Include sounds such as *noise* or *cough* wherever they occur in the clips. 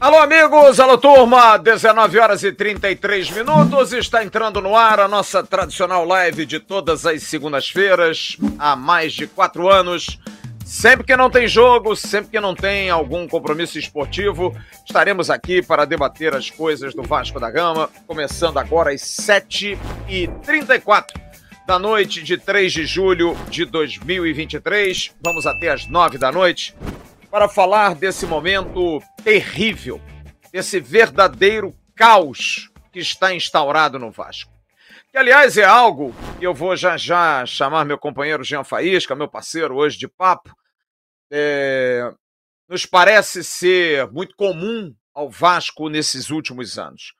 Alô, amigos, alô, turma, 19 horas e 33 minutos, está entrando no ar a nossa tradicional live de todas as segundas-feiras, há mais de quatro anos. Sempre que não tem jogo, sempre que não tem algum compromisso esportivo, estaremos aqui para debater as coisas do Vasco da Gama, começando agora às 7h34 da noite de 3 de julho de 2023. Vamos até às 9 da noite para falar desse momento terrível, desse verdadeiro caos que está instaurado no Vasco. Que, aliás, é algo que eu vou já já chamar meu companheiro Jean Faísca, meu parceiro hoje de papo, é, nos parece ser muito comum ao Vasco nesses últimos anos.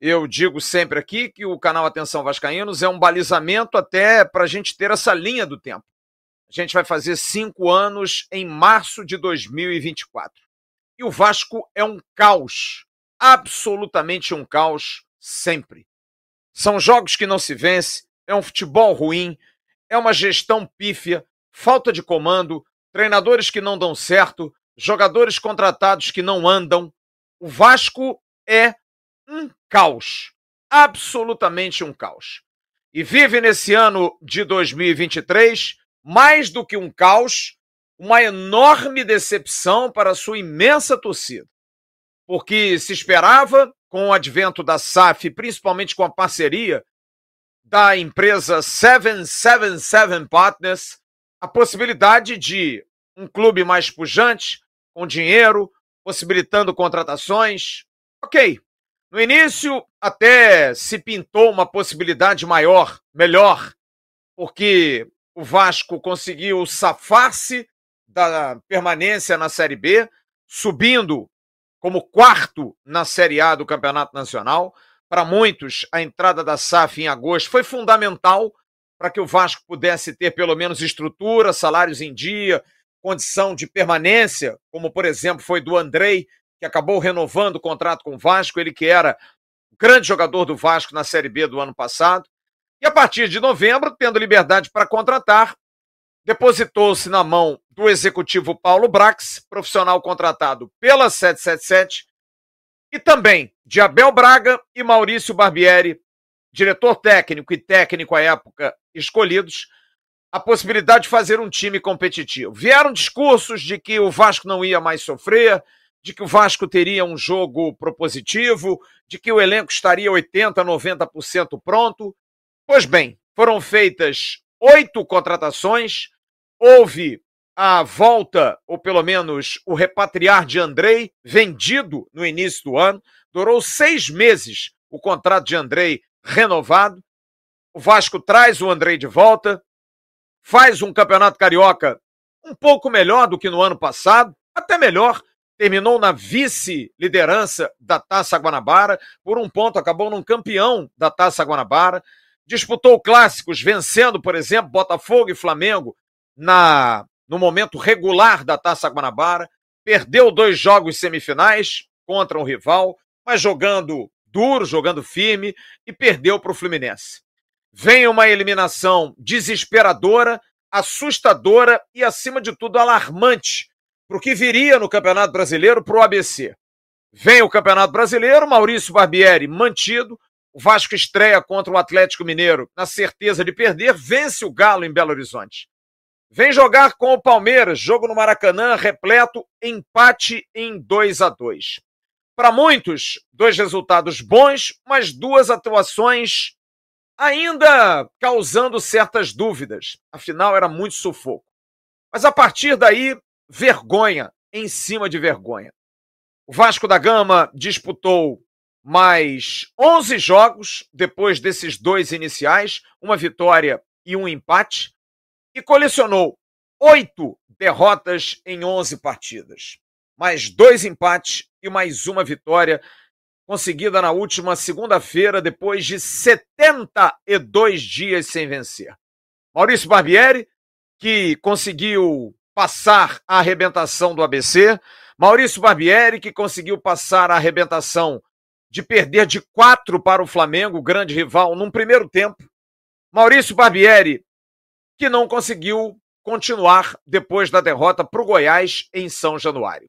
Eu digo sempre aqui que o canal Atenção Vascaínos é um balizamento até para a gente ter essa linha do tempo. A gente vai fazer cinco anos em março de 2024. E o Vasco é um caos, absolutamente um caos, sempre. São jogos que não se vence, é um futebol ruim, é uma gestão pífia, falta de comando, treinadores que não dão certo, jogadores contratados que não andam. O Vasco é um caos, absolutamente um caos. E vive nesse ano de 2023 mais do que um caos, uma enorme decepção para sua imensa torcida. Porque se esperava, com o advento da SAF, principalmente com a parceria da empresa 777 Partners, a possibilidade de um clube mais pujante, com dinheiro, possibilitando contratações. Ok. No início, até se pintou uma possibilidade maior, melhor, porque o Vasco conseguiu safar-se da permanência na Série B, subindo como quarto na Série A do Campeonato Nacional. Para muitos, a entrada da SAF em agosto foi fundamental para que o Vasco pudesse ter pelo menos estrutura, salários em dia, condição de permanência, como por exemplo foi do Andrei, que acabou renovando o contrato com o Vasco, ele que era grande jogador do Vasco na Série B do ano passado. E a partir de novembro, tendo liberdade para contratar, depositou-se na mão do executivo Paulo Brax, profissional contratado pela 777, e também de Abel Braga e Maurício Barbieri, diretor técnico e técnico à época escolhidos, a possibilidade de fazer um time competitivo. Vieram discursos de que o Vasco não ia mais sofrer, de que o Vasco teria um jogo propositivo, de que o elenco estaria 80%, 90% pronto. Pois bem, foram feitas oito contratações, houve a volta, ou pelo menos o repatriar de Andrei, vendido no início do ano, durou seis meses o contrato de Andrei renovado. O Vasco traz o Andrei de volta, faz um campeonato carioca um pouco melhor do que no ano passado, até melhor. Terminou na vice-liderança da Taça Guanabara, por um ponto acabou num campeão da Taça Guanabara disputou clássicos, vencendo, por exemplo, Botafogo e Flamengo na no momento regular da Taça Guanabara, perdeu dois jogos semifinais contra um rival, mas jogando duro, jogando firme e perdeu para o Fluminense. Vem uma eliminação desesperadora, assustadora e, acima de tudo, alarmante para o que viria no Campeonato Brasileiro para o ABC. Vem o Campeonato Brasileiro, Maurício Barbieri mantido, o Vasco estreia contra o Atlético Mineiro na certeza de perder, vence o Galo em Belo Horizonte. Vem jogar com o Palmeiras, jogo no Maracanã, repleto, empate em 2 a 2 Para muitos, dois resultados bons, mas duas atuações ainda causando certas dúvidas. Afinal, era muito sufoco. Mas a partir daí, vergonha em cima de vergonha. O Vasco da Gama disputou mais 11 jogos depois desses dois iniciais, uma vitória e um empate, e colecionou oito derrotas em 11 partidas, mais dois empates e mais uma vitória conseguida na última segunda-feira, depois de 72 dias sem vencer. Maurício Barbieri, que conseguiu passar a arrebentação do ABC, Maurício Barbieri, que conseguiu passar a arrebentação de perder de quatro para o Flamengo, grande rival, num primeiro tempo. Maurício Barbieri, que não conseguiu continuar depois da derrota para o Goiás em São Januário.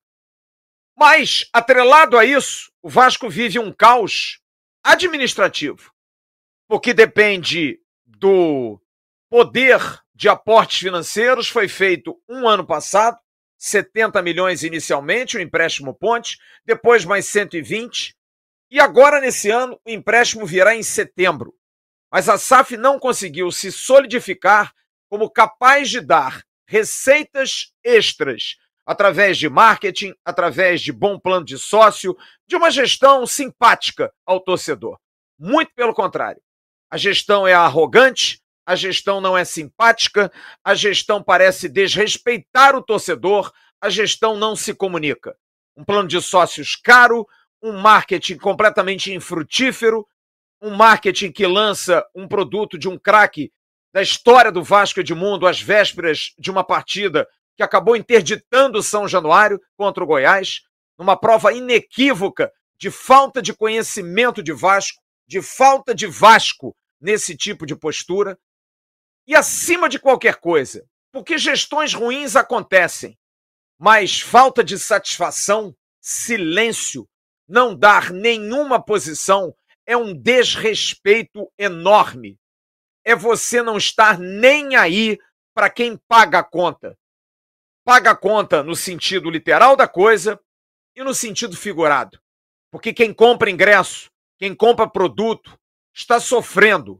Mas, atrelado a isso, o Vasco vive um caos administrativo, porque depende do poder de aportes financeiros. Foi feito um ano passado, 70 milhões inicialmente, o empréstimo Ponte, depois mais 120, e agora nesse ano o empréstimo virá em setembro. Mas a SAF não conseguiu se solidificar como capaz de dar receitas extras através de marketing, através de bom plano de sócio, de uma gestão simpática ao torcedor. Muito pelo contrário. A gestão é arrogante, a gestão não é simpática, a gestão parece desrespeitar o torcedor, a gestão não se comunica. Um plano de sócios caro, um marketing completamente infrutífero, um marketing que lança um produto de um craque da história do Vasco Edmundo às vésperas de uma partida que acabou interditando o São Januário contra o Goiás, numa prova inequívoca de falta de conhecimento de Vasco, de falta de Vasco nesse tipo de postura. E acima de qualquer coisa, porque gestões ruins acontecem, mas falta de satisfação, silêncio, não dar nenhuma posição é um desrespeito enorme. É você não estar nem aí para quem paga a conta paga a conta no sentido literal da coisa e no sentido figurado. Porque quem compra ingresso, quem compra produto, está sofrendo.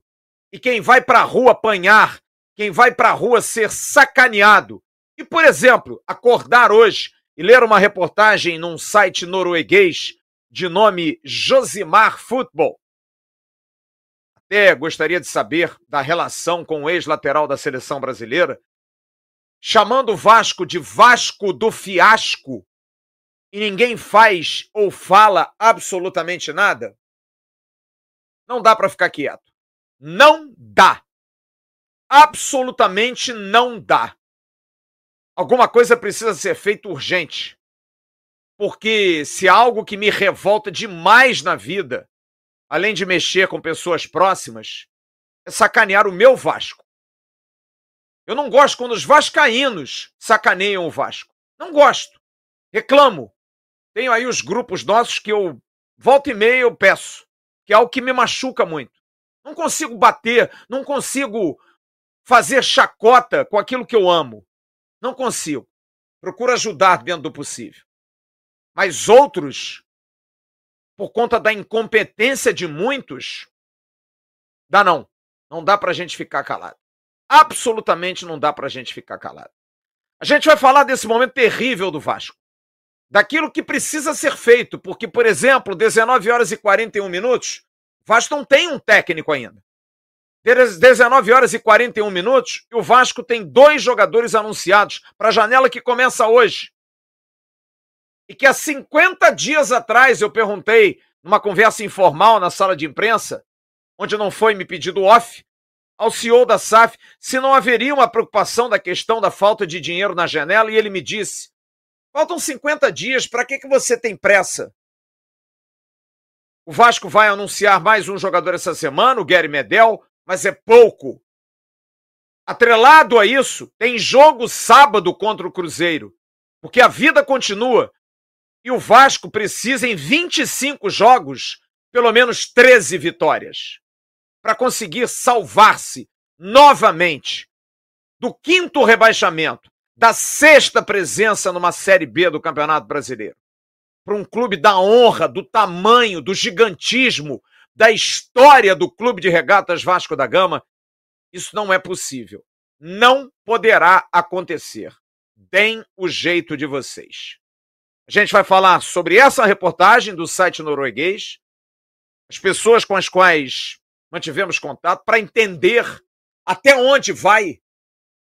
E quem vai para a rua apanhar, quem vai para a rua ser sacaneado. E, por exemplo, acordar hoje e ler uma reportagem num site norueguês de nome Josimar Football. Até gostaria de saber da relação com o ex-lateral da seleção brasileira, chamando o Vasco de Vasco do Fiasco e ninguém faz ou fala absolutamente nada? Não dá para ficar quieto. Não dá. Absolutamente não dá. Alguma coisa precisa ser feita urgente. Porque se algo que me revolta demais na vida, além de mexer com pessoas próximas, é sacanear o meu Vasco. Eu não gosto quando os vascaínos sacaneiam o Vasco. Não gosto. Reclamo. Tenho aí os grupos nossos que eu volta e meia eu peço, que é algo que me machuca muito. Não consigo bater, não consigo fazer chacota com aquilo que eu amo. Não consigo. Procuro ajudar dentro do possível. Mas outros, por conta da incompetência de muitos, dá não. Não dá para a gente ficar calado absolutamente não dá para a gente ficar calado. A gente vai falar desse momento terrível do Vasco. Daquilo que precisa ser feito, porque, por exemplo, 19 horas e 41 minutos, Vasco não tem um técnico ainda. 19 horas e 41 minutos, e o Vasco tem dois jogadores anunciados para a janela que começa hoje. E que há 50 dias atrás eu perguntei, numa conversa informal na sala de imprensa, onde não foi me pedido off, ao CEO da SAF se não haveria uma preocupação da questão da falta de dinheiro na janela e ele me disse: faltam 50 dias, para que, que você tem pressa? O Vasco vai anunciar mais um jogador essa semana, o Gary Medel, mas é pouco. Atrelado a isso, tem jogo sábado contra o Cruzeiro, porque a vida continua e o Vasco precisa, em 25 jogos, pelo menos 13 vitórias para conseguir salvar-se novamente do quinto rebaixamento, da sexta presença numa Série B do Campeonato Brasileiro. Para um clube da honra, do tamanho, do gigantismo, da história do Clube de Regatas Vasco da Gama, isso não é possível. Não poderá acontecer. Deem o jeito de vocês. A gente vai falar sobre essa reportagem do site norueguês, as pessoas com as quais mantivemos contato para entender até onde vai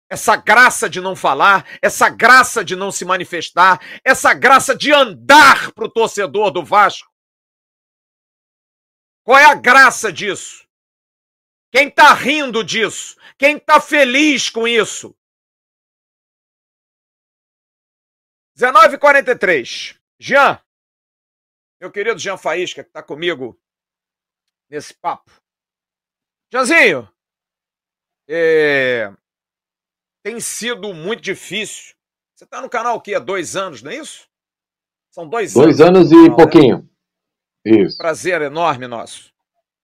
essa graça de não falar, essa graça de não se manifestar, essa graça de andar para o torcedor do Vasco. Qual é a graça disso? Quem está rindo disso? Quem está feliz com isso? 19h43. Jean, meu querido Jean Faísca, que está comigo nesse papo. Janzinho, é... tem sido muito difícil. Você está no canal aqui há dois anos, não é isso? São dois, dois anos. Dois anos e né? pouquinho. Isso. Prazer enorme nosso.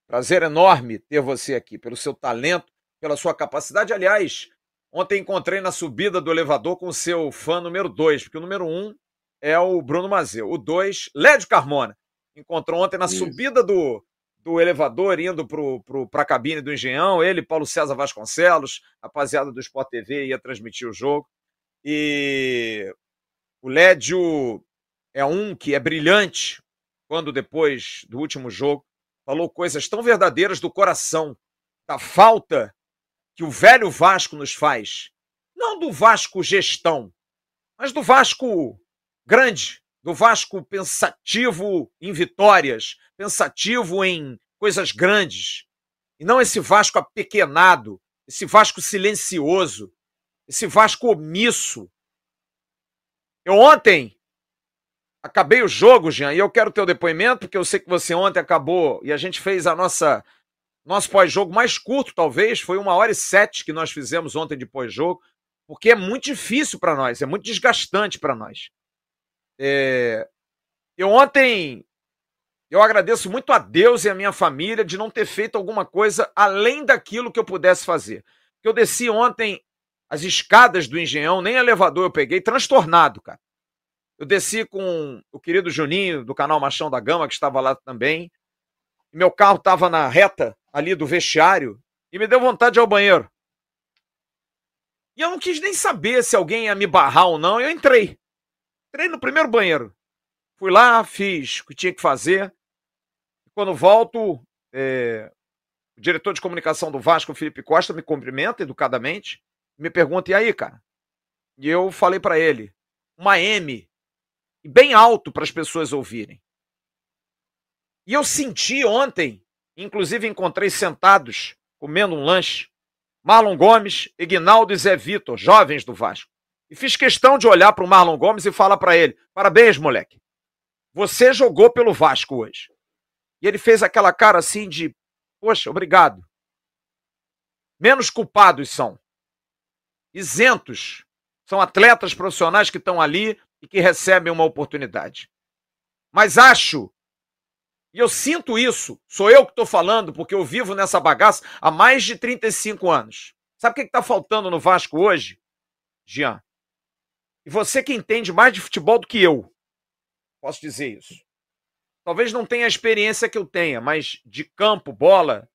Prazer enorme ter você aqui, pelo seu talento, pela sua capacidade. Aliás, ontem encontrei na subida do elevador com o seu fã número dois, porque o número um é o Bruno Mazeu. O dois, Lédio Carmona. Encontrou ontem na Isso. subida do, do elevador indo para a cabine do Engenhão, ele, Paulo César Vasconcelos, rapaziada do Sport TV ia transmitir o jogo. E o Lédio é um que é brilhante quando depois do último jogo falou coisas tão verdadeiras do coração, da falta que o velho Vasco nos faz. Não do Vasco gestão, mas do Vasco grande, do Vasco pensativo em vitórias, pensativo em coisas grandes. E não esse Vasco apequenado, esse Vasco silencioso, esse Vasco omisso. Eu ontem acabei o jogo, Jean, e eu quero teu depoimento, porque eu sei que você ontem acabou e a gente fez a nossa nosso pós-jogo mais curto, talvez, foi uma hora e sete que nós fizemos ontem de pós-jogo, porque é muito difícil para nós, é muito desgastante para nós. É... Eu ontem eu agradeço muito a Deus e a minha família de não ter feito alguma coisa além daquilo que eu pudesse fazer. Eu desci ontem as escadas do Engenhão, nem elevador eu peguei, transtornado, cara. Eu desci com o querido Juninho, do canal Machão da Gama, que estava lá também. Meu carro estava na reta ali do vestiário e me deu vontade de ir ao banheiro. E eu não quis nem saber se alguém ia me barrar ou não. Eu entrei. Entrei no primeiro banheiro. Fui lá, fiz o que tinha que fazer. E quando volto, é... o diretor de comunicação do Vasco, Felipe Costa, me cumprimenta educadamente. Me pergunta: e aí, cara? E eu falei para ele: uma M. Bem alto para as pessoas ouvirem. E eu senti ontem, inclusive encontrei sentados comendo um lanche, Marlon Gomes, Ignaldo e Zé Vitor, jovens do Vasco. E fiz questão de olhar para o Marlon Gomes e falar para ele: parabéns, moleque. Você jogou pelo Vasco hoje. E ele fez aquela cara assim de: poxa, obrigado. Menos culpados são. Isentos. São atletas profissionais que estão ali e que recebem uma oportunidade. Mas acho e eu sinto isso, sou eu que estou falando, porque eu vivo nessa bagaça há mais de 35 anos. Sabe o que está faltando no Vasco hoje, Jean? E você que entende mais de futebol do que eu, posso dizer isso. Talvez não tenha a experiência que eu tenha, mas de campo, bola,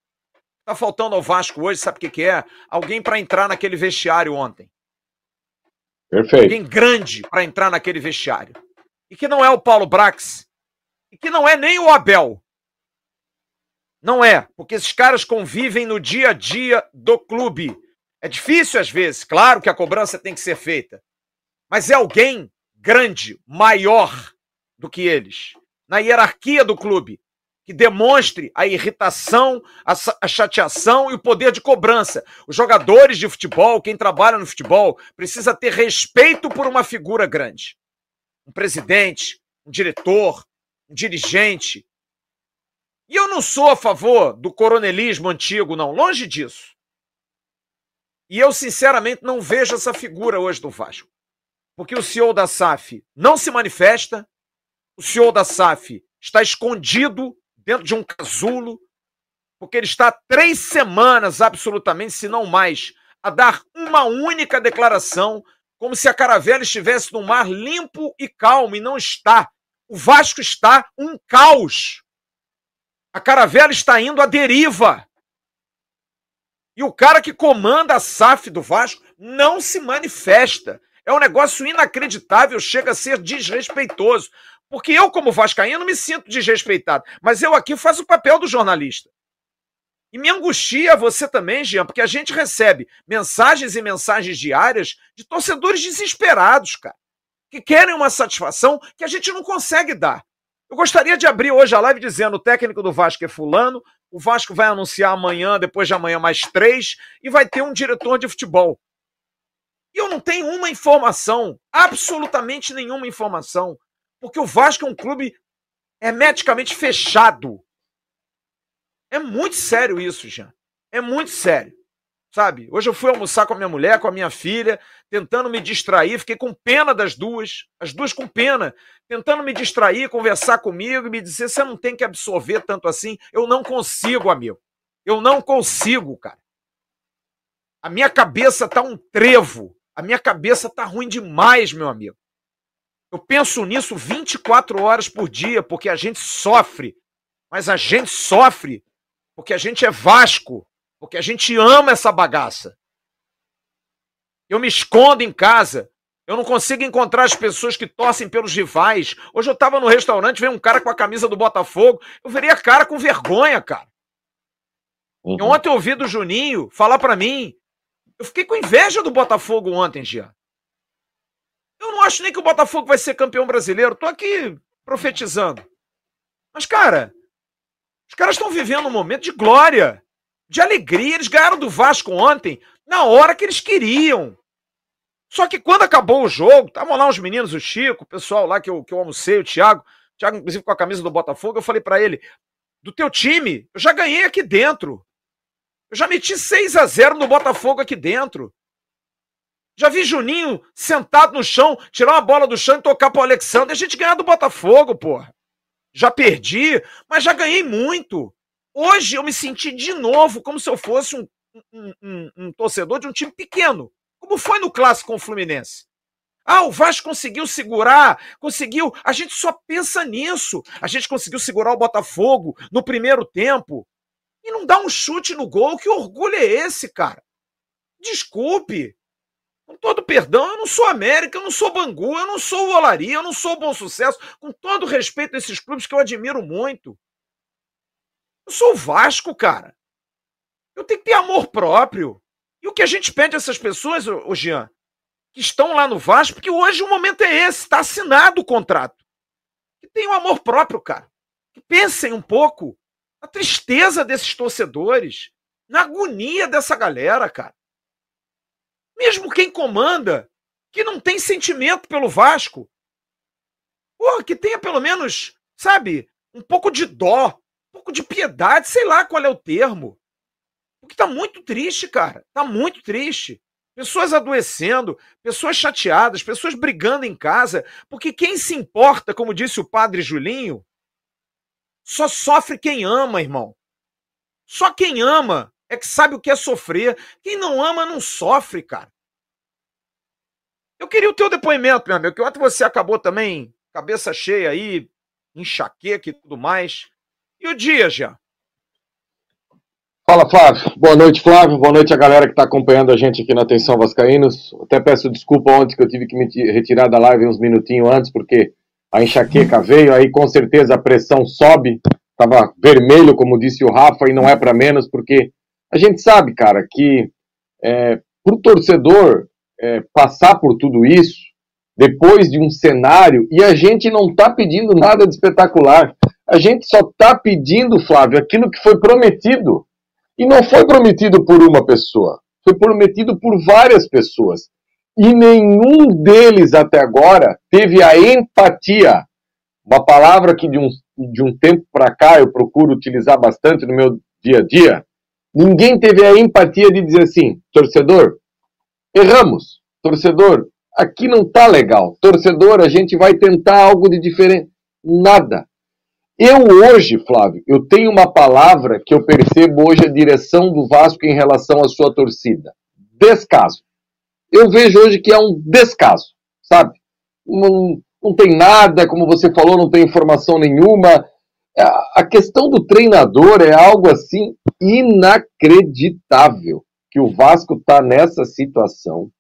está faltando ao Vasco hoje, sabe o que, que é? Alguém para entrar naquele vestiário ontem. Perfeito. Alguém grande para entrar naquele vestiário. E que não é o Paulo Brax, que não é nem o Abel. Não é, porque esses caras convivem no dia a dia do clube. É difícil às vezes, claro que a cobrança tem que ser feita, mas é alguém grande, maior do que eles, na hierarquia do clube, que demonstre a irritação, a, a, chateação e o poder de cobrança. Os jogadores de futebol, quem trabalha no futebol, precisa ter respeito por uma figura grande. Um presidente, um diretor, dirigente. E eu não sou a favor do coronelismo antigo, não, longe disso. E eu, sinceramente, não vejo essa figura hoje do Vasco. Porque o CEO da SAF não se manifesta, o CEO da SAF está escondido dentro de um casulo, porque ele está três semanas, absolutamente, se não mais, a dar uma única declaração, como se a caravela estivesse no mar limpo e calmo, e não está. O Vasco está um caos. A caravela está indo à deriva. E o cara que comanda a SAF do Vasco não se manifesta. É um negócio inacreditável, chega a ser desrespeitoso. Porque eu, como vascaíno, me sinto desrespeitado. Mas eu aqui faço o papel do jornalista. E me angustia você também, Jean, porque a gente recebe mensagens e mensagens diárias de torcedores desesperados, cara que querem uma satisfação que a gente não consegue dar. Eu gostaria de abrir hoje a live dizendo: o técnico do Vasco é Fulano, o Vasco vai anunciar amanhã, depois de amanhã, mais três, e vai ter um diretor de futebol. E eu não tenho uma informação, absolutamente nenhuma informação, porque o Vasco é um clube hermeticamente fechado. É muito sério isso, Jean. É muito sério. Sabe? Hoje eu fui almoçar com a minha mulher, com a minha filha, tentando me distrair, fiquei com pena das duas, as duas com pena, tentando me distrair, conversar comigo e me dizer: você não tem que absorver tanto assim. Eu não consigo, amigo. Eu não consigo, cara. A minha cabeça tá um trevo. A minha cabeça tá ruim demais, meu amigo. Eu penso nisso 24 horas por dia, porque a gente sofre. Mas a gente sofre porque a gente é Vasco. Porque a gente ama essa bagaça. Eu me escondo em casa. Eu não consigo encontrar as pessoas que torcem pelos rivais. Hoje eu estava no restaurante, veio um cara com a camisa do Botafogo. Eu virei a cara com vergonha, cara. Uhum. ontem eu ouvi do Juninho falar para mim. Eu fiquei com inveja do Botafogo ontem, Gia. Eu não acho nem que o Botafogo vai ser campeão brasileiro. Tô aqui profetizando. Mas, cara, os caras estão vivendo um momento de glória de alegria. Eles ganharam do Vasco ontem, na hora que eles queriam. Só que quando acabou o jogo, estavam lá os meninos, o Chico, o pessoal lá que eu, que eu almocei, o Thiago, o Thiago, inclusive, com a camisa do Botafogo, eu falei para ele: do teu time, eu já ganhei aqui dentro. Eu já meti 6 a 0 no Botafogo aqui dentro. Já vi Juninho sentado no chão, tirar uma bola do chão e tocar pro Alexandre. A gente ganhar do Botafogo, porra. Já perdi, mas já ganhei muito. Hoje eu me senti de novo como se eu fosse um, um, um, um torcedor de um time pequeno, como foi no clássico com o Fluminense. Ah, o Vasco conseguiu segurar, conseguiu. A gente só pensa nisso. A gente conseguiu segurar o Botafogo no primeiro tempo e não dá um chute no gol. Que orgulho é esse, cara? Desculpe. Com todo perdão, eu não sou América, eu não sou Bangu, eu não sou o Olaria, eu não sou o Bom Sucesso. Com todo respeito a esses clubes que eu admiro muito. Eu sou o Vasco, cara. Eu tenho que ter amor próprio. E o que a gente pede a essas pessoas, ô, Jean, que estão lá no Vasco, porque hoje o momento é esse, está assinado o contrato. Que tenham amor próprio, cara. Que pensem um pouco na tristeza desses torcedores, na agonia dessa galera, cara. Mesmo quem comanda, que não tem sentimento pelo Vasco, porra, que tenha pelo menos, sabe, um pouco de dó, pouco de piedade, sei lá qual é o termo. Porque tá muito triste, cara. Tá muito triste. Pessoas adoecendo, pessoas chateadas, pessoas brigando em casa, porque quem se importa, como disse o padre Julinho, só sofre quem ama, irmão. Só quem ama é que sabe o que é sofrer. Quem não ama não sofre, cara. Eu queria o teu depoimento, meu amigo, que ontem você acabou também cabeça cheia aí, enxaqueca e tudo mais. E o dia, já? Fala, Flávio. Boa noite, Flávio. Boa noite a galera que está acompanhando a gente aqui na Atenção Vascaínos. Até peço desculpa ontem que eu tive que me retirar da live uns minutinhos antes, porque a enxaqueca veio, aí com certeza a pressão sobe. Tava vermelho, como disse o Rafa, e não é para menos, porque a gente sabe, cara, que é, para o torcedor é, passar por tudo isso, depois de um cenário, e a gente não está pedindo nada de espetacular. A gente só está pedindo, Flávio, aquilo que foi prometido. E não foi prometido por uma pessoa, foi prometido por várias pessoas. E nenhum deles até agora teve a empatia, uma palavra que de um, de um tempo para cá eu procuro utilizar bastante no meu dia a dia. Ninguém teve a empatia de dizer assim, torcedor, erramos. Torcedor, aqui não tá legal. Torcedor, a gente vai tentar algo de diferente. Nada. Eu hoje, Flávio, eu tenho uma palavra que eu percebo hoje a direção do Vasco em relação à sua torcida. Descaso. Eu vejo hoje que é um descaso, sabe? Não, não tem nada, como você falou, não tem informação nenhuma. A questão do treinador é algo assim inacreditável que o Vasco está nessa situação.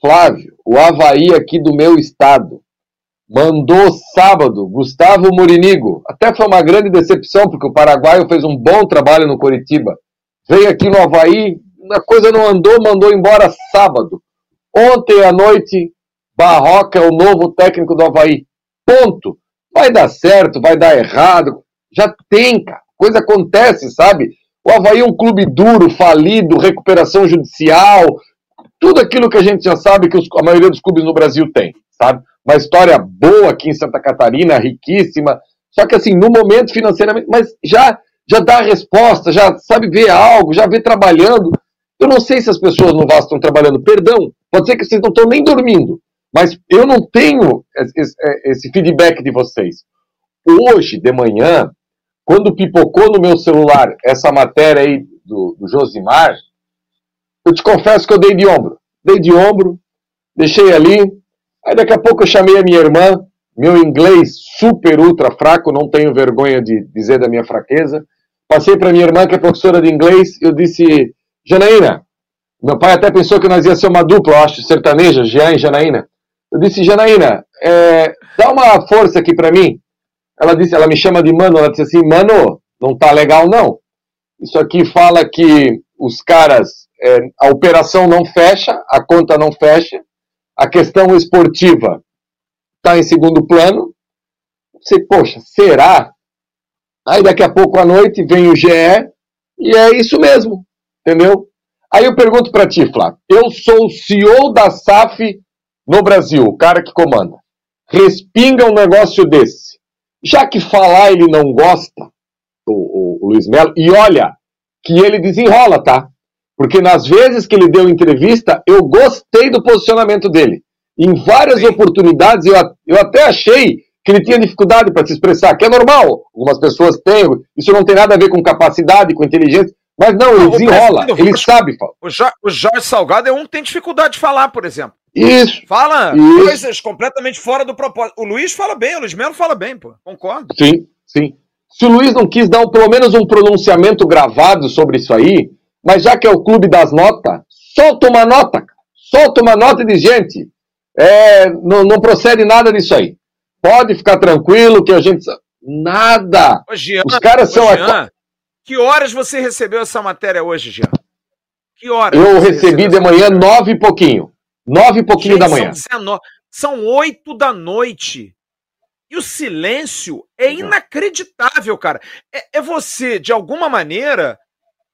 Flávio, o Havaí aqui do meu estado, mandou sábado Gustavo Morinigo. Até foi uma grande decepção, porque o paraguaio fez um bom trabalho no Coritiba. Veio aqui no Havaí, a coisa não andou, mandou embora sábado. Ontem à noite, Barroca é o novo técnico do Havaí. Ponto. Vai dar certo, vai dar errado. Já tem, cara. Coisa acontece, sabe? O Havaí é um clube duro, falido, recuperação judicial, tudo aquilo que a gente já sabe que os, a maioria dos clubes no Brasil tem, sabe? uma história boa aqui em Santa Catarina, riquíssima. Só que assim, no momento financeiramente, mas já já dá a resposta, já sabe ver algo, já vê trabalhando. Eu não sei se as pessoas no Vasco estão trabalhando. Perdão, pode ser que vocês não estão nem dormindo. Mas eu não tenho esse, esse feedback de vocês. Hoje de manhã, quando pipocou no meu celular essa matéria aí do, do Josimar, eu te confesso que eu dei de ombro. Dei de ombro, deixei ali. Aí daqui a pouco eu chamei a minha irmã, meu inglês super ultra fraco, não tenho vergonha de dizer da minha fraqueza. Passei para minha irmã, que é professora de inglês, eu disse, Janaína, meu pai até pensou que nós ia ser uma dupla, eu acho, sertaneja, Jean e Janaína. Eu disse, Janaína, é, dá uma força aqui para mim. Ela disse, ela me chama de mano, ela disse assim, mano, não tá legal não. Isso aqui fala que os caras, é, a operação não fecha, a conta não fecha, a questão esportiva está em segundo plano. Você, poxa, será? Aí daqui a pouco à noite vem o GE e é isso mesmo, entendeu? Aí eu pergunto para ti, Flávio, eu sou o CEO da SAF no Brasil, o cara que comanda. Respinga um negócio desse. Já que falar ele não gosta, o, o, o Luiz Melo, e olha que ele desenrola, tá? Porque nas vezes que ele deu entrevista, eu gostei do posicionamento dele. Em várias oportunidades eu, eu até achei que ele tinha dificuldade para se expressar, que é normal, algumas pessoas têm, isso não tem nada a ver com capacidade, com inteligência, mas não, ele desenrola, ele sabe. O, jo o Jorge Salgado é um que tem dificuldade de falar, por exemplo. Isso. Fala isso. coisas completamente fora do propósito. O Luiz fala bem, o Luiz Melo fala bem, pô. Concordo. Sim, sim. Se o Luiz não quis dar um, pelo menos um pronunciamento gravado sobre isso aí, mas já que é o clube das notas, solta uma nota, solta uma nota e diz, gente, é, não, não procede nada disso aí. Pode ficar tranquilo que a gente. Nada! Ô, Jean, Os caras ô, são. Jean, a... Que horas você recebeu essa matéria hoje, Jean? Que horas? Eu recebi de manhã nove e pouquinho. Nove e pouquinho Gente, da manhã. São oito da noite. E o silêncio é inacreditável, cara. É, é, você, de alguma maneira,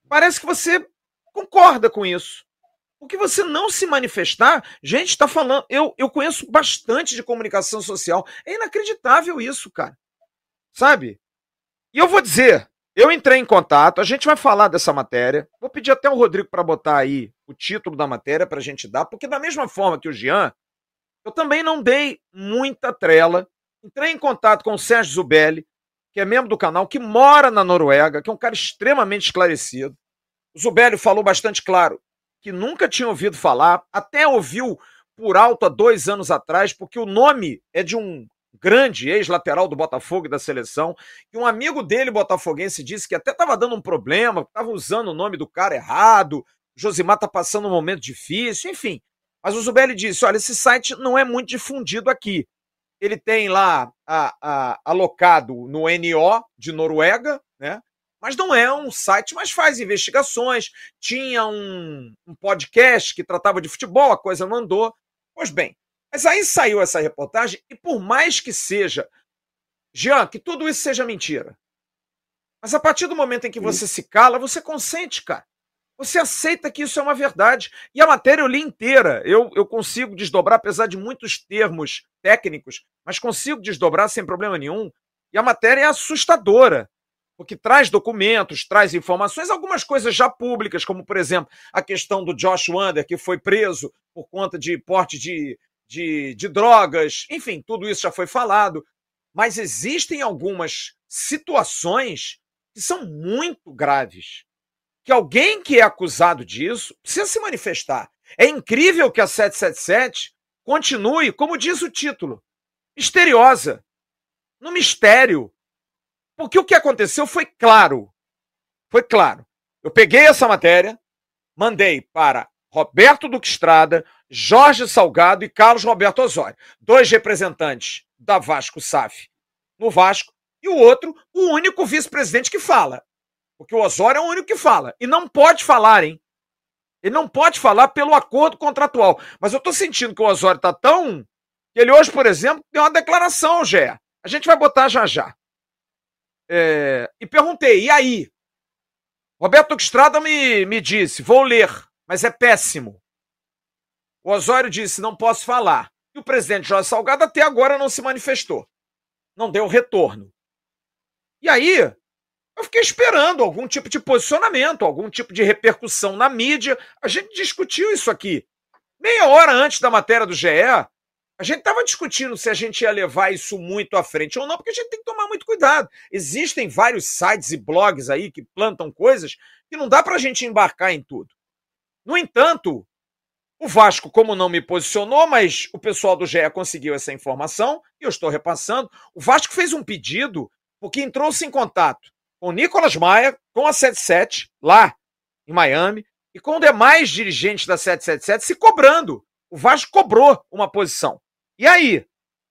parece que você concorda com isso. Porque você não se manifestar, gente, está falando. Eu, eu conheço bastante de comunicação social. É inacreditável isso, cara. Sabe? E eu vou dizer, eu entrei em contato, a gente vai falar dessa matéria. Vou pedir até o Rodrigo para botar aí o título da matéria para a gente dar, porque da mesma forma que o Jean, eu também não dei muita trela. Entrei em contato com o Sérgio Zubelli, que é membro do canal, que mora na Noruega, que é um cara extremamente esclarecido. O Zubelli falou bastante claro que nunca tinha ouvido falar, até ouviu por alto há dois anos atrás, porque o nome é de um grande ex-lateral do Botafogo e da seleção, e um amigo dele, botafoguense, disse que até estava dando um problema, estava usando o nome do cara errado, Josimar está passando um momento difícil, enfim. Mas o Zubelli disse: olha, esse site não é muito difundido aqui. Ele tem lá a, a, alocado no NO de Noruega, né? Mas não é um site, mas faz investigações. Tinha um, um podcast que tratava de futebol, a coisa não andou. Pois bem, mas aí saiu essa reportagem, e por mais que seja, Jean, que tudo isso seja mentira. Mas a partir do momento em que você se cala, você consente, cara. Você aceita que isso é uma verdade. E a matéria eu li inteira. Eu, eu consigo desdobrar, apesar de muitos termos técnicos, mas consigo desdobrar sem problema nenhum. E a matéria é assustadora, porque traz documentos, traz informações, algumas coisas já públicas, como, por exemplo, a questão do Josh Wander, que foi preso por conta de porte de de, de drogas, enfim, tudo isso já foi falado. Mas existem algumas situações que são muito graves. Que alguém que é acusado disso precisa se manifestar. É incrível que a 777 continue, como diz o título, misteriosa, no mistério. Porque o que aconteceu foi claro. Foi claro. Eu peguei essa matéria, mandei para Roberto Duque Estrada, Jorge Salgado e Carlos Roberto Osório. Dois representantes da Vasco SAF no Vasco e o outro, o único vice-presidente que fala. Porque o Osório é o único que fala. E não pode falar, hein? Ele não pode falar pelo acordo contratual. Mas eu tô sentindo que o Osório tá tão. ele hoje, por exemplo, deu uma declaração, Gé. A gente vai botar já já. É... E perguntei, e aí? Roberto Estrada me, me disse, vou ler, mas é péssimo. O Osório disse: não posso falar. E o presidente Jorge Salgado até agora não se manifestou. Não deu retorno. E aí, Eu fiquei esperando algum tipo de posicionamento, algum tipo de repercussão na mídia. A gente discutiu isso aqui. Meia hora antes da matéria do GE, a gente estava discutindo se a gente ia levar isso muito à frente ou não, porque a gente tem que tomar muito cuidado. Existem vários sites e blogs aí que plantam coisas que não dá para a gente embarcar em tudo. No entanto, o Vasco, como não me posicionou, mas o pessoal do GE conseguiu essa informação e eu estou repassando. O Vasco fez um pedido porque entrou-se em contato com Nicolas Maia, com a 77, lá em Miami, e com demais dirigentes da 777 se cobrando. O Vasco cobrou uma posição. E aí?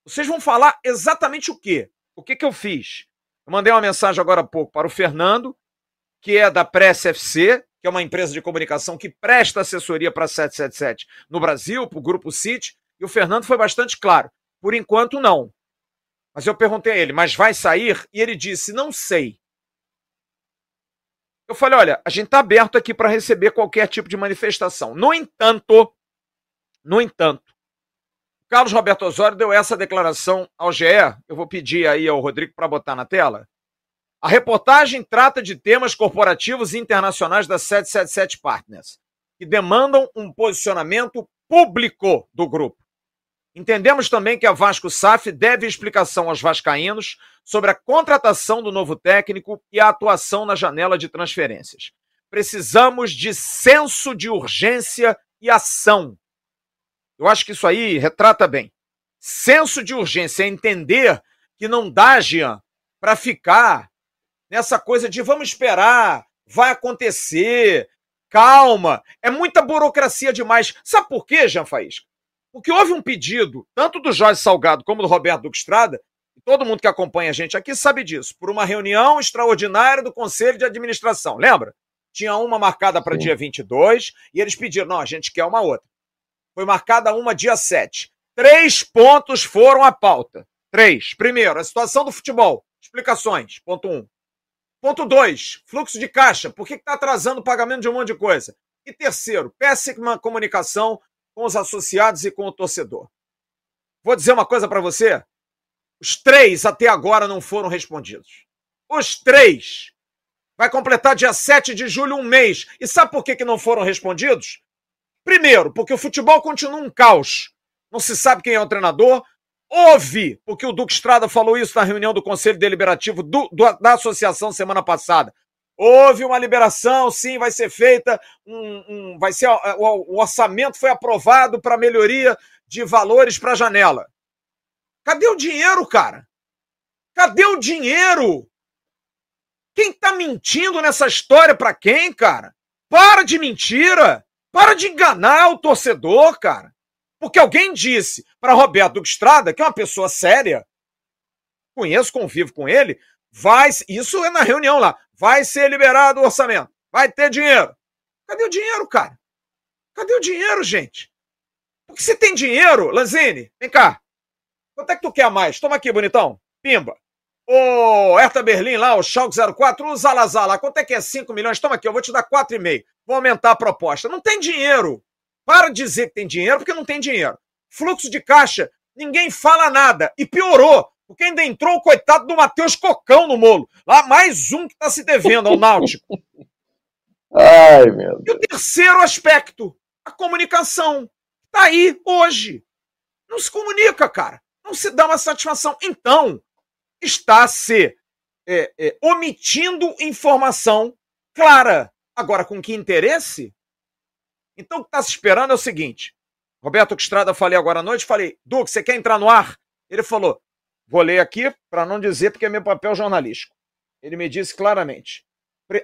Vocês vão falar exatamente o quê? O que, que eu fiz? Eu mandei uma mensagem agora há pouco para o Fernando, que é da Press FC, que é uma empresa de comunicação que presta assessoria para a 777 no Brasil, para o Grupo City, e o Fernando foi bastante claro. Por enquanto, não. Mas eu perguntei a ele, mas vai sair? E ele disse, não sei. Eu falei, olha, a gente está aberto aqui para receber qualquer tipo de manifestação. No entanto, no entanto, Carlos Roberto Osório deu essa declaração ao GE. Eu vou pedir aí ao Rodrigo para botar na tela. A reportagem trata de temas corporativos internacionais da 777 Partners, que demandam um posicionamento público do grupo. Entendemos também que a Vasco SAF deve explicação aos vascaínos sobre a contratação do novo técnico e a atuação na janela de transferências. Precisamos de senso de urgência e ação. Eu acho que isso aí retrata bem. Senso de urgência é entender que não dá, Jean, para ficar nessa coisa de vamos esperar, vai acontecer, calma. É muita burocracia demais. Sabe por quê, Jean Faísca? Porque houve um pedido, tanto do Jorge Salgado como do Roberto Duque Estrada, e todo mundo que acompanha a gente aqui sabe disso, por uma reunião extraordinária do Conselho de Administração. Lembra? Tinha uma marcada para dia 22 e eles pediram: não, a gente quer uma outra. Foi marcada uma dia 7. Três pontos foram à pauta. Três. Primeiro, a situação do futebol. Explicações. Ponto um. Ponto dois, fluxo de caixa. Por que está atrasando o pagamento de um monte de coisa? E terceiro, péssima comunicação com os associados e com o torcedor. Vou dizer uma coisa para você. Os três até agora não foram respondidos. Os três. Vai completar dia 7 de julho um mês. E sabe por que, que não foram respondidos? Primeiro, porque o futebol continua um caos. Não se sabe quem é o treinador. Houve, porque o Duque Estrada falou isso na reunião do Conselho Deliberativo do, do, da associação semana passada. Houve uma liberação, sim, vai ser feita, um, um vai ser o, o orçamento foi aprovado para melhoria de valores para a janela. Cadê o dinheiro, cara? Cadê o dinheiro? Quem tá mentindo nessa história para quem, cara? Para de mentira! Para de enganar o torcedor, cara. Porque alguém disse para Roberto Estrada, que é uma pessoa séria, conheço, convivo com ele, vai, isso é na reunião lá, vai ser liberado o orçamento, vai ter dinheiro. Cadê o dinheiro, cara? Cadê o dinheiro, gente? Porque se tem dinheiro, Lanzini, vem cá. Quanto é que tu quer mais? Toma aqui, bonitão. Pimba. Ô, Hertha Berlim lá, o Schalke 04, o Zalazar lá, quanto é que é 5 milhões? Toma aqui, eu vou te dar 4,5. Vou aumentar a proposta. Não tem dinheiro. Para de dizer que tem dinheiro, porque não tem dinheiro. Fluxo de caixa, ninguém fala nada. E piorou, porque ainda entrou o coitado do Matheus Cocão no molo. Lá, mais um que está se devendo ao Náutico. *laughs* Ai, meu Deus. E o terceiro aspecto, a comunicação. Está aí hoje. Não se comunica, cara. Não se dá uma satisfação. Então, está se é, é, omitindo informação clara. Agora, com que interesse? Então, o que está se esperando é o seguinte: Roberto Estrada, falei agora à noite, falei, Duque, você quer entrar no ar? Ele falou, vou ler aqui para não dizer porque é meu papel jornalístico. Ele me disse claramente,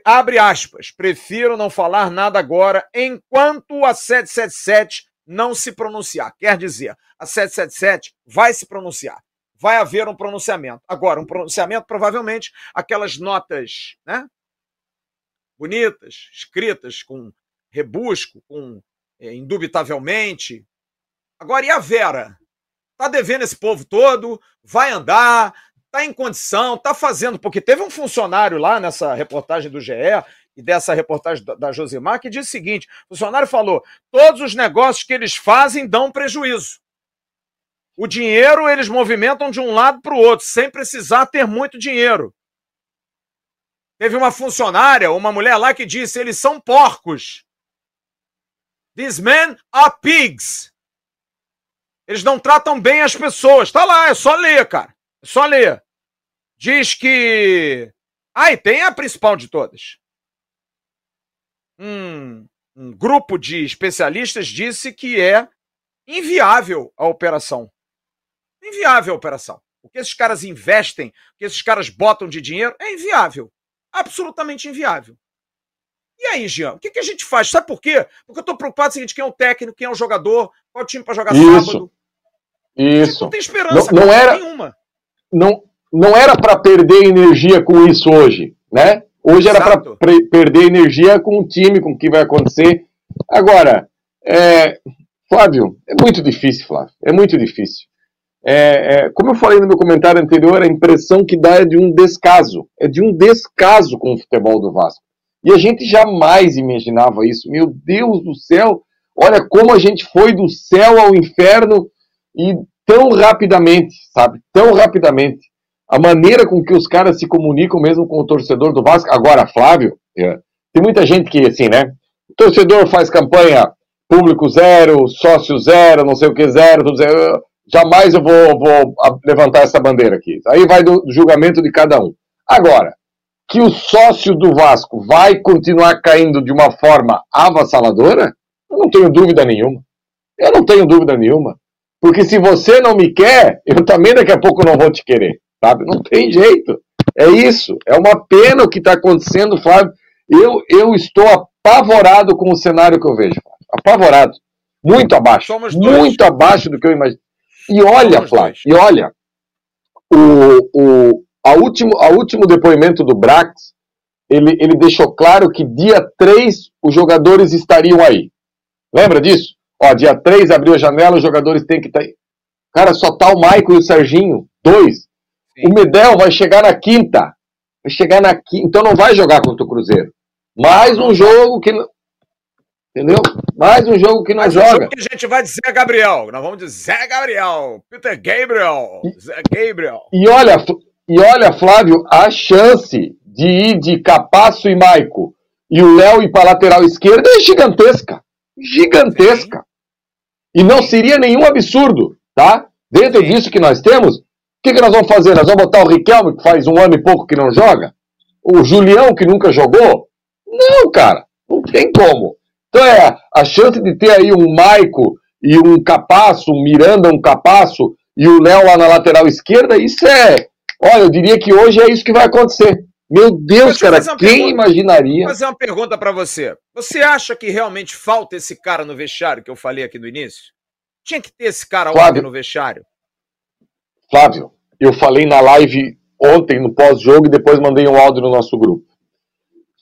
abre aspas, prefiro não falar nada agora enquanto a 777 não se pronunciar. Quer dizer, a 777 vai se pronunciar vai haver um pronunciamento. Agora, um pronunciamento, provavelmente, aquelas notas né, bonitas, escritas com rebusco, com é, indubitavelmente. Agora, e a Vera? Tá devendo esse povo todo, vai andar, tá em condição, tá fazendo, porque teve um funcionário lá nessa reportagem do GE e dessa reportagem da, da Josimar que diz o seguinte: o funcionário falou: todos os negócios que eles fazem dão prejuízo. O dinheiro eles movimentam de um lado para o outro, sem precisar ter muito dinheiro. Teve uma funcionária, uma mulher lá que disse: eles são porcos. These men are pigs. Eles não tratam bem as pessoas. Tá lá, é só ler, cara. É só ler. Diz que. Ah, e tem a principal de todas. Um, um grupo de especialistas disse que é inviável a operação. Inviável a operação. O que esses caras investem, o que esses caras botam de dinheiro, é inviável absolutamente inviável. E aí, Jean, o que, que a gente faz? Sabe por quê? Porque eu estou preocupado com o seguinte: quem é o técnico, quem é o jogador, qual time para jogar Isso. sábado. Isso. Não tem esperança não, não era, nenhuma. Não, não era para perder energia com isso hoje, né? Hoje era para perder energia com o time, com o que vai acontecer. Agora, é, Flávio, é muito difícil, Flávio. É muito difícil. É, é, como eu falei no meu comentário anterior, a impressão que dá é de um descaso. É de um descaso com o futebol do Vasco. E a gente jamais imaginava isso. Meu Deus do céu! Olha como a gente foi do céu ao inferno e tão rapidamente, sabe? Tão rapidamente. A maneira com que os caras se comunicam mesmo com o torcedor do Vasco. Agora, Flávio, é, tem muita gente que, assim, né? O torcedor faz campanha público zero, sócio zero, não sei o que zero, tudo zero jamais eu vou, vou levantar essa bandeira aqui. Aí vai do, julgamento de cada um. Agora, que o sócio do Vasco vai continuar caindo de uma forma avassaladora, eu não tenho dúvida nenhuma. Eu não tenho dúvida nenhuma. Porque se você não me quer, eu também daqui a pouco não vou te querer. Sabe? Não tem jeito. É isso. É uma pena o que está acontecendo, Flávio. Eu, eu estou apavorado com o cenário que eu vejo. Apavorado. Muito abaixo. Muito abaixo do que eu imagino. E olha, Flávio, e olha, o, o, a último, a último depoimento do Brax, ele, ele deixou claro que dia 3 os jogadores estariam aí. Lembra disso? Ó, dia 3 abriu a janela, os jogadores têm que estar tá. Cara, só tá o Maico e o Serginho, dois. Sim. O Medel vai chegar na quinta. Vai chegar na quinta, então não vai jogar contra o Cruzeiro. Mais um jogo que Entendeu? Mais um jogo que nós joga. Um que a gente vai dizer Gabriel. Nós vamos dizer Gabriel. Peter Gabriel. Zé Gabriel. E olha, e olha, Flávio, a chance de ir de Capasso e Maico e o Léo ir para lateral esquerda é gigantesca. Gigantesca. E não seria nenhum absurdo, tá? Dentro disso que nós temos, o que, que nós vamos fazer? Nós vamos botar o Riquelme, que faz um ano e pouco que não joga? O Julião, que nunca jogou? Não, cara. Não tem como. Então é a chance de ter aí um Maico e um Capasso, um Miranda, um Capasso e o Léo lá na lateral esquerda, isso é. Olha, eu diria que hoje é isso que vai acontecer. Meu Deus, cara, quem pergunta, imaginaria? Vou fazer uma pergunta para você. Você acha que realmente falta esse cara no vestiário que eu falei aqui no início? Tinha que ter esse cara Flávio, ontem no vestiário? Flávio, eu falei na live ontem, no pós-jogo, e depois mandei um áudio no nosso grupo.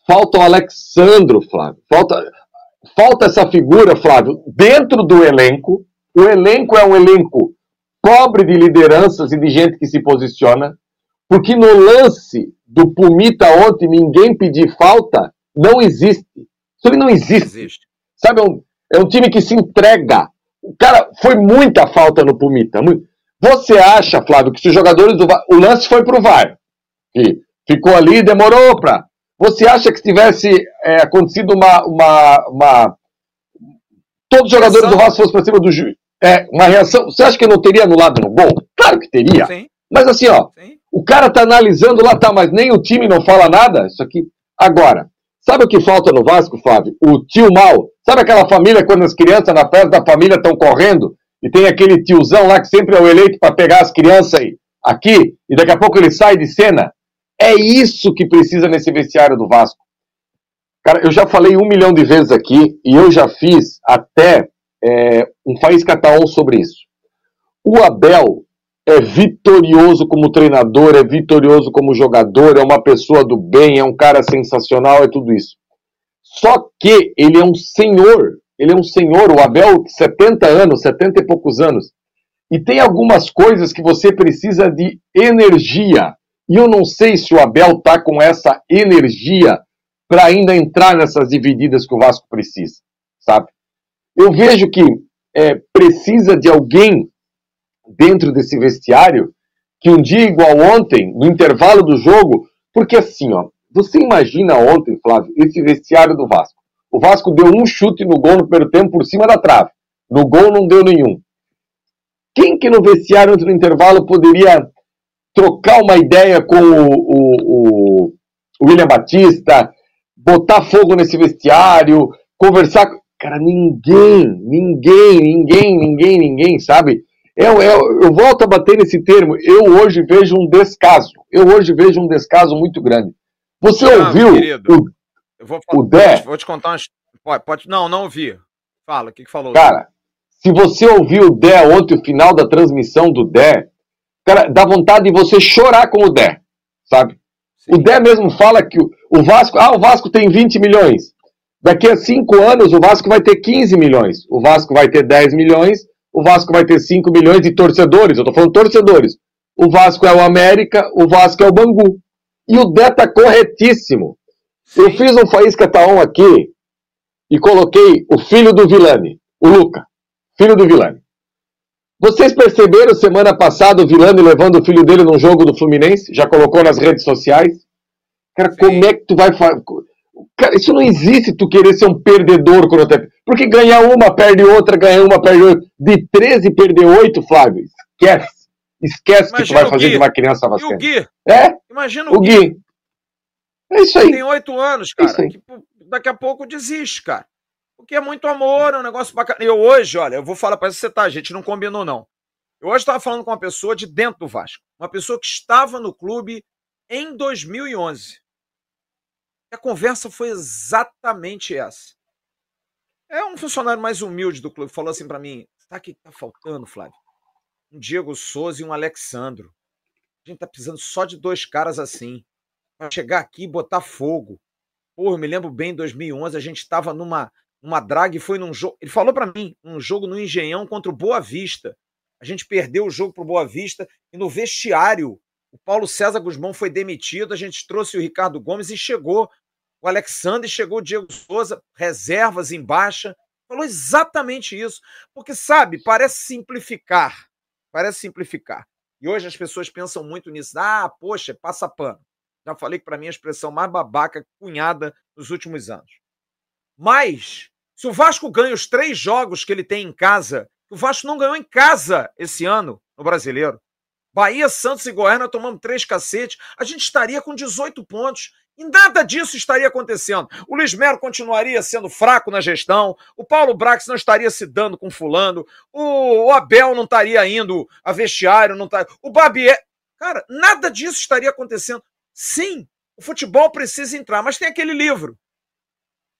Falta o Alexandro, Flávio. Falta falta essa figura, Flávio, dentro do elenco. O elenco é um elenco pobre de lideranças e de gente que se posiciona, porque no lance do Pumita ontem, ninguém pedir falta, não existe. Isso não existe. existe. Sabe, é um, é um time que se entrega. Cara, foi muita falta no Pumita. Você acha, Flávio, que se os jogadores do VAR, o lance foi pro VAR, que ficou ali, demorou para você acha que se tivesse é, acontecido uma, uma, uma, Todos os jogadores reação. do Vasco fossem para cima do juiz. É, uma reação. Você acha que não teria anulado no gol? Claro que teria. Sim. Mas assim, ó. Sim. O cara tá analisando lá, tá, mas nem o time não fala nada. Isso aqui. Agora, sabe o que falta no Vasco, Flávio? O tio mal. Sabe aquela família quando as crianças na festa da família estão correndo e tem aquele tiozão lá que sempre é o eleito para pegar as crianças aí, aqui e daqui a pouco ele sai de cena? É isso que precisa nesse vestiário do Vasco. Cara, eu já falei um milhão de vezes aqui e eu já fiz até é, um Faísca Taon sobre isso. O Abel é vitorioso como treinador, é vitorioso como jogador, é uma pessoa do bem, é um cara sensacional, é tudo isso. Só que ele é um senhor, ele é um senhor, o Abel, 70 anos, 70 e poucos anos. E tem algumas coisas que você precisa de energia. E eu não sei se o Abel está com essa energia para ainda entrar nessas divididas que o Vasco precisa, sabe? Eu vejo que é, precisa de alguém dentro desse vestiário que um dia igual ontem, no intervalo do jogo, porque assim, ó, Você imagina ontem, Flávio, esse vestiário do Vasco. O Vasco deu um chute no gol no primeiro tempo por cima da trave. No gol não deu nenhum. Quem que no vestiário no intervalo poderia trocar uma ideia com o, o, o, William Batista, botar fogo nesse vestiário, conversar. Cara, ninguém, ninguém, ninguém, ninguém, ninguém, sabe? Eu, eu, eu volto a bater nesse termo. Eu hoje vejo um descaso. Eu hoje vejo um descaso muito grande. Você não, ouviu querido, o, eu vou, o Dé? Vou te contar umas. Pode, pode, não, não ouvi. Fala, o que, que falou? Cara, se você ouviu o Dé ontem, o final da transmissão do Dé, cara, dá vontade de você chorar com o Dé, sabe? Sim. O Dé mesmo fala que o, o Vasco, ah, o Vasco tem 20 milhões. Daqui a cinco anos o Vasco vai ter 15 milhões. O Vasco vai ter 10 milhões. O Vasco vai ter 5 milhões de torcedores. Eu tô falando torcedores. O Vasco é o América, o Vasco é o Bangu. E o Dé tá corretíssimo. Sim. Eu fiz um Faísca Taon aqui e coloquei o filho do Vilani, o Luca, filho do Vilani. Vocês perceberam semana passada o Vilani levando o filho dele num jogo do Fluminense? Já colocou nas redes sociais? Cara, Sim. como é que tu vai fazer? Cara, isso não existe tu querer ser um perdedor quando até. Porque ganhar uma, perde outra, ganhar uma, perde outra. De 13 perder 8, Flávio, esquece. Esquece Imagina que tu vai fazer de uma criança vascaína. E o Gui? É? Imagina o, o Gui. Gui. É isso aí. Tem oito anos, cara. É que, daqui a pouco desiste, cara. Porque é muito amor, é um negócio bacana. Eu hoje, olha, eu vou falar para você, tá? A gente não combinou, não. Eu hoje estava falando com uma pessoa de dentro do Vasco. Uma pessoa que estava no clube em 2011. E a conversa foi exatamente essa. É um funcionário mais humilde do clube. Falou assim para mim: o que tá faltando, Flávio? Um Diego Souza e um Alexandro. A gente tá precisando só de dois caras assim. Pra chegar aqui e botar fogo. Porra, me lembro bem, em 2011, a gente estava numa, numa drag, foi num jogo. Ele falou para mim, um jogo no Engenhão contra o Boa Vista. A gente perdeu o jogo pro Boa Vista e no vestiário o Paulo César Guzmão foi demitido, a gente trouxe o Ricardo Gomes e chegou o Alexandre, chegou o Diego Souza, reservas em baixa. Falou exatamente isso. Porque, sabe, parece simplificar. Parece simplificar. E hoje as pessoas pensam muito nisso. Ah, poxa, passa pano. Já falei que para mim é a expressão mais babaca cunhada nos últimos anos. Mas, se o Vasco ganha os três jogos que ele tem em casa, o Vasco não ganhou em casa esse ano no brasileiro. Bahia, Santos e Goiás, nós tomamos três cacetes, a gente estaria com 18 pontos. E nada disso estaria acontecendo. O Luiz Melo continuaria sendo fraco na gestão, o Paulo Brax não estaria se dando com fulano, o, Abel não estaria indo a vestiário, não tá, o Babier. Cara, nada disso estaria acontecendo. Sim, o futebol precisa entrar, mas tem aquele livro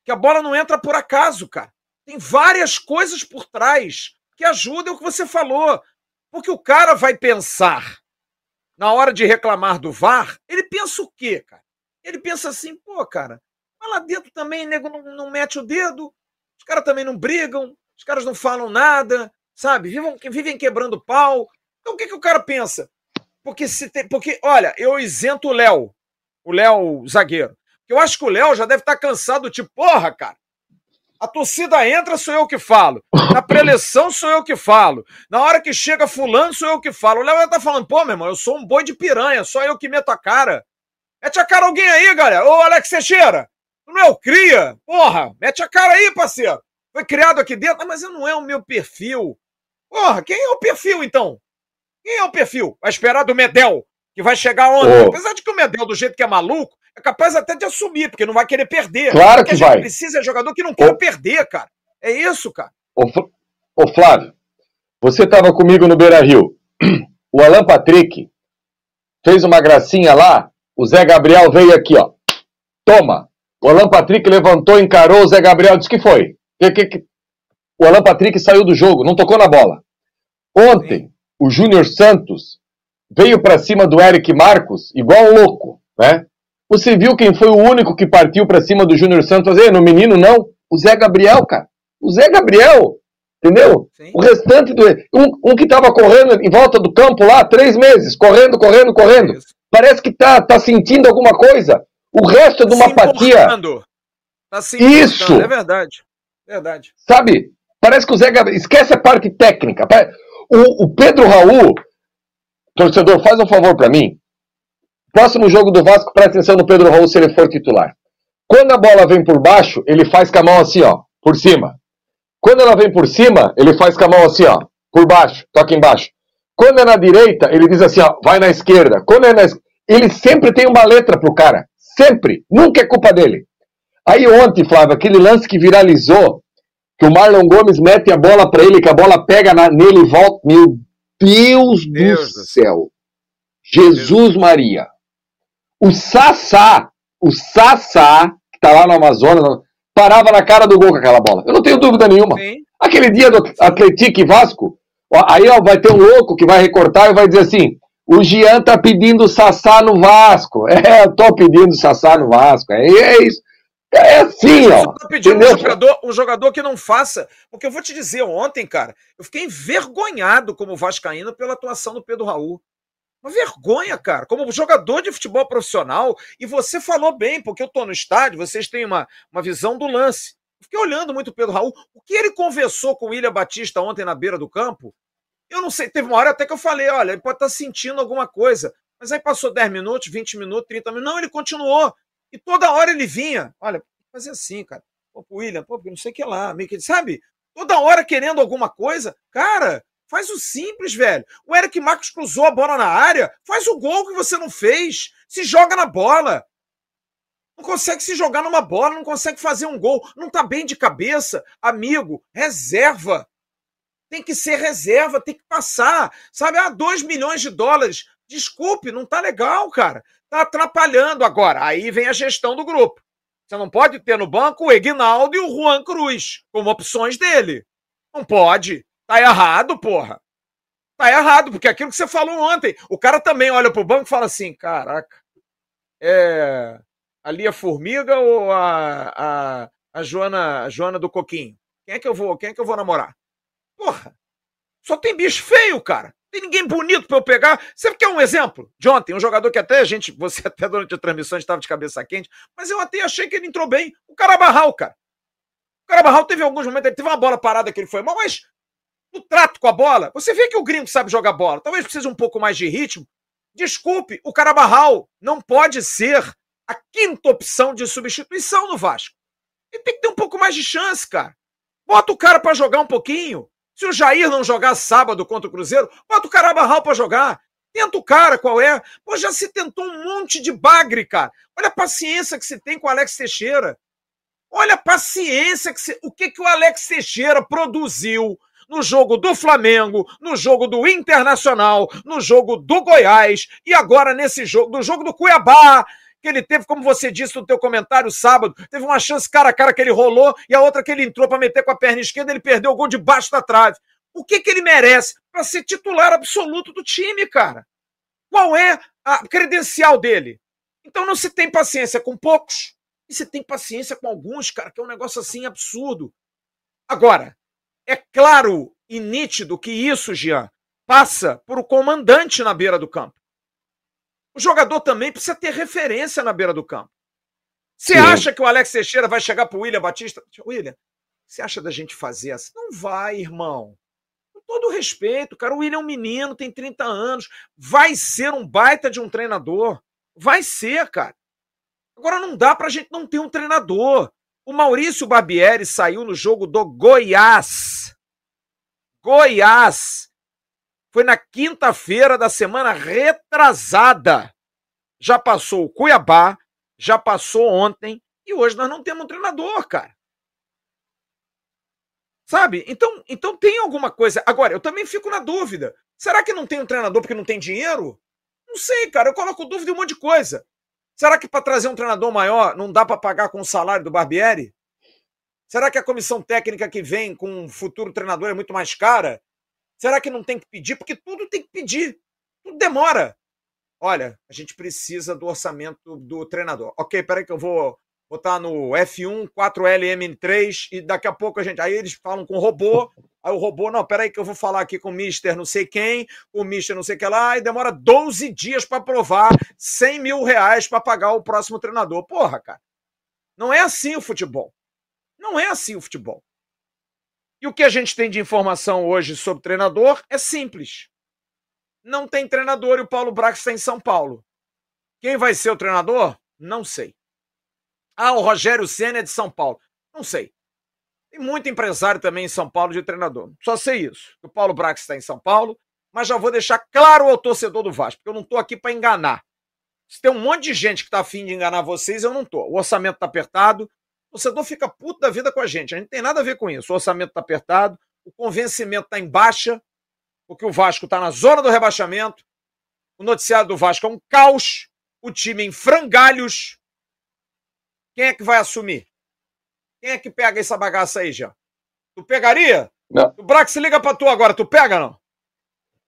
que a bola não entra por acaso, cara. Tem várias coisas por trás que ajudam o que você falou. Porque o cara vai pensar, na hora de reclamar do VAR, ele pensa o quê, cara? Ele pensa assim, pô, cara, mas lá dentro também, nego não, não mete o dedo, os caras também não brigam, os caras não falam nada, sabe? Vivem, vivem quebrando pau. Então o que, que o cara pensa? Porque se tem, porque, olha, eu isento o Léo, o Léo zagueiro. Eu acho que o Léo já deve estar tá cansado, tipo, porra, cara, a torcida entra, sou eu que falo. Na preleção, sou eu que falo. Na hora que chega fulano, sou eu que falo. O Léo tá falando, pô, meu irmão, eu sou um boi de piranha, só eu que meto a cara. Mete a cara alguém aí, galera. Ô, Alex Teixeira, tu não é o cria? Porra, mete a cara aí, parceiro. Foi criado aqui dentro, mas não é o meu perfil. Porra, quem é o perfil, então? Quem é o perfil? Vai esperar do Medel, que vai chegar onde? Oh. Apesar de que o Medel, do jeito que é maluco, é capaz até de assumir, porque não vai querer perder. Claro que a vai. precisa de jogador que não quer perder, cara. É isso, cara. Ô, Ô Flávio, você estava comigo no Beira Rio. *clears throat* O Alan Patrick fez uma gracinha lá. O Zé Gabriel veio aqui, ó. Toma. O Alan Patrick levantou, encarou o Zé Gabriel, disse que foi. Que, que, que... O Alan Patrick saiu do jogo, não tocou na bola. Ontem, Sim. o Júnior Santos veio para cima do Eric Marcos, igual um louco, né? Você viu quem foi o único que partiu para cima do Júnior Santos? Ei, no menino, não. O Zé Gabriel, cara. O Zé Gabriel. Entendeu? Sim. O restante do. Um, um que estava correndo em volta do campo lá três meses, correndo, correndo, correndo. Isso. Parece que tá, tá sentindo alguma coisa. O resto é de uma se apatia. Tá se Isso! É verdade. Verdade. Sabe? Parece que o Zé Gabriel. Esquece a parte técnica. O, o Pedro Raul, torcedor, faz um favor para mim. Próximo jogo do Vasco, presta atenção no Pedro Raul se ele for titular. Quando a bola vem por baixo, ele faz com a mão assim, ó, por cima. Quando ela vem por cima, ele faz com a mão assim, ó, por baixo, toca embaixo. Quando é na direita, ele diz assim, ó, vai na esquerda. Quando é na ele sempre tem uma letra pro cara, sempre, nunca é culpa dele. Aí ontem, Flávio, aquele lance que viralizou, que o Marlon Gomes mete a bola para ele, que a bola pega na, nele e volta. Meu Deus, Deus do céu. Jesus Deus. Maria. O Sassá, o Sassá, que tá lá no Amazonas, parava na cara do gol com aquela bola. Eu não tenho dúvida nenhuma. Sim. Aquele dia do Atlético e Vasco, aí ó, vai ter um louco que vai recortar e vai dizer assim: o Jean tá pedindo Sassá no Vasco. *laughs* É, eu tô pedindo Sassá no Vasco. É, é isso. É assim, ó. Você tá pedindo um jogador, um jogador que não faça. Porque eu vou te dizer, ontem, cara, eu fiquei envergonhado como Vascaíno pela atuação do Pedro Raul. Uma vergonha, cara. Como jogador de futebol profissional, e você falou bem, porque eu tô no estádio, vocês têm uma, uma visão do lance. Fiquei olhando muito o Pedro Raul. O que ele conversou com o William Batista ontem na beira do campo, eu não sei. Teve uma hora até que eu falei: olha, ele pode estar tá sentindo alguma coisa. Mas aí passou 10 minutos, 20 minutos, 30 minutos. Não, ele continuou. E toda hora ele vinha. Olha, fazer assim, cara. Pô, William, pô, não sei o que lá. Meio que, sabe? Toda hora querendo alguma coisa. Cara, faz o simples, velho. O Eric Marcos cruzou a bola na área. Faz o gol que você não fez. Se joga na bola. Não consegue se jogar numa bola, não consegue fazer um gol. Não tá bem de cabeça. Amigo, reserva. Tem que ser reserva, tem que passar. Sabe? Ah, 2 milhões de dólares. Desculpe, não tá legal, cara. Tá atrapalhando agora. Aí vem a gestão do grupo. Você não pode ter no banco o Egnaldo e o Juan Cruz como opções dele. Não pode. Tá errado, porra. Tá errado, porque aquilo que você falou ontem, o cara também olha pro banco e fala assim: caraca, é. Ali a formiga ou a, a, a Joana, a Joana do Coquinho? Quem é que eu vou, quem é que eu vou namorar? Porra, só tem bicho feio, cara tem ninguém bonito para eu pegar. Você quer um exemplo de ontem? Um jogador que até a gente, você *laughs* até durante a transmissão estava de cabeça quente, mas eu até achei que ele entrou bem. O Carabarral, cara. O Carabarral teve alguns momentos, ele teve uma bola parada que ele foi mal, mas no trato com a bola, você vê que o gringo sabe jogar bola. Talvez precise um pouco mais de ritmo. Desculpe, o Carabarral não pode ser a quinta opção de substituição no Vasco. Ele tem que ter um pouco mais de chance, cara. Bota o cara para jogar um pouquinho. Se o Jair não jogar sábado contra o Cruzeiro, bota o Carabarral para jogar. Tenta o cara, qual é? Pô, já se tentou um monte de bagre, cara. Olha a paciência que se tem com o Alex Teixeira. Olha a paciência que se... O que, que o Alex Teixeira produziu no jogo do Flamengo, no jogo do Internacional, no jogo do Goiás e agora nesse jogo, no jogo do Cuiabá, que ele teve, como você disse no teu comentário sábado, teve uma chance cara a cara que ele rolou e a outra que ele entrou para meter com a perna esquerda, ele perdeu o gol debaixo da trave. O que, que ele merece para ser titular absoluto do time, cara? Qual é a credencial dele? Então não se tem paciência com poucos e se tem paciência com alguns, cara, que é um negócio assim absurdo. Agora, é claro e nítido que isso, Jean, passa por o comandante na beira do campo. O jogador também precisa ter referência na beira do campo. Você acha que o Alex Teixeira vai chegar para o William Batista? William, você acha da gente fazer assim? Não vai, irmão. Com todo respeito, cara, o William é um menino, tem 30 anos, vai ser um baita de um treinador. Vai ser, cara. Agora não dá pra gente não ter um treinador. O Maurício Barbieri saiu no jogo do Goiás. Goiás. Foi na quinta-feira da semana retrasada. Já passou o Cuiabá, já passou ontem e hoje nós não temos um treinador, cara. Sabe? Então, então tem alguma coisa. Agora, eu também fico na dúvida. Será que não tem um treinador porque não tem dinheiro? Não sei, cara. Eu coloco dúvida em um monte de coisa. Será que para trazer um treinador maior não dá para pagar com o salário do Barbieri? Será que a comissão técnica que vem com um futuro treinador é muito mais cara? Será que não tem que pedir? Porque tudo tem que pedir. Tudo demora. Olha, a gente precisa do orçamento do treinador. Ok, peraí que eu vou botar no F1 4LM3 e daqui a pouco a gente. Aí eles falam com o robô. Aí o robô, não, peraí que eu vou falar aqui com o Mister não sei quem, o Mister não sei o que lá, e demora 12 dias para aprovar 100 mil reais para pagar o próximo treinador. Porra, cara. Não é assim o futebol. Não é assim o futebol. E o que a gente tem de informação hoje sobre treinador é simples. Não tem treinador e o Paulo Brax está em São Paulo. Quem vai ser o treinador? Não sei. Ah, o Rogério Senna é de São Paulo. Não sei. Tem muito empresário também em São Paulo de treinador. Só sei isso. O Paulo Brax está em São Paulo, mas já vou deixar claro ao torcedor do Vasco, porque eu não estou aqui para enganar. Se tem um monte de gente que está afim de enganar vocês, eu não estou. O orçamento está apertado, o torcedor fica puto da vida com a gente. A gente não tem nada a ver com isso. O orçamento está apertado, o convencimento está em baixa, porque o Vasco está na zona do rebaixamento, o noticiário do Vasco é um caos, o time em frangalhos. Quem é que vai assumir? Quem é que pega essa bagaça aí, já? Tu pegaria? Não. O Brax se liga pra tu agora, tu pega não?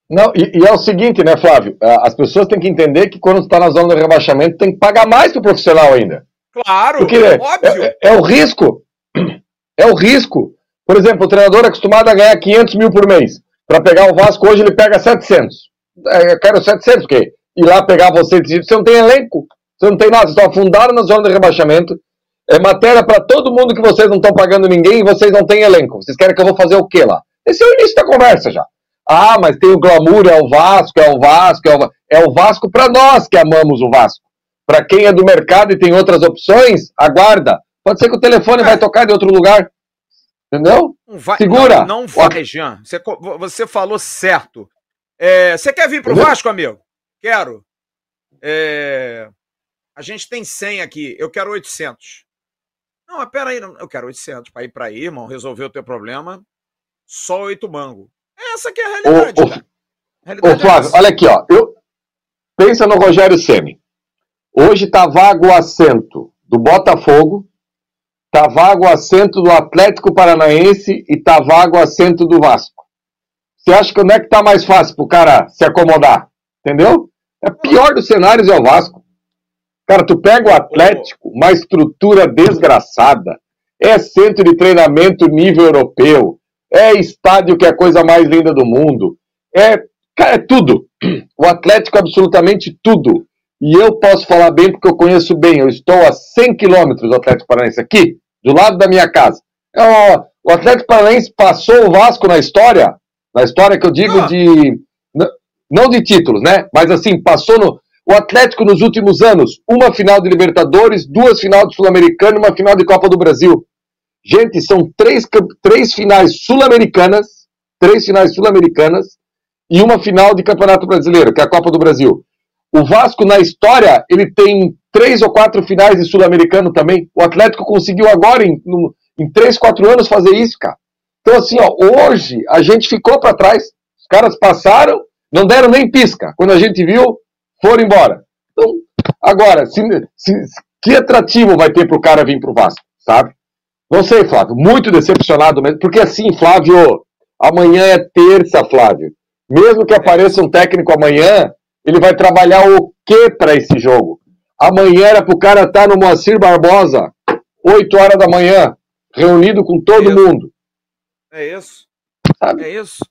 Não, e, e, é o seguinte, né, Flávio? As pessoas têm que entender que quando está na zona do rebaixamento tem que pagar mais pro profissional ainda. Claro, Porque é, óbvio. É, é, o risco. É o risco. Por exemplo, o treinador é acostumado a ganhar 500 mil por mês. Para pegar o Vasco hoje ele pega 700. É, eu quero 700, porque ir lá pegar você, você não tem elenco, você não tem nada, vocês estão afundados na zona de rebaixamento. É matéria para todo mundo que vocês não estão pagando ninguém e vocês não têm elenco. Vocês querem que eu vou fazer o quê lá? Esse é o início da conversa já. Ah, mas tem o glamour, é o Vasco, é o Vasco, é o, é o Vasco para nós que amamos o Vasco. Para quem é do mercado e tem outras opções, aguarda. Pode ser que o telefone vai tocar de outro lugar. Entendeu? Vai, Segura. Não, não vai, Jean. Você, você falou certo. É, você quer vir pro Entendeu? Vasco, amigo? Quero. É, a gente tem 100 aqui. Eu quero 800. Não, mas peraí. Eu quero 800 para ir para aí, irmão. Resolver o teu problema. Só oito mango. Essa que é a realidade. Ô, ô, realidade ô Flávio, é olha aqui, ó. Eu, pensa no Rogério Ceni. Hoje tá vago o assento do Botafogo, tá vago o assento do Atlético Paranaense e tá vago o assento do Vasco. Você acha que onde é que tá mais fácil pro cara se acomodar? Entendeu? É pior dos cenários é o Vasco. Cara, tu pega o Atlético, uma estrutura desgraçada, é centro de treinamento nível europeu, é estádio que é a coisa mais linda do mundo, é, cara, é tudo. O Atlético é absolutamente tudo. E eu posso falar bem porque eu conheço bem. Eu estou a 100 quilômetros do Atlético Paranaense, aqui, do lado da minha casa. É, o, o Atlético Paranaense passou o Vasco na história, na história que eu digo ah. de. Não de títulos, né? Mas assim, passou no. O Atlético nos últimos anos, uma final de Libertadores, duas finais de Sul-Americano e uma final de Copa do Brasil. Gente, são três, três finais sul-americanas, três finais sul-americanas e uma final de Campeonato Brasileiro, que é a Copa do Brasil. O Vasco, na história, ele tem três ou quatro finais de Sul-Americano também. O Atlético conseguiu agora, em, em três, quatro anos, fazer isso, cara. Então, assim, ó, hoje a gente ficou para trás. Os caras passaram, não deram nem pisca. Quando a gente viu, foram embora. Então, agora, se, se, que atrativo vai ter para o cara vir para o Vasco, sabe? Não sei, Flávio, muito decepcionado mesmo. Porque assim, Flávio, amanhã é terça, Flávio. Mesmo que apareça um técnico amanhã, ele vai trabalhar o que para esse jogo? Amanhã era para o cara estar tá no Moacir Barbosa, 8 horas da manhã, reunido com todo é mundo. É isso. Sabe? É isso.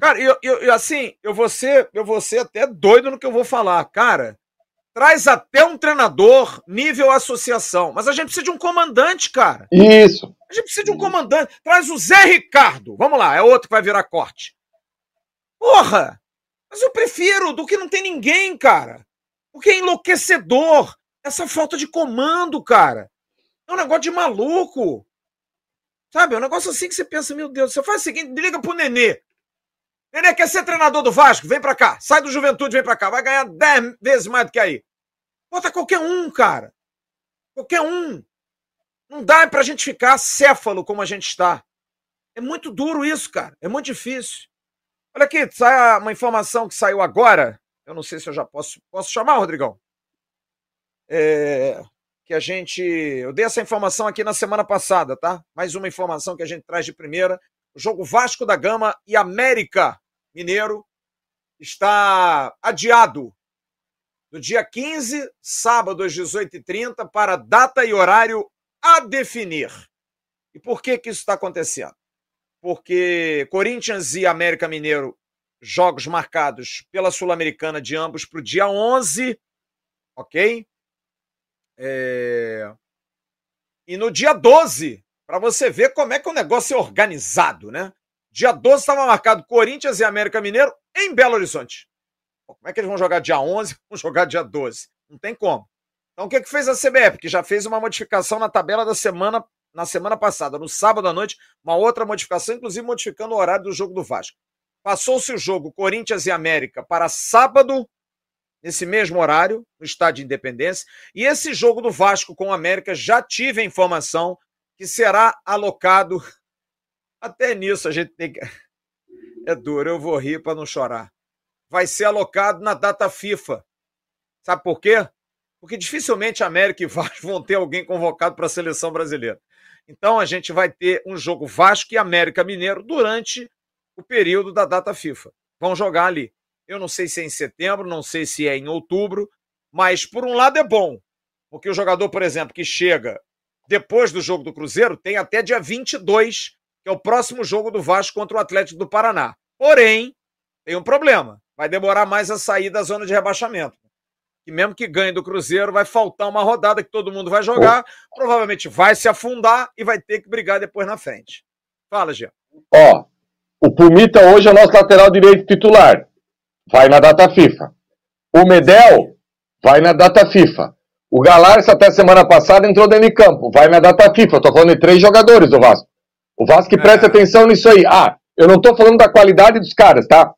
Cara, eu, eu, assim, eu vou, ser, eu vou ser até doido no que eu vou falar. Cara, traz até um treinador nível associação. Mas a gente precisa de um comandante, cara. Isso. A gente precisa de um comandante. Traz o Zé Ricardo. Vamos lá, é outro que vai virar corte. Porra! Mas eu prefiro do que não tem ninguém, cara. Porque é enlouquecedor essa falta de comando, cara. É um negócio de maluco. Sabe? É um negócio assim que você pensa, meu Deus, você faz o seguinte, liga pro Nenê. Nenê quer ser treinador do Vasco? Vem pra cá. Sai do Juventude, vem pra cá. Vai ganhar 10 vezes mais do que aí. Bota qualquer um, cara. Qualquer um. Não dá pra gente ficar céfalo como a gente está. É muito duro isso, cara. É muito difícil. Olha aqui, sai uma informação que saiu agora. Eu não sei se eu já posso. Posso chamar, Rodrigão? É, que a gente. Eu dei essa informação aqui na semana passada, tá? Mais uma informação que a gente traz de primeira. O jogo Vasco da Gama e América Mineiro está adiado do dia 15, sábado às 18h30, para data e horário a definir. E por que, que isso está acontecendo? Porque Corinthians e América Mineiro, jogos marcados pela Sul-Americana de ambos para o dia 11, ok? É... E no dia 12, para você ver como é que o negócio é organizado, né? Dia 12 estava marcado Corinthians e América Mineiro em Belo Horizonte. Como é que eles vão jogar dia 11 vão jogar dia 12? Não tem como. Então o que, que fez a CBF? Que já fez uma modificação na tabela da semana na semana passada, no sábado à noite, uma outra modificação, inclusive modificando o horário do jogo do Vasco. Passou-se o jogo Corinthians e América para sábado, nesse mesmo horário, no Estádio de Independência, e esse jogo do Vasco com o América já tive a informação que será alocado. *laughs* Até nisso a gente tem que. *laughs* É duro, eu vou rir para não chorar. Vai ser alocado na data FIFA. Sabe por quê? Porque dificilmente América e Vasco *laughs* vão ter alguém convocado para a seleção brasileira. Então a gente vai ter um jogo Vasco e América Mineiro durante o período da data FIFA. Vão jogar ali. Eu não sei se é em setembro, não sei se é em outubro, mas por um lado é bom, porque o jogador, por exemplo, que chega depois do jogo do Cruzeiro tem até dia 22, que é o próximo jogo do Vasco contra o Atlético do Paraná. Porém, tem um problema. Vai demorar mais a sair da zona de rebaixamento. E mesmo que ganhe do Cruzeiro, vai faltar uma rodada que todo mundo vai jogar, provavelmente vai se afundar e vai ter que brigar depois na frente. Fala, Jean. Ó, o Pumita hoje é nosso lateral direito titular. Vai na data FIFA. O Medel vai na data FIFA. O Galarça até semana passada entrou dentro de campo. Vai na data FIFA. Eu tô falando de três jogadores do Vasco. O Vasco que é. presta atenção nisso aí. Ah, eu não tô falando da qualidade dos caras, tá?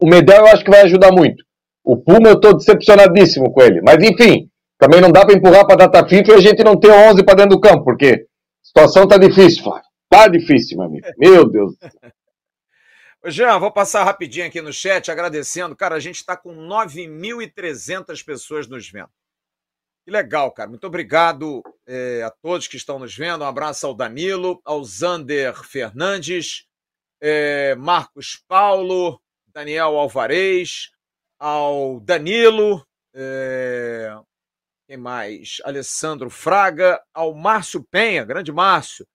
O Medel eu acho que vai ajudar muito. O Puma eu tô decepcionadíssimo com ele. Mas enfim, também não dá para empurrar para data FIFA e a gente não ter 11 para dentro do campo, porque a situação tá difícil, Flávio. Tá difícil, meu amigo. Meu Deus. *laughs* Jean, vou passar rapidinho aqui no chat agradecendo. Cara, a gente está com 9.300 pessoas nos vendo. Que legal, cara. Muito obrigado é, a todos que estão nos vendo. Um abraço ao Danilo, ao Zander Fernandes, é, Marcos Paulo, Daniel Alvarez, ao Danilo, é, quem mais? Alessandro Fraga, ao Márcio Penha, grande Márcio,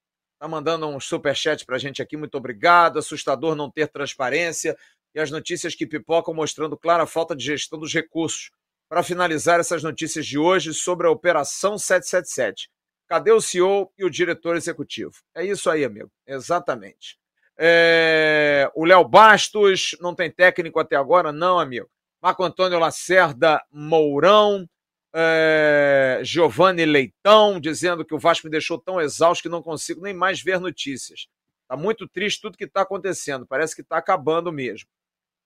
Tá mandando um superchat pra gente aqui, muito obrigado. Assustador não ter transparência e as notícias que pipocam mostrando clara falta de gestão dos recursos. Para finalizar essas notícias de hoje sobre a Operação 777. Cadê o CEO e o diretor executivo? É isso aí, amigo. Exatamente. É... O Léo Bastos, não tem técnico até agora? Não, amigo. Marco Antônio Lacerda Mourão, é, Giovanni Leitão dizendo que o Vasco me deixou tão exausto que não consigo nem mais ver notícias. Está muito triste tudo que está acontecendo. Parece que está acabando mesmo.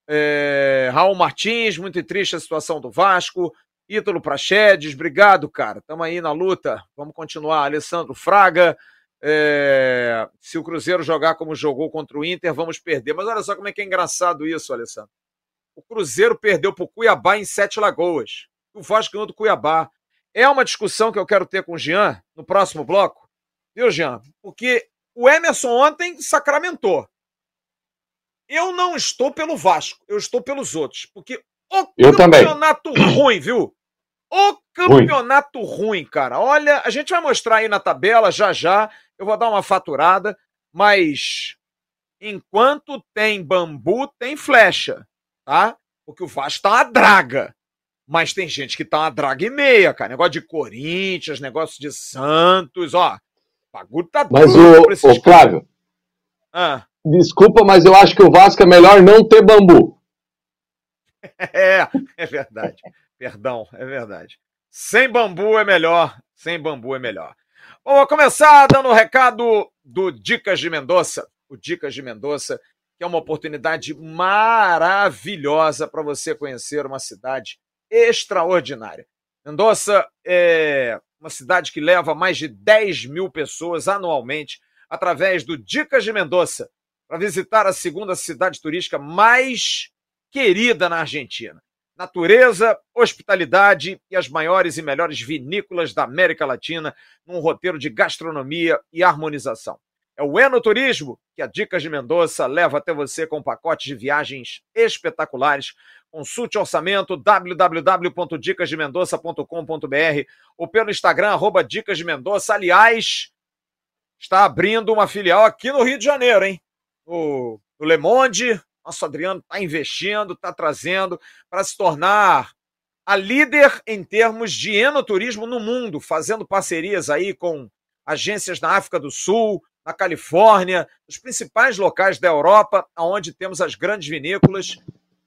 É, Raul Martins, muito triste a situação do Vasco. Ítalo Prachedes, obrigado, cara. Estamos aí na luta. Vamos continuar. Alessandro Fraga. É, se o Cruzeiro jogar como jogou contra o Inter, vamos perder. Mas olha só como é que é engraçado isso, Alessandro. O Cruzeiro perdeu para o Cuiabá em Sete Lagoas o Vasco ganhou do Cuiabá. É uma discussão que eu quero ter com o Jean no próximo bloco, viu, Jean? Porque o Emerson ontem sacramentou. Eu não estou pelo Vasco, eu estou pelos outros. Porque o eu campeonato também. *clears throat* ruim, viu? O campeonato ruim. ruim, cara. Olha, a gente vai mostrar aí na tabela já já. Eu vou dar uma faturada, mas enquanto tem bambu, tem flecha, tá? Porque o Vasco tá uma draga. Mas tem gente que tá uma draga e meia, cara. Negócio de Corinthians, negócio de Santos, ó. O bagulho tá Mas o, o Flávio, ah. desculpa, mas eu acho que o Vasco é melhor não ter bambu. *laughs* É, é verdade. Perdão, é verdade. Sem bambu é melhor. Sem bambu é melhor. Bom, vou começar dando o um recado do Dicas de Mendonça. O Dicas de Mendonça, que é uma oportunidade maravilhosa para você conhecer uma cidade extraordinária. Mendoza é uma cidade que leva mais de 10 mil pessoas anualmente através do Dicas de Mendoza para visitar a segunda cidade turística mais querida na Argentina. Natureza, hospitalidade e as maiores e melhores vinícolas da América Latina num roteiro de gastronomia e harmonização. É o Enoturismo que a Dicas de Mendoza leva até você com pacotes de viagens espetaculares Consulte orçamento www.dicasdemendoça.com.br ou pelo Instagram, arroba Dicas de Mendonça. Aliás, está abrindo uma filial aqui no Rio de Janeiro, hein? O, o Le Monde, nosso Adriano está investindo, está trazendo para se tornar a líder em termos de enoturismo no mundo, fazendo parcerias aí com agências na África do Sul, na Califórnia, nos principais locais da Europa, onde temos as grandes vinícolas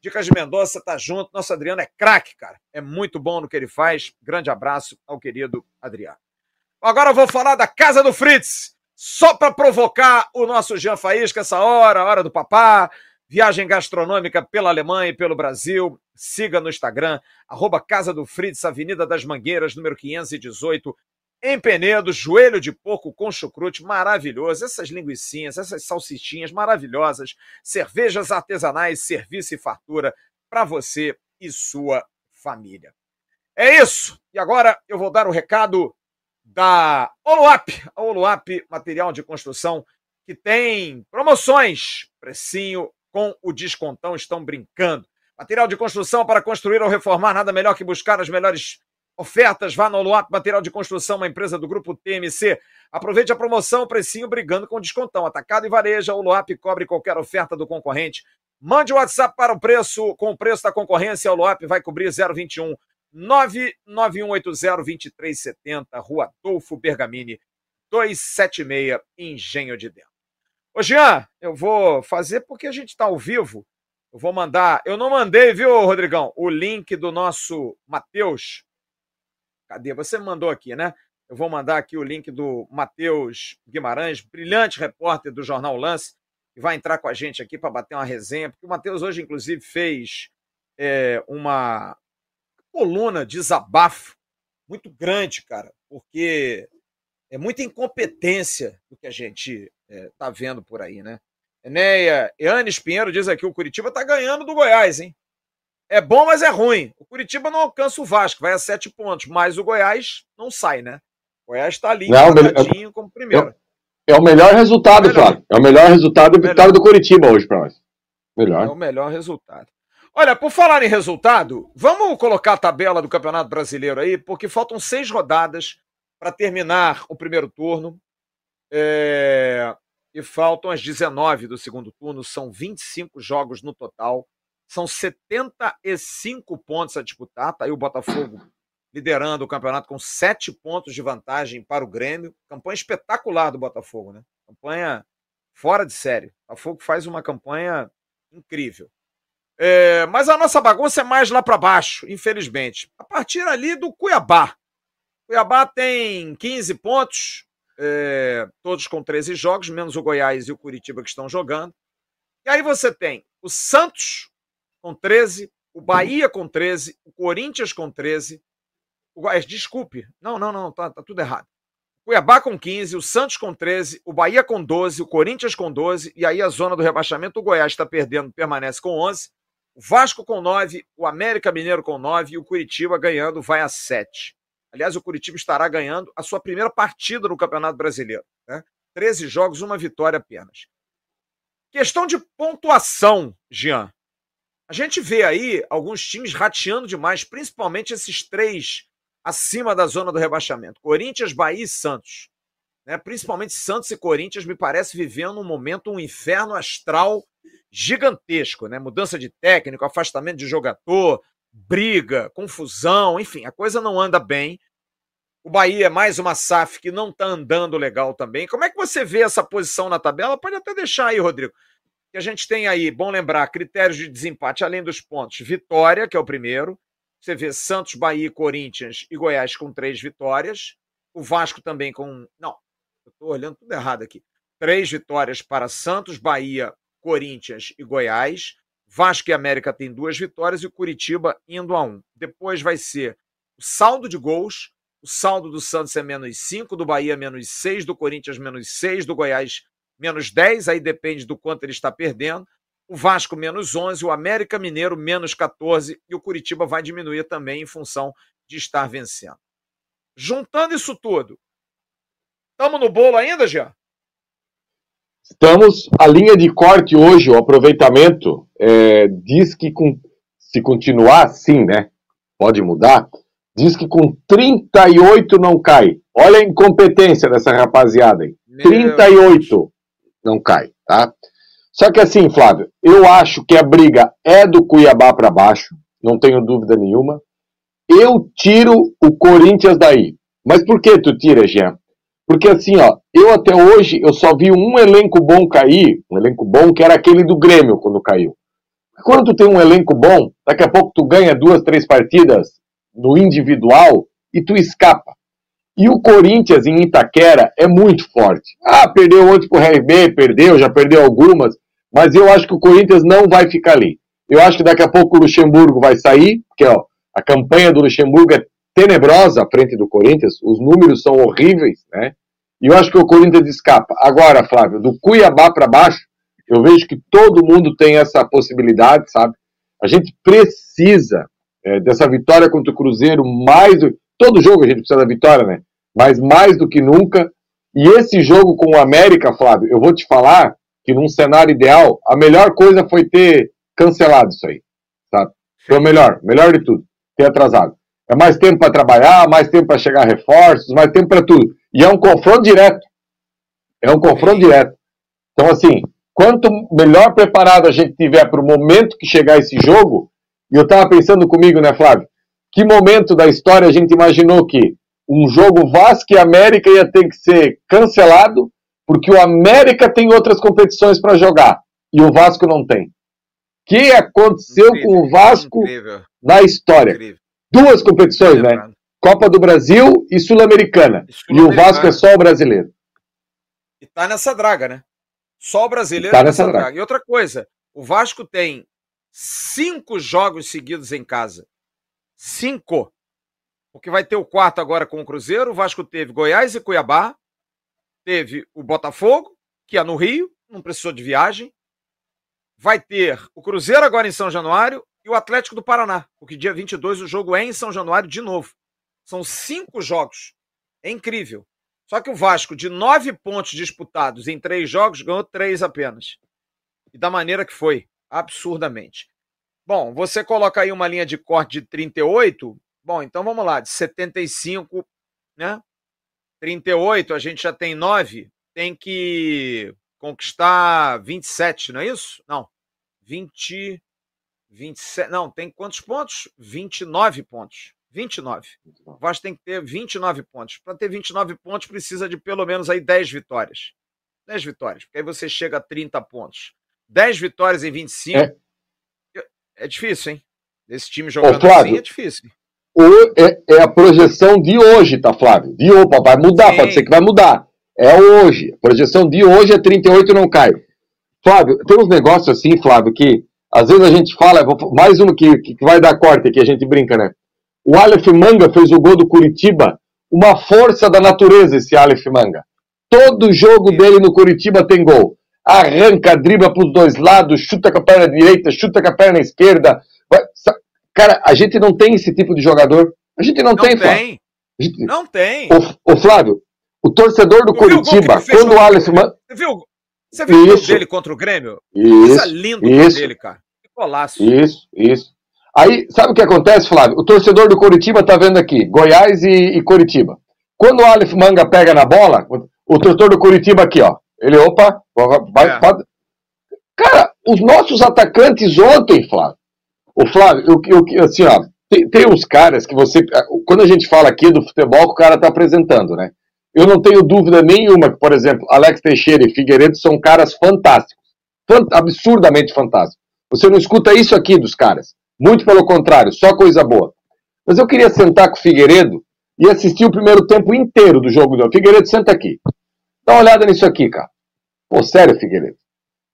Dicas de Mendonça tá junto. Nosso Adriano é craque, cara. É muito bom no que ele faz. Grande abraço ao querido Adriano. Agora eu vou falar da Casa do Fritz. Só para provocar o nosso Jean Faísca essa hora, hora do papá. Viagem gastronômica pela Alemanha e pelo Brasil. Siga no Instagram, arroba Casa do Fritz, Avenida das Mangueiras, número 518, em Penedo, joelho de porco com chucrute, maravilhoso. Essas linguiçinhas, essas salsichinhas maravilhosas. Cervejas artesanais, serviço e fartura para você e sua família. É isso. E agora eu vou dar o recado da Oluap. A Oluap, material de construção que tem promoções, precinho com o descontão, estão brincando. Material de construção para construir ou reformar, nada melhor que buscar as melhores Ofertas, vá no Luap Material de Construção, uma empresa do grupo TMC. Aproveite a promoção, precinho brigando com descontão. Atacado e vareja, o Luap cobre qualquer oferta do concorrente. Mande o WhatsApp para o preço, com o preço da concorrência, o Luap vai cobrir 021 991802370, Rua Adolfo Bergamini, 276, Engenho de Dentro. Ô Jean, eu vou fazer porque a gente está ao vivo. Eu vou mandar. Eu não mandei, viu, Rodrigão? O link do nosso Matheus Cadê? Você mandou aqui, né? Eu vou mandar aqui o link do Matheus Guimarães, brilhante repórter do Jornal Lance, que vai entrar com a gente aqui para bater uma resenha, porque o Matheus hoje, inclusive, fez é, uma coluna de desabafo muito grande, cara, porque é muita incompetência do que a gente está é, vendo por aí, né? Enéia, Eanes Pinheiro diz aqui: o Curitiba está ganhando do Goiás, hein? É bom, mas é ruim. O Curitiba não alcança o Vasco, vai a sete pontos, mas o Goiás não sai, né? O Goiás está ali, não, melhor, como primeiro. É, é, o melhor resultado, é Flávio. É o melhor resultado é vitória do Curitiba hoje para nós. Melhor. É o melhor resultado. Olha, por falar em resultado, vamos colocar a tabela do Campeonato Brasileiro aí, porque faltam seis rodadas para terminar o primeiro turno. É... E faltam as 19 do segundo turno, são 25 jogos no total. São 75 pontos a disputar. Tá aí o Botafogo liderando o campeonato com sete pontos de vantagem para o Grêmio. Campanha espetacular do Botafogo, né? Campanha fora de série. O Botafogo faz uma campanha incrível. É, mas a nossa bagunça é mais lá para baixo, infelizmente. A partir ali do Cuiabá. Cuiabá tem 15 pontos, é, todos com 13 jogos, menos o Goiás e o Curitiba que estão jogando. E aí você tem o Santos com 13, o Bahia com 13, o Corinthians com 13, o Goiás, desculpe, não, não, não, tá, tá tudo errado. Cuiabá com 15, o Santos com 13, o Bahia com 12, o Corinthians com 12, e aí a zona do rebaixamento, o Goiás está perdendo, permanece com 11, o Vasco com 9, o América Mineiro com 9 e o Curitiba ganhando vai a 7. Aliás, o Curitiba estará ganhando a sua primeira partida no Campeonato Brasileiro. Né? 13 jogos, uma vitória apenas. Questão de pontuação, Jean. A gente vê aí alguns times rateando demais, principalmente esses três acima da zona do rebaixamento: Corinthians, Bahia e Santos. Né? Principalmente Santos e Corinthians me parece vivendo um momento, um inferno astral gigantesco, né? Mudança de técnico, afastamento de jogador, briga, confusão, enfim, a coisa não anda bem. O Bahia é mais uma SAF que não está andando legal também. Como é que você vê essa posição na tabela? Pode até deixar aí, Rodrigo que a gente tem aí, bom lembrar, critérios de desempate além dos pontos. Vitória, que é o primeiro. Você vê Santos, Bahia, Corinthians e Goiás com três vitórias. O Vasco também com. Não, eu estou olhando tudo errado aqui. Três vitórias para Santos, Bahia, Corinthians e Goiás. Vasco e América tem duas vitórias e o Curitiba indo a um. Depois vai ser o saldo de gols. O saldo do Santos é menos 5, do Bahia menos 6, do Corinthians menos 6, do Goiás menos 10, aí depende do quanto ele está perdendo. O Vasco menos 11, o América Mineiro menos 14 e o Curitiba vai diminuir também em função de estar vencendo. Juntando isso tudo, estamos no bolo ainda, já? Estamos, a linha de corte hoje, o aproveitamento, é, diz que com, se continuar assim, né, pode mudar, diz que com 38 não cai. Olha a incompetência dessa rapaziada aí. Meu 38. Deus não cai, tá? Só que assim, Flávio, eu acho que a briga é do Cuiabá para baixo, não tenho dúvida nenhuma. Eu tiro o Corinthians daí. Mas por que tu tira, Jean? Porque assim, ó, eu até hoje eu só vi um elenco bom cair, um elenco bom que era aquele do Grêmio quando caiu. Quando tu tem um elenco bom, daqui a pouco tu ganha duas, três partidas no individual e tu escapa. E o Corinthians em Itaquera é muito forte. Ah, perdeu ontem pro RB, perdeu, já perdeu algumas, mas eu acho que o Corinthians não vai ficar ali. Eu acho que daqui a pouco o Luxemburgo vai sair, porque ó, a campanha do Luxemburgo é tenebrosa à frente do Corinthians, os números são horríveis, né? E eu acho que o Corinthians escapa. Agora, Flávio, do Cuiabá para baixo, eu vejo que todo mundo tem essa possibilidade, sabe? A gente precisa é, dessa vitória contra o Cruzeiro mais. Todo jogo a gente precisa da vitória, né? Mas mais do que nunca. E esse jogo com o América, Flávio, eu vou te falar que num cenário ideal, a melhor coisa foi ter cancelado isso aí, sabe? Foi o melhor, melhor de tudo, ter atrasado. É mais tempo para trabalhar, mais tempo para chegar reforços, mais tempo para tudo. E é um confronto direto. É um confronto direto. Então, assim, quanto melhor preparado a gente tiver para o momento que chegar esse jogo, e eu estava pensando comigo, né, Flávio? Que momento da história a gente imaginou que um jogo Vasco e América ia ter que ser cancelado, porque o América tem outras competições para jogar e o Vasco não tem que aconteceu incrível, com o Vasco incrível, na história. Incrível. Duas competições, né? Copa do Brasil e Sul-Americana. Sul e o Vasco é só o brasileiro. E tá nessa draga, né? Só o brasileiro tá nessa, draga. draga. E outra coisa, o Vasco tem cinco jogos seguidos em casa. Cinco. Porque vai ter o quarto agora com o Cruzeiro. O Vasco teve Goiás e Cuiabá. Teve o Botafogo, que é no Rio, não precisou de viagem vai ter o Cruzeiro agora em São Januário e o Atlético do Paraná, porque dia 22 o jogo é em São Januário de novo. São cinco jogos. É incrível. Só que o Vasco, de nove pontos disputados em três jogos, ganhou três apenas. E da maneira que foi. Absurdamente. Bom, você coloca aí uma linha de corte de 38. Bom, então vamos lá. De 75, né? 38, a gente já tem nove. Tem que conquistar 27, não é isso? Não. 20. 27. Não, tem quantos pontos? 29 pontos. 29. O Vasco tem que ter 29 pontos. Para ter 29 pontos, precisa de pelo menos aí 10 vitórias. 10 vitórias, porque aí você chega a 30 pontos. 10 vitórias em 25. É, é difícil, hein? Esse time jogando Ô, Flávio, assim é difícil. O, é, é, a projeção de hoje, tá, Flávio? De hoje, vai mudar, Sim. pode ser que vai mudar. É hoje. A projeção de hoje é 38 não cai. Flávio, tem uns negócios assim, Flávio, que às vezes a gente fala, mais uma que, que vai dar corte aqui, a gente brinca, né? O Aleph Manga fez o gol do Curitiba, uma força da natureza esse Aleph Manga. Todo jogo dele no Curitiba tem gol. Arranca, dribla para os dois lados, chuta com a perna direita, chuta com a perna esquerda. Cara, a gente não tem esse tipo de jogador. A gente não, não tem, Flávio. Gente... Não tem. Ô, Flávio, o torcedor do Curitiba, quando o Alisson. Você viu, você viu isso, o gol dele contra o Grêmio? Isso. Coisa lindo isso, dele, cara. Que golaço. Isso, isso. Aí, sabe o que acontece, Flávio? O torcedor do Curitiba tá vendo aqui, Goiás e, e Curitiba. Quando o Aleph Manga pega na bola, o torcedor do Curitiba aqui, ó. Ele, opa, vai. É. Cara, os nossos atacantes ontem, Flávio. O Flávio, eu, eu, assim, ó, tem, tem uns caras que você. Quando a gente fala aqui do futebol, o cara tá apresentando, né? Eu não tenho dúvida nenhuma que, por exemplo, Alex Teixeira e Figueiredo são caras fantásticos. Fant absurdamente fantásticos. Você não escuta isso aqui dos caras. Muito pelo contrário, só coisa boa. Mas eu queria sentar com o Figueiredo e assistir o primeiro tempo inteiro do jogo do Figueiredo, senta aqui. Dá uma olhada nisso aqui, cara. Pô, sério, Figueiredo.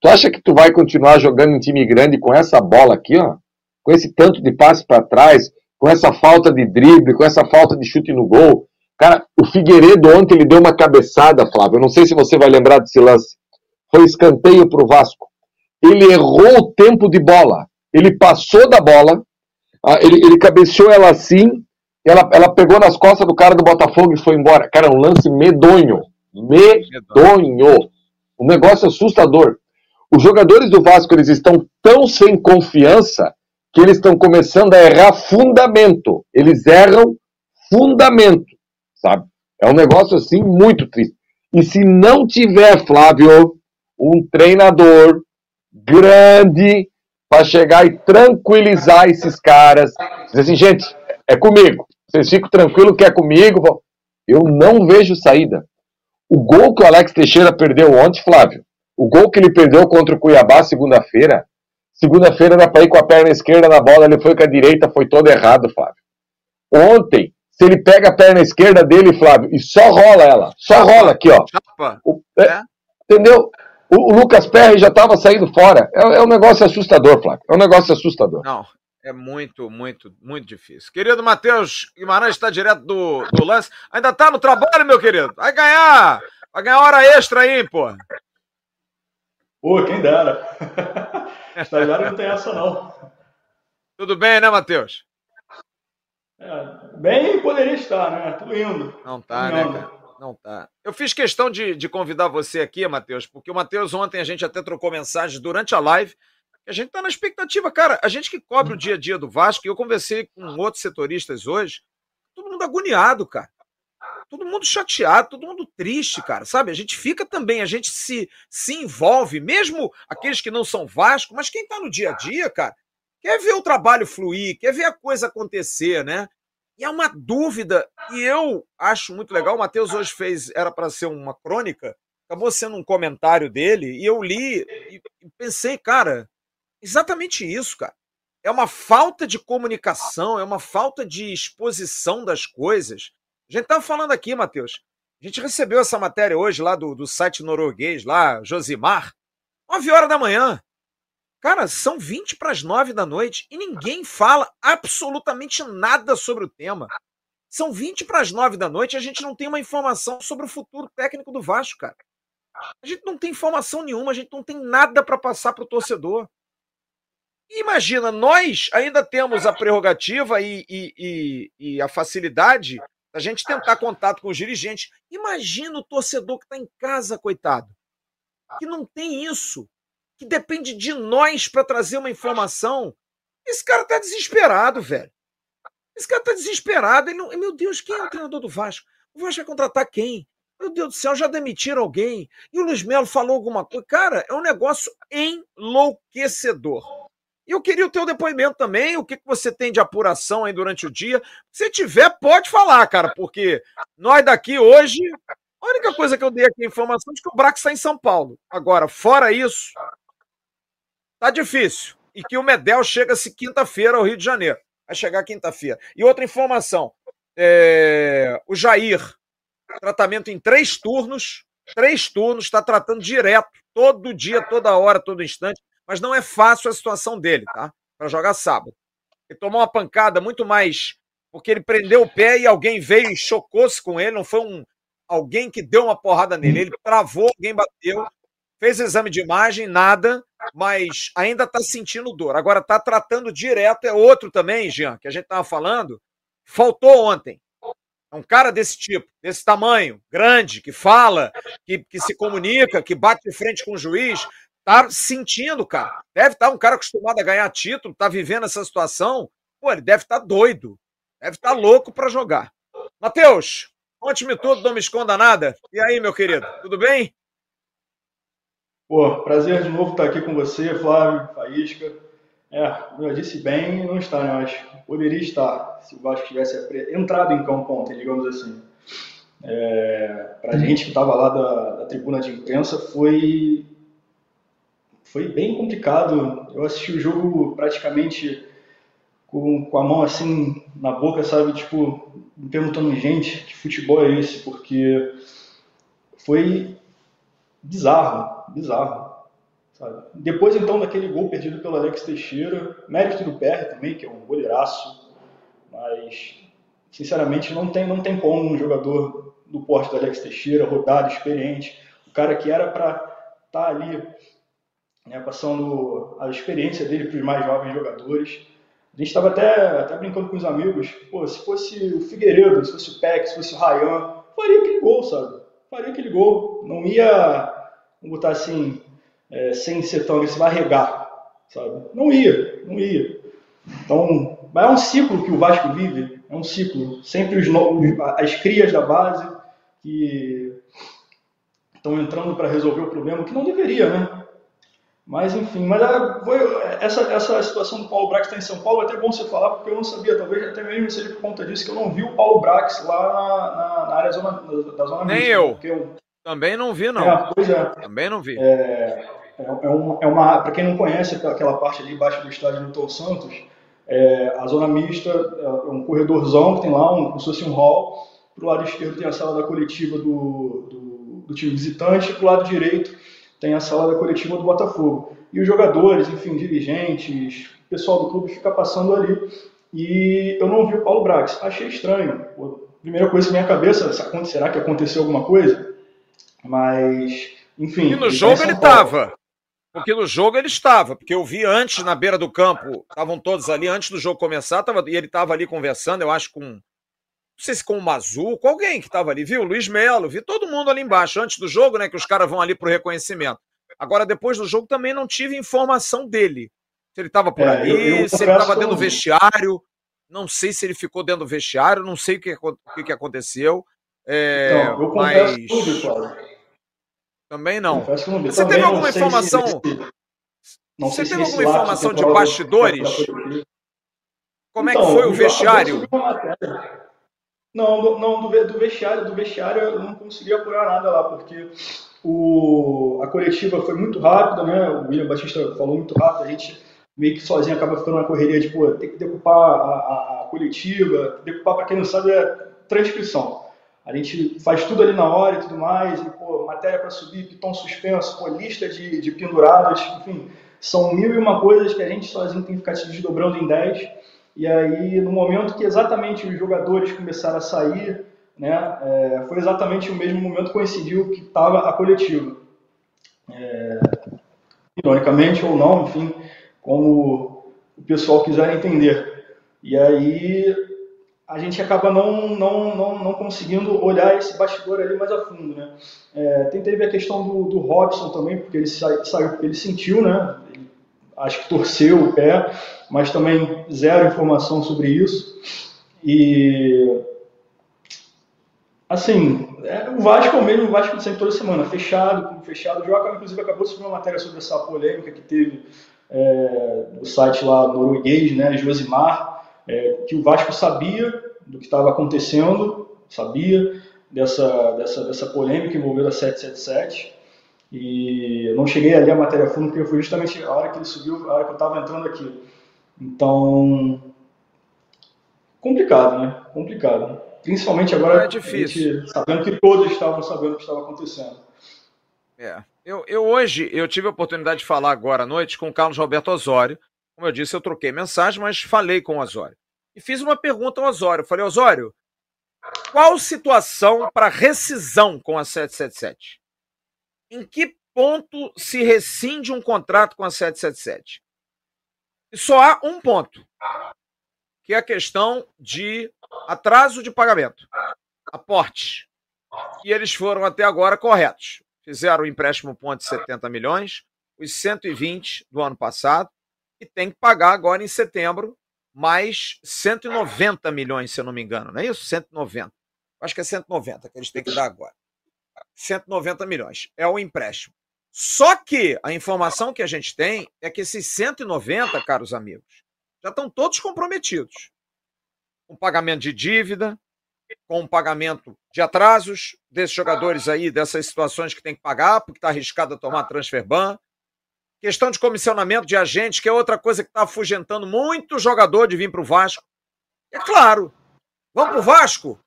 Tu acha que tu vai continuar jogando em time grande com essa bola aqui, ó? Com esse tanto de passe para trás, com essa falta de drible, com essa falta de chute no gol, Cara, o Figueiredo ontem ele deu uma cabeçada, Flávio. Eu não sei se você vai lembrar desse lance. Foi escanteio para o Vasco. Ele errou o tempo de bola. Ele passou da bola, ele, ele cabeceou ela assim, ela, ela pegou nas costas do cara do Botafogo e foi embora. Cara, um lance medonho. Medonho. Um negócio assustador. Os jogadores do Vasco eles estão tão sem confiança que eles estão começando a errar fundamento. Eles erram fundamento sabe? É um negócio assim muito triste. E se não tiver, Flávio, um treinador grande para chegar e tranquilizar esses caras, dizer assim, gente, é comigo. Vocês ficam tranquilos que é comigo. Eu não vejo saída. O gol que o Alex Teixeira perdeu ontem, Flávio, o gol que ele perdeu contra o Cuiabá segunda-feira, Segunda-feira era para ir com a perna esquerda na bola, ele foi com a direita, foi todo errado, Flávio. Ontem, se ele pega a perna esquerda dele, Flávio, e só rola ela, só rola aqui, ó. O, é, é. Entendeu? O, o, Lucas Perry já estava saindo fora. É, é um negócio assustador, Flávio. É um negócio assustador. Não, é muito, muito, muito difícil. Querido Matheus Guimarães está direto do, do lance. Ainda está no trabalho, meu querido? Vai ganhar! Vai ganhar hora extra aí, pô. Pô, quem dera. *laughs* Estagiário não tem essa, não. Tudo bem, né, Matheus? É, bem poderia estar, né? Tudo indo. Não tá, Tudo né, cara? Não tá. Eu fiz questão de, de convidar você aqui, Matheus, porque o Matheus ontem a gente até trocou mensagens durante a live. A gente tá na expectativa, cara. A gente que cobre o dia a dia do Vasco, e eu conversei com outros setoristas hoje, todo mundo agoniado, cara. Todo mundo chateado, todo mundo triste, cara, sabe? A gente fica também, a gente se, se envolve, mesmo aqueles que não são Vasco, mas quem tá no dia a dia, cara, quer ver o trabalho fluir, quer ver a coisa acontecer, né? E é uma dúvida, e eu acho muito legal. O Matheus hoje fez, era para ser uma crônica, acabou sendo um comentário dele, e eu li e pensei, cara, exatamente isso, cara. É uma falta de comunicação, é uma falta de exposição das coisas. A gente estava falando aqui, Matheus. A gente recebeu essa matéria hoje lá do, do site norueguês, lá, Josimar, 9 horas da manhã. Cara, são 20 para as 9 da noite e ninguém fala absolutamente nada sobre o tema. São 20 para as 9 da noite e a gente não tem uma informação sobre o futuro técnico do Vasco, cara. A gente não tem informação nenhuma, a gente não tem nada para passar para o torcedor. Imagina, nós ainda temos a prerrogativa e, e, e, e a facilidade da gente tentar contato com os dirigentes. Imagina o torcedor que está em casa, coitado, que não tem isso que depende de nós para trazer uma informação. Esse cara tá desesperado, velho. Esse cara tá desesperado. Ele não... Meu Deus, quem é o treinador do Vasco? O Vasco vai contratar quem? Meu Deus do céu, já demitiram alguém. E o Luiz Melo falou alguma coisa. Cara, é um negócio enlouquecedor. E eu queria o teu depoimento também, o que, que você tem de apuração aí durante o dia. Se tiver, pode falar, cara, porque nós daqui hoje, a única coisa que eu dei aqui a informação é que o Brax está em São Paulo. Agora, fora isso, Tá difícil. E que o Medel chega-se quinta-feira ao Rio de Janeiro. Vai chegar quinta-feira. E outra informação: é... o Jair, tratamento em três turnos. Três turnos, está tratando direto, todo dia, toda hora, todo instante. Mas não é fácil a situação dele, tá? Para jogar sábado. Ele tomou uma pancada muito mais. Porque ele prendeu o pé e alguém veio e chocou-se com ele. Não foi um alguém que deu uma porrada nele. Ele travou, alguém bateu, fez exame de imagem, nada mas ainda está sentindo dor. Agora está tratando direto, é outro também, Jean, que a gente estava falando. Faltou ontem. É um cara desse tipo, desse tamanho, grande, que fala, que, que se comunica, que bate de frente com o juiz, tá sentindo, cara. Deve estar tá um cara acostumado a ganhar título, tá vivendo essa situação. Pô, ele deve estar tá doido. Deve estar tá louco para jogar. Matheus, conte-me tudo, não me esconda nada. E aí, meu querido, tudo bem? Pô, prazer de novo estar aqui com você, Flávio, Faísca. É, como eu disse bem, não está, né? Mas poderia estar se o Vasco tivesse entrado em campo ontem, digamos assim. É, para a gente que estava lá da, da, tribuna de imprensa, foi, foi bem complicado. Eu assisti o jogo praticamente com, com a mão assim na boca, sabe? Tipo, me perguntando, gente, que futebol é esse? Porque foi bizarro, bizarro. Sabe? Depois, então, daquele gol perdido pelo Alex Teixeira, mérito do PR também, que é um goleiraço, mas, sinceramente, não tem, não tem como um jogador do porte do Alex Teixeira, rodado, experiente, o cara que era para estar tá ali né, passando a experiência dele para os mais jovens jogadores. A gente estava até, até brincando com os amigos, pô, se fosse o Figueiredo, se fosse o Peck, se fosse o Rayan, faria aquele gol, sabe? Faria aquele gol. Não ia vamos botar assim, é, sem ser tão agressivo, arregar, sabe? Não ia, não ia. Então, mas é um ciclo que o Vasco vive, é um ciclo. Sempre os, as crias da base que estão entrando para resolver o problema, que não deveria, né? Mas enfim, mas essa, essa situação do Paulo Brax está em São Paulo é até bom você falar, porque eu não sabia, talvez até mesmo seja por conta disso que eu não vi o Paulo Brax lá na, na, na área zona, da zona Nem eu. eu. Também não vi, não. É, pois é. Também não vi. É, É, é, uma, é uma para quem não conhece aquela parte ali embaixo do estádio Newton Santos, é, a zona mista é um corredorzão que tem lá, um, como se fosse um hall. Para o lado esquerdo tem a sala da coletiva do, do, do time visitante, para o lado direito tem a sala da coletiva do Botafogo. E os jogadores, enfim, dirigentes, pessoal do clube fica passando ali. E eu não vi o Paulo Brax. Achei estranho. A primeira coisa que minha cabeça, será que aconteceu alguma coisa? Mas, enfim. E no jogo ele estava. Porque no jogo ele estava, porque eu vi antes na beira do campo, estavam todos ali antes do jogo começar, tava, e ele estava ali conversando, eu acho com. Não sei se com o Mazu, com alguém que estava ali, viu? Luiz Melo, vi todo mundo ali embaixo, antes do jogo, né? Que os caras vão ali pro reconhecimento. Agora, depois do jogo, também não tive informação dele. Se ele estava por é, ali, eu, eu se ele estava dentro do vestiário. Não sei se ele ficou dentro do vestiário, não sei o que, o que, aconteceu. É, então, eu mas... tudo, Também não. não Você Também teve alguma informação? Se Você teve alguma informação de bastidores? Como é que então, foi o vestiário? Não, não do, do, vestiário, do vestiário eu não consegui apurar nada lá, porque o, a coletiva foi muito rápida, né? O William Batista falou muito rápido, a gente meio que sozinho acaba ficando na correria de, pô, tem que decupar a, a, a coletiva, decupar, para quem não sabe, é transcrição. A gente faz tudo ali na hora e tudo mais, e, pô, matéria para subir, piton suspenso, pô, lista de, de enfim, são mil e uma coisas que a gente sozinho tem que ficar se desdobrando em dez. E aí, no momento que exatamente os jogadores começaram a sair, né, é, foi exatamente o mesmo momento que coincidiu que estava a coletiva. É, ironicamente ou não, enfim, como o pessoal quiser entender. E aí a gente acaba não, não, não, não conseguindo olhar esse bastidor ali mais a fundo. Né? É, tentei ver a questão do, do Robson também, porque ele saiu porque ele sentiu, né? Acho que torceu o pé, mas também zero informação sobre isso. E assim, é, o Vasco é o mesmo Vasco de sempre toda semana, fechado, fechado. O Joca, inclusive, acabou de subir uma matéria sobre essa polêmica que teve é, do site lá norueguês, né, Josimar, é, que o Vasco sabia do que estava acontecendo, sabia dessa, dessa, dessa polêmica envolvendo a 777. E eu não cheguei ali a matéria fundo, porque foi justamente a hora que ele subiu, a hora que eu estava entrando aqui. Então, complicado, né? Complicado. Principalmente agora, é difícil. Gente, sabendo que todos estavam sabendo o que estava acontecendo. É. Eu, eu hoje, eu tive a oportunidade de falar agora à noite com o Carlos Roberto Osório. Como eu disse, eu troquei mensagem, mas falei com o Osório. E fiz uma pergunta ao Osório. Falei, Osório, qual situação para rescisão com a 777? Em que ponto se rescinde um contrato com a 777? E só há um ponto, que é a questão de atraso de pagamento, aporte. E eles foram até agora corretos. Fizeram o empréstimo ponto de 70 milhões, os 120 do ano passado, e tem que pagar agora em setembro mais 190 milhões, se eu não me engano, não é isso? 190. Acho que é 190 que eles têm que dar agora. 190 milhões. É o empréstimo. Só que a informação que a gente tem é que esses 190, caros amigos, já estão todos comprometidos. Com pagamento de dívida, com pagamento de atrasos desses jogadores aí, dessas situações que tem que pagar, porque está arriscado a tomar transfer ban. Questão de comissionamento de agentes, que é outra coisa que está afugentando muito jogador de vir para o Vasco. É claro. Vamos para o Vasco?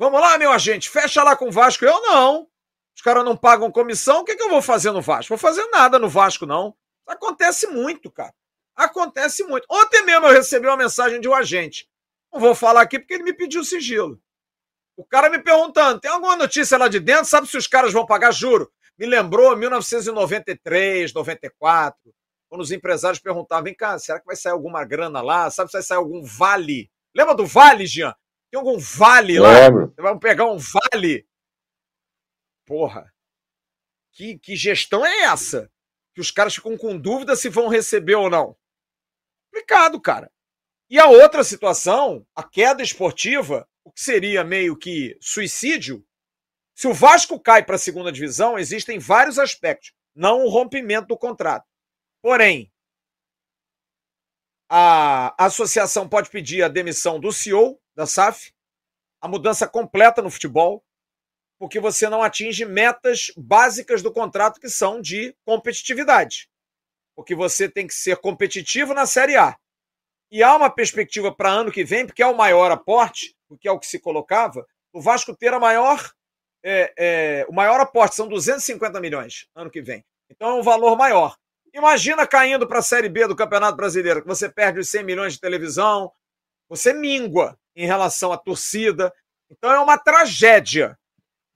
Vamos lá, meu agente, fecha lá com o Vasco. Eu não. Os caras não pagam comissão, o que, que eu vou fazer no Vasco? Vou fazer nada no Vasco, não. Acontece muito, cara. Acontece muito. Ontem mesmo eu recebi uma mensagem de um agente. Não vou falar aqui porque ele me pediu sigilo. O cara me perguntando: tem alguma notícia lá de dentro? Sabe se os caras vão pagar? Juro. Me lembrou 1993, 94, quando os empresários perguntavam: vem cá, será que vai sair alguma grana lá? Sabe se vai sair algum vale? Lembra do vale, Jean? Tem algum vale lá? Vamos pegar um vale porra, que, que gestão é essa? Que os caras ficam com dúvida se vão receber ou não. Complicado, cara. E a outra situação, a queda esportiva, o que seria meio que suicídio, se o Vasco cai para a segunda divisão, existem vários aspectos, não o rompimento do contrato. Porém, a associação pode pedir a demissão do CEO da SAF, a mudança completa no futebol, porque você não atinge metas básicas do contrato que são de competitividade. Porque você tem que ser competitivo na Série A. E há uma perspectiva para ano que vem, porque é o maior aporte, porque é o que se colocava, o Vasco ter a maior, é, é, o maior aporte, são 250 milhões ano que vem. Então é um valor maior. Imagina caindo para a Série B do Campeonato Brasileiro, que você perde os 100 milhões de televisão, você mingua em relação à torcida. Então é uma tragédia.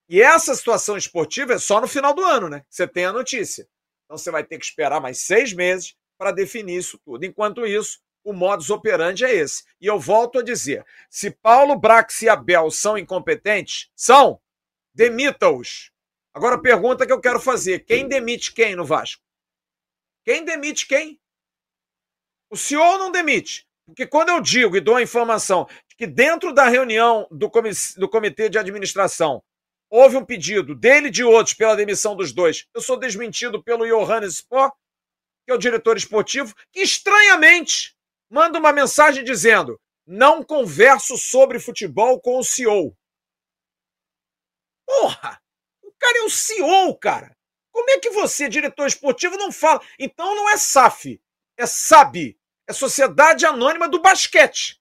E essa situação esportiva é só no final do ano, né? Você tem a notícia. Então você vai ter que esperar mais seis meses para definir isso tudo. Enquanto isso, o modus operandi é esse. E eu volto a dizer: se Paulo Brax e Abel são incompetentes, são, demita-os. Agora a pergunta que eu quero fazer: quem demite quem no Vasco? Quem demite quem? O senhor não demite. Porque quando eu digo e dou a informação que dentro da reunião do, do comitê de administração houve um pedido dele e de outros pela demissão dos dois. Eu sou desmentido pelo Johannes Spor, que é o diretor esportivo, que estranhamente manda uma mensagem dizendo: não converso sobre futebol com o CEO. Porra! O cara é o CEO, cara. Como é que você, diretor esportivo, não fala? Então não é SAF, é SAB, é Sociedade Anônima do Basquete.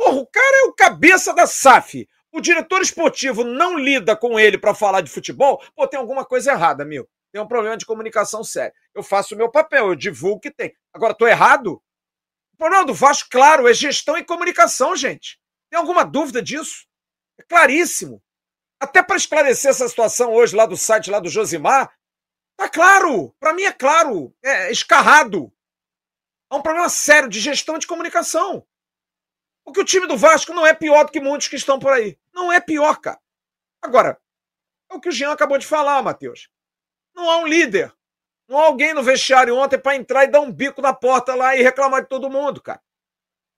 Porra, o cara é o cabeça da SAF o diretor esportivo não lida com ele para falar de futebol, pô, tem alguma coisa errada, meu. Tem um problema de comunicação sério. Eu faço o meu papel, eu divulgo o que tem. Agora, tô errado? O problema do Vasco, claro, é gestão e comunicação, gente. Tem alguma dúvida disso? É claríssimo. Até para esclarecer essa situação hoje lá do site lá do Josimar, tá claro. Para mim é claro, é escarrado. Há um problema sério de gestão de comunicação. Porque o time do Vasco não é pior do que muitos que estão por aí. Não é pior, cara. Agora, é o que o Jean acabou de falar, Matheus. Não há um líder. Não há alguém no vestiário ontem para entrar e dar um bico na porta lá e reclamar de todo mundo, cara.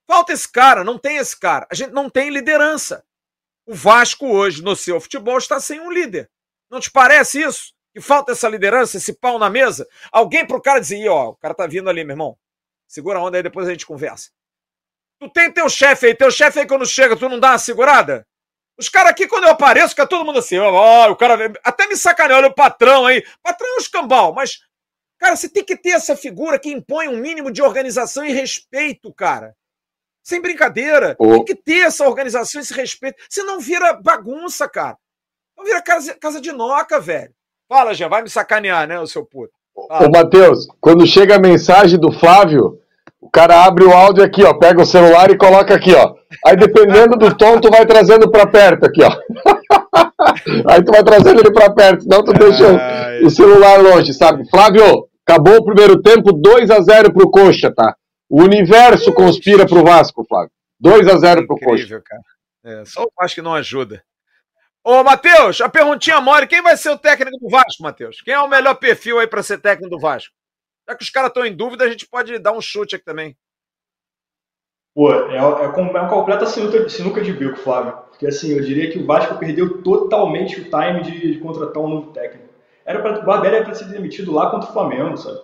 Falta esse cara, não tem esse cara. A gente não tem liderança. O Vasco hoje, no seu futebol, está sem um líder. Não te parece isso? Que falta essa liderança, esse pau na mesa? Alguém pro cara dizer, ó, o cara tá vindo ali, meu irmão. Segura a onda aí, depois a gente conversa. Tu tem teu chefe aí, teu chefe aí quando chega, tu não dá uma segurada? Os caras aqui, quando eu apareço, fica todo mundo assim, ó, oh, o cara até me sacaneia, olha o patrão aí. Patrão é um escambau, mas, cara, você tem que ter essa figura que impõe um mínimo de organização e respeito, cara. Sem brincadeira. Oh. Tem que ter essa organização esse respeito. Senão vira bagunça, cara. Não vira casa, casa de noca, velho. Fala, já vai me sacanear, né, o seu puto. Fala. Ô, Matheus, quando chega a mensagem do Flávio, o cara abre o áudio aqui, ó, pega o celular e coloca aqui, ó. Aí dependendo do tom, tu vai trazendo para perto aqui, ó. *laughs* Aí tu vai trazendo ele para perto, senão tu deixa o celular longe, sabe? Flávio, acabou o primeiro tempo, 2 a 0 pro Coxa, tá? O universo conspira pro Vasco, Flávio. 2 a 0 pro Coxa. Cara. É, só o Vasco não ajuda. Ô, Matheus, a perguntinha mole, quem vai ser o técnico do Vasco, Matheus? Quem é o melhor perfil aí para ser técnico do Vasco? Já que os caras estão em dúvida, a gente pode dar um chute aqui também. Pô, é, é, é uma completa sinuca, sinuca de bico, Flávio. Porque assim, eu diria que o Vasco perdeu totalmente o time de, de contratar um novo técnico. Era pra, o Barbieri era para ser demitido lá contra o Flamengo, sabe?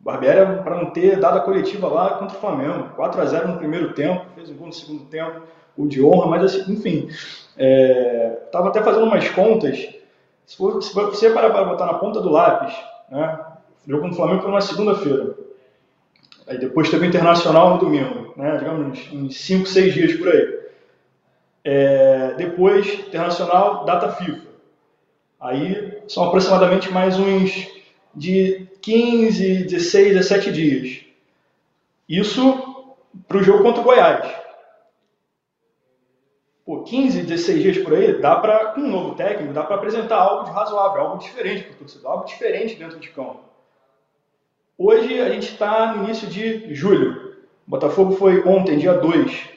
O Barbieri era para não ter dado a coletiva lá contra o Flamengo. 4 a 0 no primeiro tempo, fez um gol no segundo tempo, o de honra, mas assim, enfim. É, tava até fazendo umas contas. Se, for, se você parar para botar na ponta do lápis, né? Jogo contra o Flamengo foi numa segunda-feira. Aí depois teve o Internacional no domingo, né? digamos uns 5, 6 dias por aí. É, depois, Internacional, data FIFA. Aí são aproximadamente mais uns de 15, 16, 17 dias. Isso para o jogo contra o Goiás. Pô, 15, 16 dias por aí, dá para, com um novo técnico, dá para apresentar algo de razoável, algo diferente para o torcedor, algo diferente dentro de campo. Hoje a gente está no início de julho. O Botafogo foi ontem, dia 2.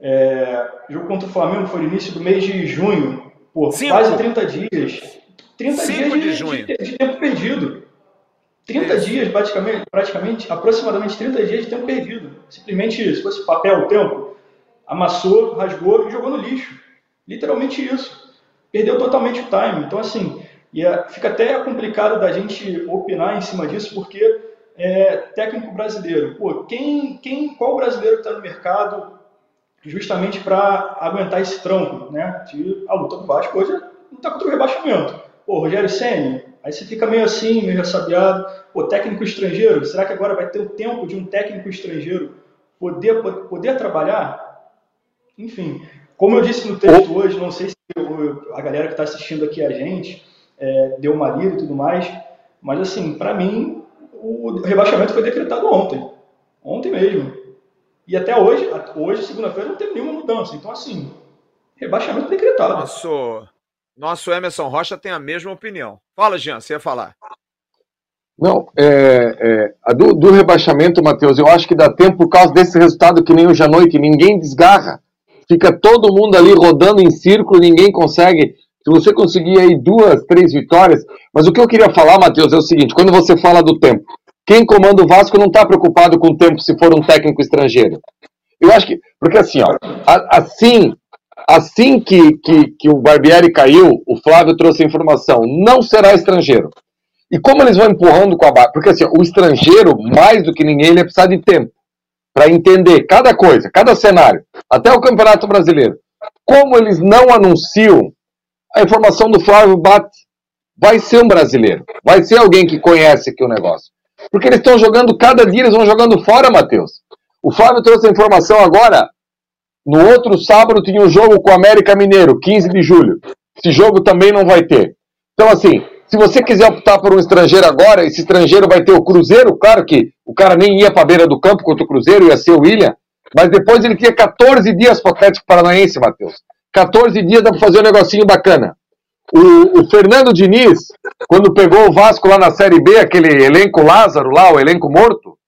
É, jogo contra o Flamengo foi no início do mês de junho. Pô, quase 30 dias. 30 dias de, de. De, de, tempo perdido. 30 Isso. dias, praticamente, praticamente, aproximadamente 30 dias de tempo perdido. Simplesmente, se fosse papel o tempo, amassou, rasgou e jogou no lixo. Literalmente isso. Perdeu totalmente o time. Então, assim, e é, fica até complicado da gente opinar em cima disso, porque é, técnico brasileiro, pô, quem, quem, qual brasileiro está no mercado justamente para aguentar esse tronco, né? De, a luta do Vasco hoje não tá contra o rebaixamento. Pô, Rogério Senni, aí você fica meio assim, meio ressabiado. Pô, técnico estrangeiro, será que agora vai ter o tempo de um técnico estrangeiro poder, poder trabalhar? Enfim, como eu disse no texto hoje, não sei se a galera que está assistindo aqui a gente é, deu uma lida e tudo mais, mas assim, para mim, o rebaixamento foi decretado ontem. Ontem mesmo. E até hoje, hoje, segunda-feira, não teve nenhuma mudança. Então, assim, rebaixamento decretado. Nosso, nosso Emerson Rocha tem a mesma opinião. Fala, Jean, você ia falar. Não, é, é do, do, rebaixamento, Matheus, eu acho que dá tempo por causa desse resultado que nem hoje à noite, ninguém desgarra. Fica todo mundo ali rodando em círculo, ninguém consegue. Se você conseguir aí duas, três vitórias. Mas o que eu queria falar, Matheus, é o seguinte: quando você fala do tempo, quem comanda o Vasco não está preocupado com o tempo se for um técnico estrangeiro. Eu acho que. Porque assim, ó, assim, assim que, que, que o Barbieri caiu, o Flávio trouxe a informação: não será estrangeiro. E como eles vão empurrando com a barra? Porque assim, o estrangeiro, mais do que ninguém, ele precisa de tempo para entender cada coisa, cada cenário, até o Campeonato Brasileiro. Como eles não anunciam, a informação do Flávio bate. Vai ser um brasileiro, vai ser alguém que conhece aqui o negócio. Porque eles estão jogando, cada dia eles vão jogando fora, Matheus. O Flávio trouxe a informação agora. No outro sábado tinha um jogo com o América Mineiro, 15 de julho. Esse jogo também não vai ter. Então, assim, se você quiser optar por um estrangeiro agora, esse estrangeiro vai ter o Cruzeiro, claro que o cara nem ia para a beira do campo contra o Cruzeiro, ia ser o William, mas depois ele tinha 14 dias para o Atlético Paranaense, Matheus. 14 dias dá para fazer um negocinho bacana. O, o, Fernando Diniz, quando pegou o Vasco lá na Série B, aquele elenco Lázaro lá, o elenco morto,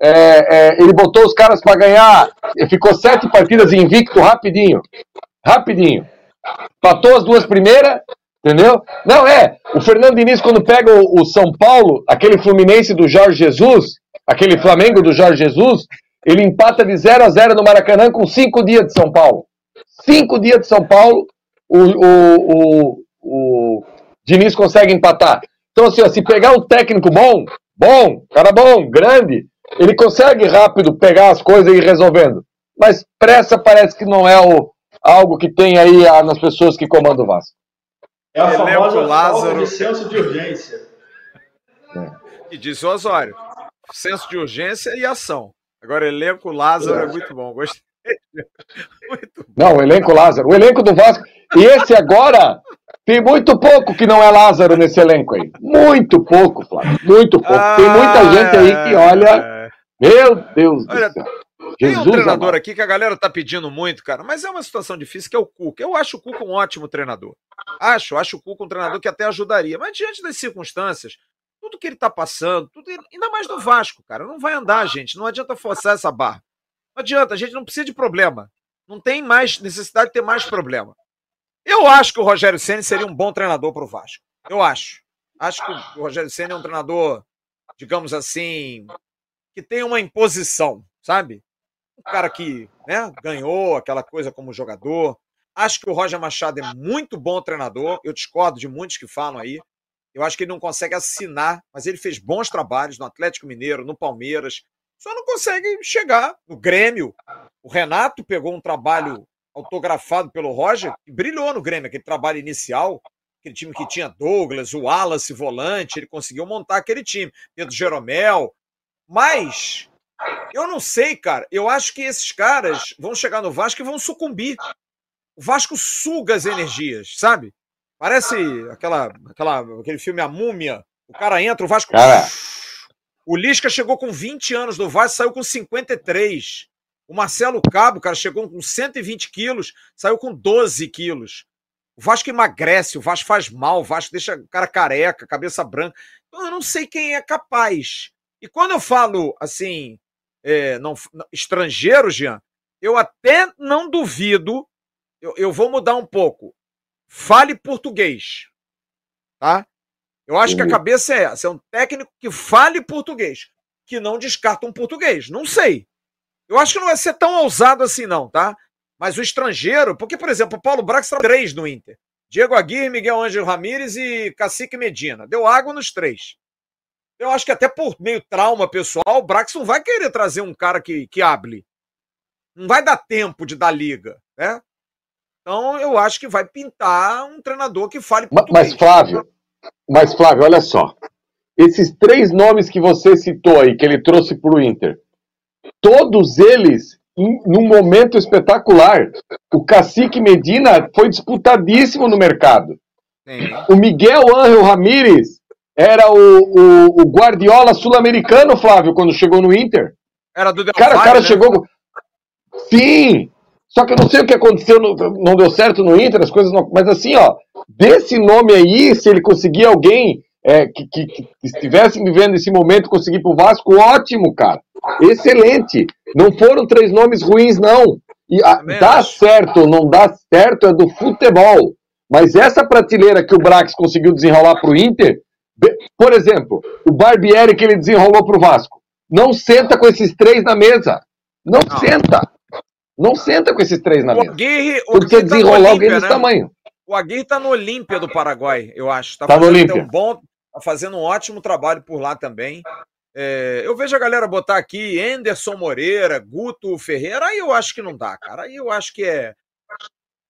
é, é, ele botou os caras para ganhar, ficou sete partidas invicto rapidinho. Rapidinho. Patou as duas primeiras, Entendeu? Não, é. O Fernando Diniz, quando pega o, o, São Paulo, aquele Fluminense do Jorge Jesus, aquele Flamengo do Jorge Jesus, ele empata de 0 a 0 no Maracanã com cinco dias de São Paulo. Cinco dias de São Paulo, o, o, o, o Diniz consegue empatar. Então, assim, ó, se pegar um técnico bom, bom, cara bom, grande, ele consegue rápido pegar as coisas e ir resolvendo. Mas pressa parece que não é o, algo que tem aí a, nas pessoas que comandam o Vasco. É a Elenco famosa Lázaro. de senso de urgência. E disse o Osório. Senso de urgência e ação. Agora, elenco Lázaro é, é muito bom. Gostei. *laughs* Não, o elenco Lázaro. O elenco do Vasco. E esse agora tem muito pouco que não é Lázaro nesse elenco aí. Muito pouco, Flávio. Muito pouco. Ah, tem muita gente aí que olha. É. Meu Deus olha, do céu. Tem Jesus um treinador amado. aqui que a galera tá pedindo muito, cara, mas é uma situação difícil que é o Cuca. Eu acho o Cuca um ótimo treinador. Acho, acho o Cuca um treinador que até ajudaria. Mas diante das circunstâncias, tudo que ele tá passando, tudo, ainda mais no Vasco, cara, não vai andar, gente. Não adianta forçar essa barra. Não adianta, a gente não precisa de problema. Não tem mais necessidade de ter mais problema. Eu acho que o Rogério Senna seria um bom treinador para o Vasco. Eu acho. Acho que o Rogério Senna é um treinador, digamos assim, que tem uma imposição, sabe? um cara que né, ganhou aquela coisa como jogador. Acho que o Roger Machado é muito bom treinador. Eu discordo de muitos que falam aí. Eu acho que ele não consegue assinar, mas ele fez bons trabalhos no Atlético Mineiro, no Palmeiras. Só não consegue chegar no Grêmio. O Renato pegou um trabalho autografado pelo Roger e brilhou no Grêmio, aquele trabalho inicial, aquele time que tinha Douglas, o Wallace volante, ele conseguiu montar aquele time. Pedro Jeromel. Mas eu não sei, cara. Eu acho que esses caras vão chegar no Vasco e vão sucumbir. O Vasco suga as energias, sabe? Parece aquela, aquela, aquele filme A Múmia. O cara entra, o Vasco. Cara. O Lisca chegou com 20 anos do Vasco, saiu com 53. O Marcelo Cabo, cara, chegou com 120 quilos, saiu com 12 quilos. O Vasco emagrece, o Vasco faz mal, o Vasco deixa o cara careca, cabeça branca. Então eu não sei quem é capaz. E quando eu falo assim, é, não, estrangeiro, Jean, eu até não duvido, eu, eu vou mudar um pouco. Fale português. Tá? Eu acho que a uhum. cabeça é essa. É um técnico que fale português, que não descarta um português. Não sei. Eu acho que não vai ser tão ousado assim, não, tá? Mas o estrangeiro, porque, por exemplo, o Paulo Brax está três no Inter. Diego Aguirre, Miguel Ângelo Ramírez e Cacique Medina. Deu água nos três. Eu acho que até por meio trauma pessoal, o Braxton vai querer trazer um cara que, que hable. Não vai dar tempo de dar liga, né? Então eu acho que vai pintar um treinador que fale português. Mas Flávio, mas Flávio, olha só. Esses três nomes que você citou aí, que ele trouxe para o Inter, todos eles em, num momento espetacular. O Cacique Medina foi disputadíssimo no mercado. Sim. O Miguel Ángel Ramírez era o, o, o Guardiola sul-americano, Flávio, quando chegou no Inter. Era do Del Cara, o cara né? chegou. Sim! Só que eu não sei o que aconteceu, no, não deu certo no Inter, as coisas não. Mas assim, ó, desse nome aí, se ele conseguir alguém é, que, que, que, estivesse vivendo esse momento conseguir pro Vasco, ótimo, cara. Excelente. Não foram três nomes ruins, não. E a, dá certo ou não dá certo é do futebol. Mas essa prateleira que o Brax conseguiu desenrolar pro Inter, por exemplo, o Barbieri que ele desenrolou pro Vasco, não senta com esses três na mesa. Não, não. senta. Não senta com esses três na o mesa. Aguirre, o Porque tá desenrolar alguém desse né? tamanho. O Aguirre tá no Olímpia do Paraguai, eu acho. Tá, tá no Olímpia. Um bom, tá fazendo um ótimo trabalho por lá também. É, eu vejo a galera botar aqui Anderson Moreira, Guto Ferreira, aí eu acho que não dá, cara. Aí eu acho que é.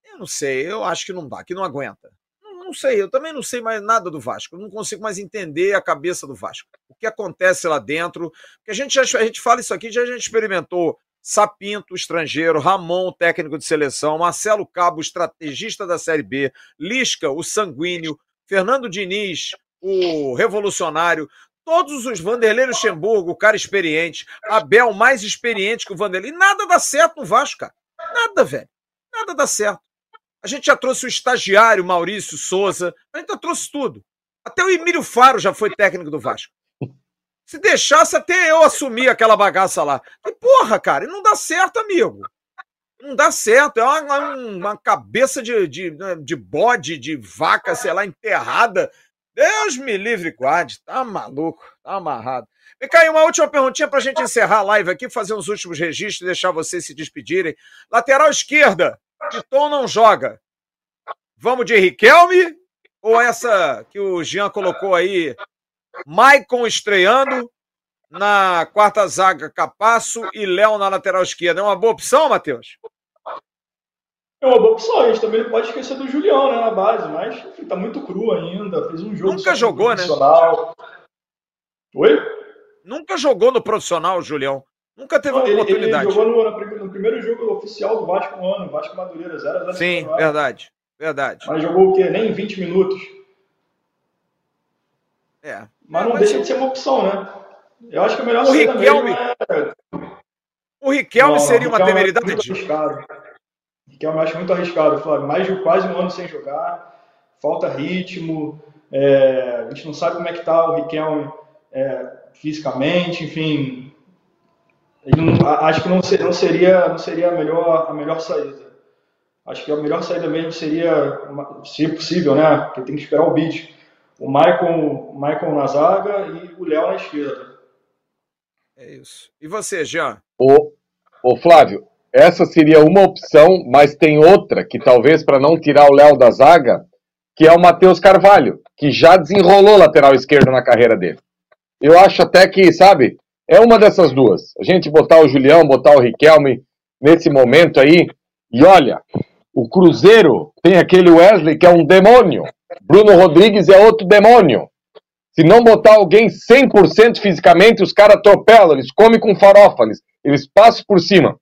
Eu não sei, eu acho que não dá, que não aguenta. Não, não sei, eu também não sei mais nada do Vasco. Eu não consigo mais entender a cabeça do Vasco. O que acontece lá dentro. Porque a gente, já, a gente fala isso aqui, já a gente experimentou Sapinto, estrangeiro, Ramon, técnico de seleção, Marcelo Cabo, estrategista da Série B, Lisca, o sanguíneo, Fernando Diniz, o revolucionário, todos os Vanderlei Luxemburgo, o cara experiente, Abel mais experiente que o Vanderlei, nada dá certo no Vasco, cara. Nada, velho. Nada dá certo. A gente já trouxe o estagiário Maurício Souza, a gente já trouxe tudo. Até o Emílio Faro já foi técnico do Vasco. Se deixasse até eu assumir aquela bagaça lá. E porra, cara, não dá certo, amigo. Não dá certo. É uma, uma cabeça de, de, de bode, de vaca, sei lá, enterrada. Deus me livre, guarde. Tá maluco, tá amarrado. Vem cá, uma última perguntinha pra gente encerrar a live aqui, fazer uns últimos registros e deixar vocês se despedirem. Lateral esquerda, Tom não joga. Vamos de Riquelme ou essa que o Jean colocou aí, Maicon estreando na quarta zaga, Capasso e Léo na lateral esquerda. É uma boa opção, Matheus? É uma boa opção. A gente também não pode esquecer do Julião né, na base, mas enfim, tá muito cru ainda. Fez um jogo. Nunca jogou, né? Oi? Nunca jogou no profissional, Julião. Nunca teve não, uma ele, oportunidade. Ele jogou no, no, primeiro jogo oficial do Vasco no ano, Vasco Madureira, 0x0. Sim, verdade. Verdade. Mas jogou o quê? Nem 20 minutos. É. Mas não mas deixa de ser uma opção, né? Eu acho que é melhor o Riquelme. É... O Riquelme não, seria uma temeridade. Muito arriscado. O Riquelme eu acho muito arriscado, Flávio. Mais de quase um ano sem jogar, falta ritmo. É... a gente não sabe como é que tá o Riquelme é, fisicamente, enfim. Não, acho que não seria, não seria, não seria a, melhor, a melhor saída. Acho que a melhor saída mesmo seria, se possível, né? Porque tem que esperar o bid o Michael, Michael na zaga e o Léo na esquerda. É isso. E você, Jean? O, o Flávio, essa seria uma opção, mas tem outra que talvez para não tirar o Léo da zaga, que é o Matheus Carvalho, que já desenrolou lateral esquerdo na carreira dele. Eu acho até que, sabe, é uma dessas duas. A gente botar o Julião, botar o Riquelme nesse momento aí, e olha, o Cruzeiro tem aquele Wesley que é um demônio. Bruno Rodrigues é outro demônio. Se não botar alguém 100% fisicamente, os caras atropelam, eles comem com farofa, eles, eles passam por cima.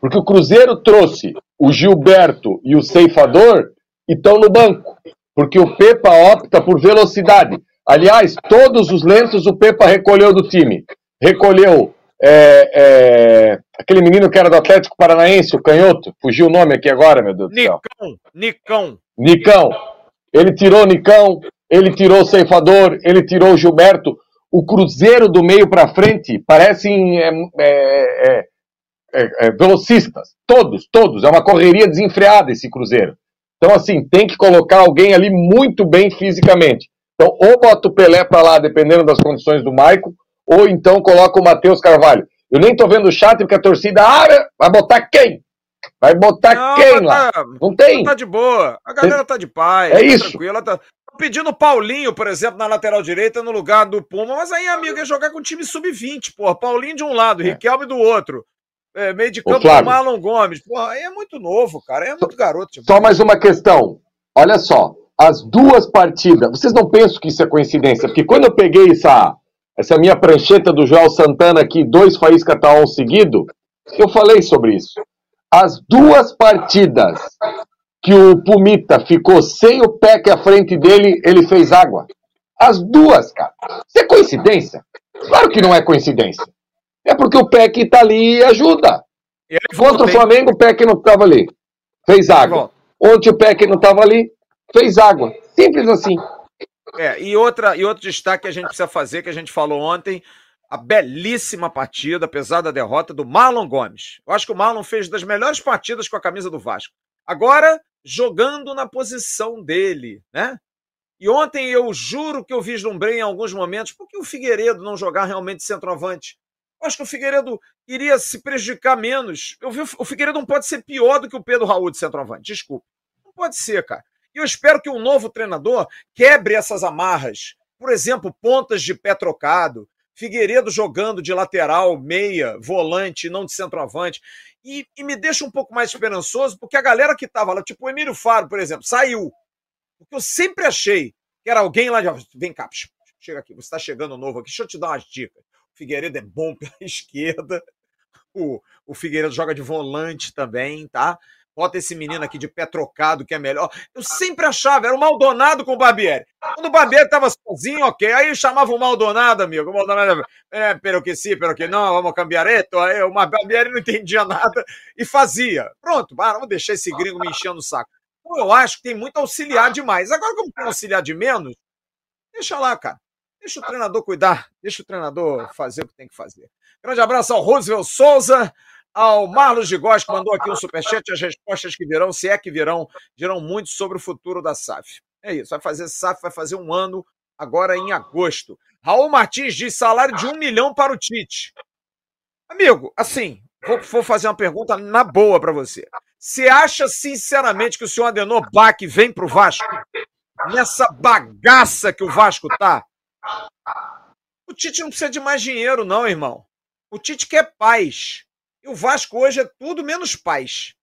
Porque o Cruzeiro trouxe o Gilberto e o Ceifador e estão no banco. Porque o Pepa opta por velocidade. Aliás, todos os lentos o Pepa recolheu do time. Recolheu é, é, aquele menino que era do Atlético Paranaense, o canhoto, fugiu o nome aqui agora, meu Deus Nicão, do céu. Nicão. Nicão. Ele tirou o Nicão, ele tirou o Ceifador, ele tirou o Gilberto. O Cruzeiro do meio para frente parecem é, é, é, é, velocistas. Todos, todos. É uma correria desenfreada esse Cruzeiro. Então, assim, tem que colocar alguém ali muito bem fisicamente. Então, ou bota o Pelé para lá, dependendo das condições do Maico, ou então coloca o Matheus Carvalho. Eu nem tô vendo o chat porque a torcida ah, vai botar quem? Vai botar não, quem lá? Tá, não tem? Tá de boa. A galera tá de paz. É tá isso. Tranquila, tá pedindo Paulinho, por exemplo, na lateral direita no lugar do Puma, mas aí, amigo, ia jogar com o time sub-20, porra. Paulinho de um lado, é. Riquelme do outro. é, meio de campo do Marlon Gomes. Porra, aí é muito novo, cara. É muito garoto. Tipo. Só mais uma questão. Olha só. As duas partidas. Vocês não pensam que isso é coincidência? Porque quando eu peguei essa, essa minha prancheta do Joel Santana aqui, dois Faísca tá um seguido, eu falei sobre isso. As duas partidas que o Pumita ficou sem o PEC à frente dele, ele fez água. As duas, cara. Isso é coincidência? Claro que não é coincidência. É porque o PEC tá ali e ajuda. E Contra o Flamengo, o PEC não estava ali. Fez água. Ontem o PEC não estava ali, fez água. Simples assim. É, e, outra, e outro destaque que a gente precisa fazer, que a gente falou ontem, a belíssima partida, apesar da derrota, do Marlon Gomes. Eu acho que o Marlon fez das melhores partidas com a camisa do Vasco. Agora, jogando na posição dele, né? E ontem eu juro que eu vislumbrei em alguns momentos por que o Figueiredo não jogar realmente centroavante. Eu acho que o Figueiredo iria se prejudicar menos. Eu vi, o Figueiredo não pode ser pior do que o Pedro Raul de centroavante. Desculpa. Não pode ser, cara. E eu espero que um novo treinador quebre essas amarras. Por exemplo, pontas de pé trocado, Figueiredo jogando de lateral, meia, volante, não de centroavante. E, e me deixa um pouco mais esperançoso, porque a galera que estava lá, tipo o Emílio Faro, por exemplo, saiu. Porque eu sempre achei que era alguém lá de. Vem cá, chega aqui, você está chegando novo aqui, deixa eu te dar umas dicas. O Figueiredo é bom *laughs* pela esquerda. O, o Figueiredo joga de volante também, tá? Bota esse menino aqui de pé trocado, que é melhor. Eu sempre achava, era o Maldonado com o Barbieri. Quando o Barbieri tava sozinho, ok. Aí chamava o Maldonado, amigo. O Maldonado, é, pero que sim, pero que não, vamos cambiar esto. Aí o Barbieri não entendia nada e fazia. Pronto, ah, vamos deixar esse gringo me enchendo o saco. Eu acho que tem muito auxiliar demais. Agora, como tem auxiliar de menos, deixa lá, cara. Deixa o treinador cuidar, deixa o treinador fazer o que tem que fazer. Grande abraço ao Roosevelt Souza, ao Marlos de Góes, que mandou aqui um superchat. As respostas que virão, se é que virão, dirão muito sobre o futuro da SAF. É isso, vai fazer SAF, vai fazer um ano agora em agosto. Raul Martins diz salário de um milhão para o Tite. Amigo, assim, vou, vou fazer uma pergunta na boa para você. Você acha sinceramente que o senhor Adenor Bach vem para o Vasco? Nessa bagaça que o Vasco tá? O Tite não precisa de mais dinheiro, não, irmão. O Tite quer paz. E o Vasco hoje é tudo menos paz.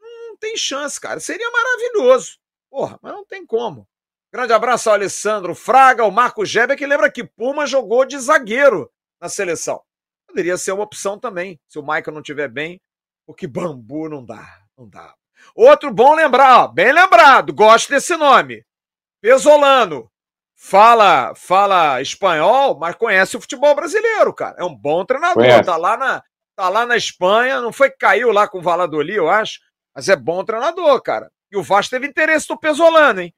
Não tem chance, cara. Seria maravilhoso. Porra, mas não tem como. Grande abraço ao Alessandro Fraga, ao Marco Geber, que lembra que Puma jogou de zagueiro na seleção. Poderia ser uma opção também, se o Michael não estiver bem, porque bambu não dá. Não dá. Outro bom lembrar, ó, bem lembrado, gosto desse nome. Pesolano. Fala, fala espanhol, mas conhece o futebol brasileiro, cara. É um bom treinador, conhece. tá lá na tá lá na Espanha, não foi que caiu lá com o Valladolid, eu acho, mas é bom treinador, cara. E o Vasco teve interesse do Pesolano, hein?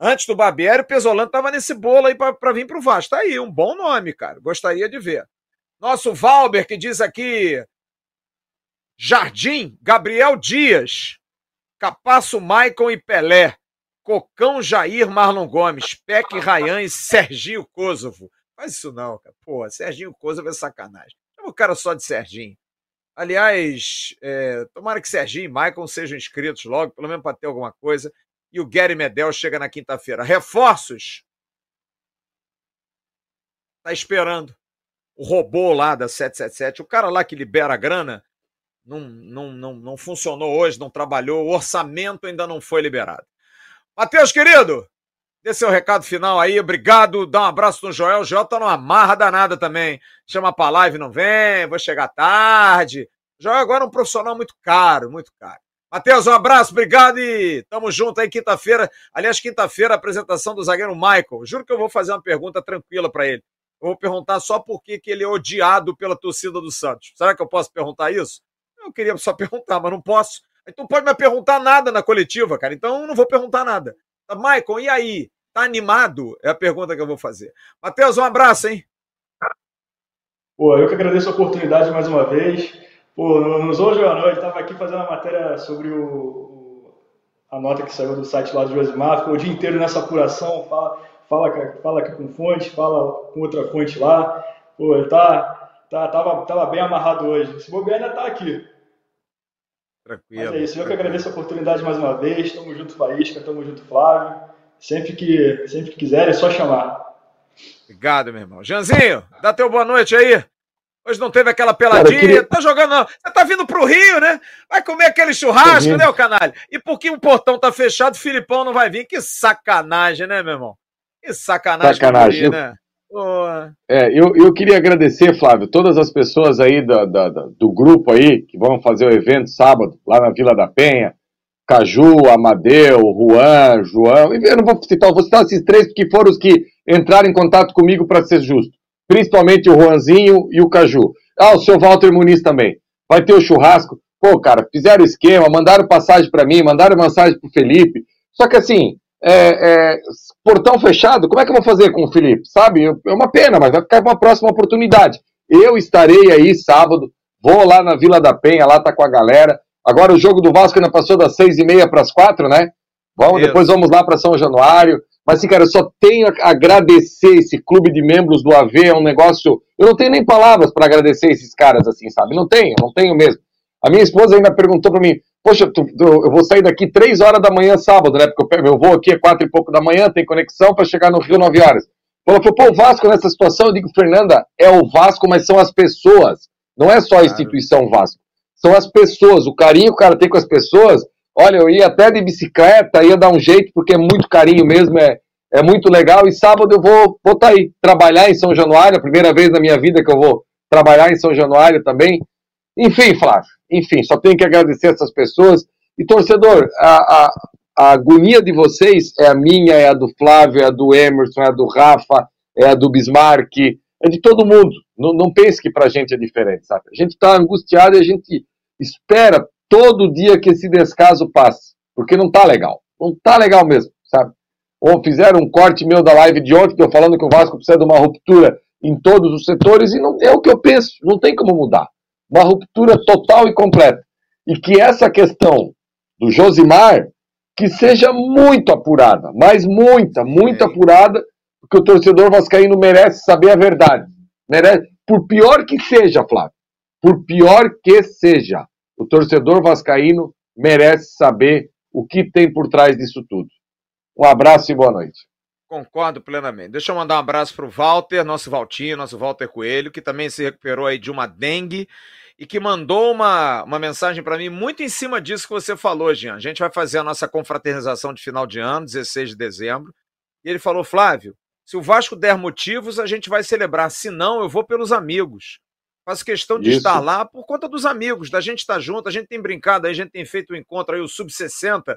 Antes do Barbieri, o Pesolano tava nesse bolo aí para vir pro Vasco. Tá aí, um bom nome, cara. Gostaria de ver. Nosso Valber que diz aqui Jardim, Gabriel Dias, Capasso Maicon e Pelé, Cocão Jair Marlon Gomes, Peck Rayan e Serginho Kosovo. Faz isso não, cara. Pô, Serginho Kosovo é sacanagem. Chama o cara só de Serginho. Aliás, é, tomara que Serginho e Maicon sejam inscritos logo, pelo menos para ter alguma coisa. E o Gary Medel chega na quinta-feira. Reforços? Tá esperando. O robô lá da 777, o cara lá que libera a grana, não, não, não, não funcionou hoje, não trabalhou, o orçamento ainda não foi liberado. Matheus, querido, dê seu recado final aí, obrigado, dá um abraço no Joel. O Joel tá numa marra danada também. Chama pra live, não vem, vou chegar tarde. O Joel agora é um profissional muito caro, muito caro. Matheus, um abraço, obrigado e tamo junto aí quinta-feira. Aliás, quinta-feira, apresentação do zagueiro Michael. Juro que eu vou fazer uma pergunta tranquila para ele. Eu vou perguntar só por que, que ele é odiado pela torcida do Santos. Será que eu posso perguntar isso? Eu queria só *laughs* perguntar, mas não posso. Então pode me perguntar nada na coletiva, cara. Então eu não vou perguntar nada. Maicon, e aí? Tá animado? É a pergunta que eu vou fazer. Matheus, um abraço, hein? Pô, eu que agradeço a oportunidade mais uma vez. Pô, nos hoje à noite, estava aqui fazendo a matéria sobre o, a nota que saiu do site lá do Josimar, ficou o dia inteiro nessa apuração, fala, fala, fala aqui com fonte, fala com outra fonte lá. Pô, ele tá, tá, tava, tava bem amarrado hoje. Se bobear, ainda tá aqui. Tranquilo. Mas é isso, eu que agradeço a oportunidade mais uma vez. Tamo junto, Faísca, tamo junto, Flávio. Sempre que, sempre que quiser, é só chamar. Obrigado, meu irmão. Janzinho, dá teu boa noite aí. Hoje não teve aquela peladinha, queria... tá jogando, não. Você tá vindo pro Rio, né? Vai comer aquele churrasco, né, o canalha? E porque o portão tá fechado, o Filipão não vai vir. Que sacanagem, né, meu irmão? Que sacanagem, sacanagem. né? É, eu, eu queria agradecer, Flávio, todas as pessoas aí da, da, da, do grupo aí que vão fazer o evento sábado, lá na Vila da Penha. Caju, Amadeu, Juan, João. Eu não vou citar, vou citar esses três porque foram os que entraram em contato comigo para ser justo principalmente o Juanzinho e o Caju. Ah, o seu Walter Muniz também. Vai ter o churrasco. Pô, cara, fizeram esquema, mandaram passagem para mim, mandaram mensagem pro Felipe. Só que assim, é, é, portão fechado, como é que eu vou fazer com o Felipe? Sabe? É uma pena, mas vai ficar uma próxima oportunidade. Eu estarei aí sábado, vou lá na Vila da Penha, lá tá com a galera. Agora o jogo do Vasco ainda passou das seis e meia para as quatro, né? Vamos, depois vamos lá para São Januário. Mas, assim, cara, eu só tenho a agradecer esse clube de membros do AV, é um negócio. Eu não tenho nem palavras para agradecer esses caras, assim, sabe? Não tenho, não tenho mesmo. A minha esposa ainda perguntou para mim: Poxa, tu, tu, eu vou sair daqui três horas da manhã sábado, né? Porque eu, eu vou aqui é quatro e pouco da manhã, tem conexão para chegar no Rio nove horas. Ela falou: Pô, o Vasco nessa situação, eu digo, Fernanda, é o Vasco, mas são as pessoas. Não é só a instituição Vasco. São as pessoas. O carinho que o cara tem com as pessoas Olha, eu ia até de bicicleta, ia dar um jeito, porque é muito carinho mesmo, é, é muito legal. E sábado eu vou estar tá aí, trabalhar em São Januário, a primeira vez na minha vida que eu vou trabalhar em São Januário também. Enfim, Flávio, enfim, só tenho que agradecer essas pessoas. E torcedor, a, a, a agonia de vocês é a minha, é a do Flávio, é a do Emerson, é a do Rafa, é a do Bismarck, é de todo mundo. Não, não pense que pra gente é diferente, sabe? A gente tá angustiado e a gente espera todo dia que esse descaso passe, porque não tá legal. Não tá legal mesmo, sabe? Ou fizeram um corte meu da live de ontem, que eu falando que o Vasco precisa de uma ruptura em todos os setores, e não é o que eu penso, não tem como mudar. Uma ruptura total e completa. E que essa questão do Josimar, que seja muito apurada, mas muita, muito apurada, porque o torcedor vascaíno merece saber a verdade. Merece, por pior que seja, Flávio, por pior que seja, o torcedor vascaíno merece saber o que tem por trás disso tudo. Um abraço e boa noite. Concordo plenamente. Deixa eu mandar um abraço para o Walter, nosso Valtinho, nosso Walter Coelho, que também se recuperou aí de uma dengue e que mandou uma, uma mensagem para mim muito em cima disso que você falou, Jean. A gente vai fazer a nossa confraternização de final de ano, 16 de dezembro. E ele falou, Flávio, se o Vasco der motivos, a gente vai celebrar. Se não, eu vou pelos amigos. Faço questão de Isso. estar lá por conta dos amigos, da gente estar junto. A gente tem brincado, a gente tem feito o um encontro aí, o Sub-60,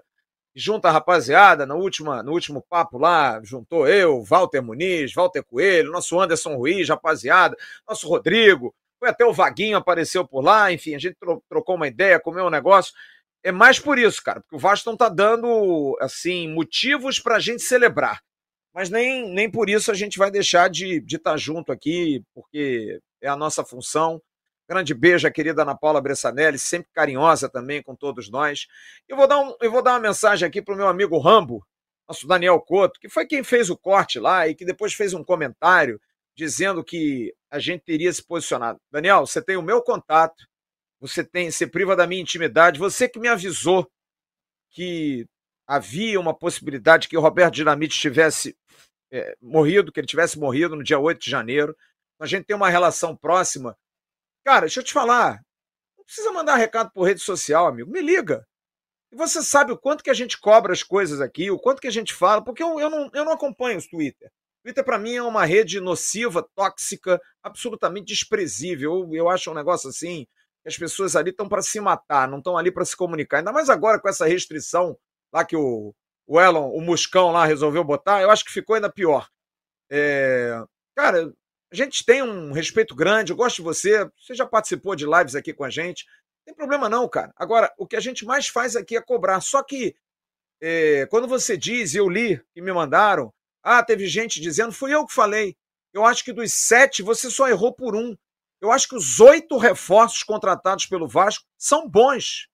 junta a rapaziada. No, último, no último papo lá, juntou eu, Walter Muniz, Walter Coelho, nosso Anderson Ruiz, rapaziada, nosso Rodrigo. Foi até o Vaguinho apareceu por lá. Enfim, a gente trocou uma ideia, comeu um negócio. É mais por isso, cara, porque o Vasco não tá dando, assim, motivos pra gente celebrar. Mas nem, nem por isso a gente vai deixar de estar de tá junto aqui, porque é a nossa função. Grande beijo querida Ana Paula Bressanelli, sempre carinhosa também com todos nós. Eu vou dar, um, eu vou dar uma mensagem aqui para o meu amigo Rambo, nosso Daniel Couto, que foi quem fez o corte lá e que depois fez um comentário dizendo que a gente teria se posicionado. Daniel, você tem o meu contato, você tem, você priva da minha intimidade, você que me avisou que havia uma possibilidade que o Roberto Dinamite tivesse é, morrido, que ele tivesse morrido no dia 8 de janeiro a gente tem uma relação próxima. Cara, deixa eu te falar. Não precisa mandar recado por rede social, amigo. Me liga. E você sabe o quanto que a gente cobra as coisas aqui, o quanto que a gente fala, porque eu, eu, não, eu não acompanho os Twitter. Twitter, para mim, é uma rede nociva, tóxica, absolutamente desprezível. Eu, eu acho um negócio assim que as pessoas ali estão para se matar, não estão ali para se comunicar. Ainda mais agora com essa restrição lá que o, o Elon, o Muscão lá resolveu botar, eu acho que ficou ainda pior. É... Cara, a gente tem um respeito grande, eu gosto de você, você já participou de lives aqui com a gente. Não tem problema não, cara. Agora, o que a gente mais faz aqui é cobrar. Só que é, quando você diz, eu li e me mandaram, ah, teve gente dizendo, fui eu que falei. Eu acho que dos sete, você só errou por um. Eu acho que os oito reforços contratados pelo Vasco são bons.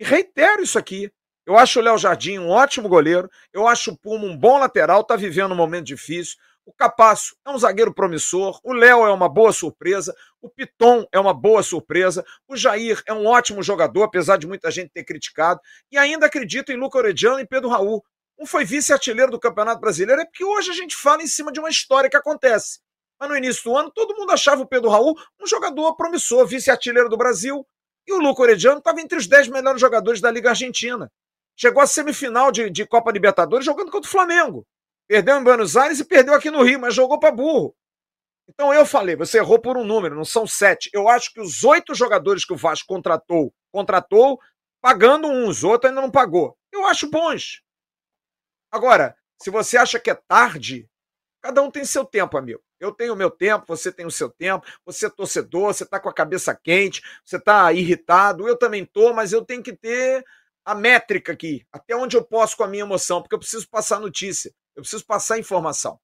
E reitero isso aqui. Eu acho o Léo Jardim um ótimo goleiro. Eu acho o Puma um bom lateral, está vivendo um momento difícil. O Capasso é um zagueiro promissor, o Léo é uma boa surpresa, o Piton é uma boa surpresa, o Jair é um ótimo jogador, apesar de muita gente ter criticado, e ainda acredito em Luca Orediano e Pedro Raul. Um foi vice-artilheiro do Campeonato Brasileiro, é porque hoje a gente fala em cima de uma história que acontece. Mas no início do ano, todo mundo achava o Pedro Raul um jogador promissor, vice-artilheiro do Brasil. E o Luco Orediano estava entre os 10 melhores jogadores da Liga Argentina. Chegou à semifinal de, de Copa Libertadores jogando contra o Flamengo. Perdeu em Buenos Aires e perdeu aqui no Rio, mas jogou para burro. Então eu falei, você errou por um número, não são sete. Eu acho que os oito jogadores que o Vasco contratou, contratou pagando uns, outro ainda não pagou. Eu acho bons. Agora, se você acha que é tarde, cada um tem seu tempo, amigo. Eu tenho o meu tempo, você tem o seu tempo, você é torcedor, você está com a cabeça quente, você está irritado, eu também tô, mas eu tenho que ter a métrica aqui, até onde eu posso com a minha emoção, porque eu preciso passar notícia, eu preciso passar informação.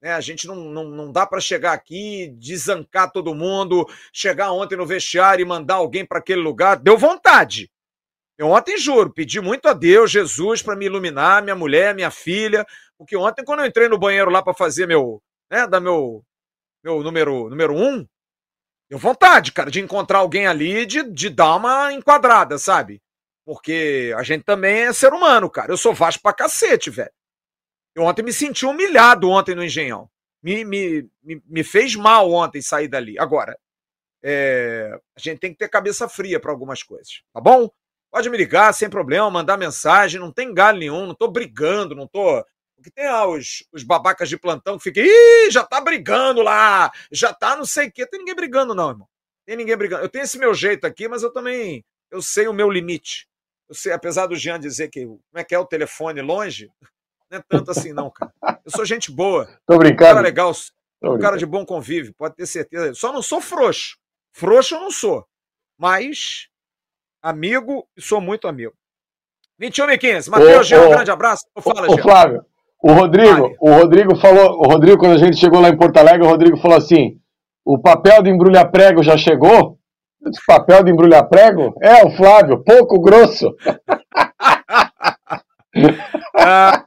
Né? A gente não, não, não dá para chegar aqui, desancar todo mundo, chegar ontem no vestiário e mandar alguém para aquele lugar. Deu vontade. Eu ontem, juro, pedi muito a Deus, Jesus, para me iluminar, minha mulher, minha filha, porque ontem, quando eu entrei no banheiro lá para fazer meu, né, da meu, meu número, número um, deu vontade, cara, de encontrar alguém ali, de, de dar uma enquadrada, sabe? Porque a gente também é ser humano, cara. Eu sou vasto pra cacete, velho. Eu ontem me senti humilhado ontem no Engenhão. Me, me, me, me fez mal ontem sair dali. Agora, é, a gente tem que ter cabeça fria para algumas coisas, tá bom? Pode me ligar sem problema, mandar mensagem, não tem galho nenhum, não tô brigando, não tô porque tem ah, os, os babacas de plantão que ficam, ih, já tá brigando lá, já tá não sei o quê. Tem ninguém brigando, não, irmão. Tem ninguém brigando. Eu tenho esse meu jeito aqui, mas eu também eu sei o meu limite. Eu sei, apesar do Jean dizer que como é que é o telefone longe, não é tanto assim, não, cara. Eu sou gente boa. *laughs* Tô brincando. Um cara legal, um cara de bom convívio, pode ter certeza. Só não sou frouxo. Frouxo eu não sou. Mas amigo, e sou muito amigo. 21 e 15. Matheus, Jean, um grande abraço. Fala, ô, Jean. Flávio, o Rodrigo, o Rodrigo falou, o Rodrigo, quando a gente chegou lá em Porto Alegre, o Rodrigo falou assim: o papel de embrulhar prego já chegou? Esse papel de embrulhar prego? É, o Flávio, pouco grosso. *laughs*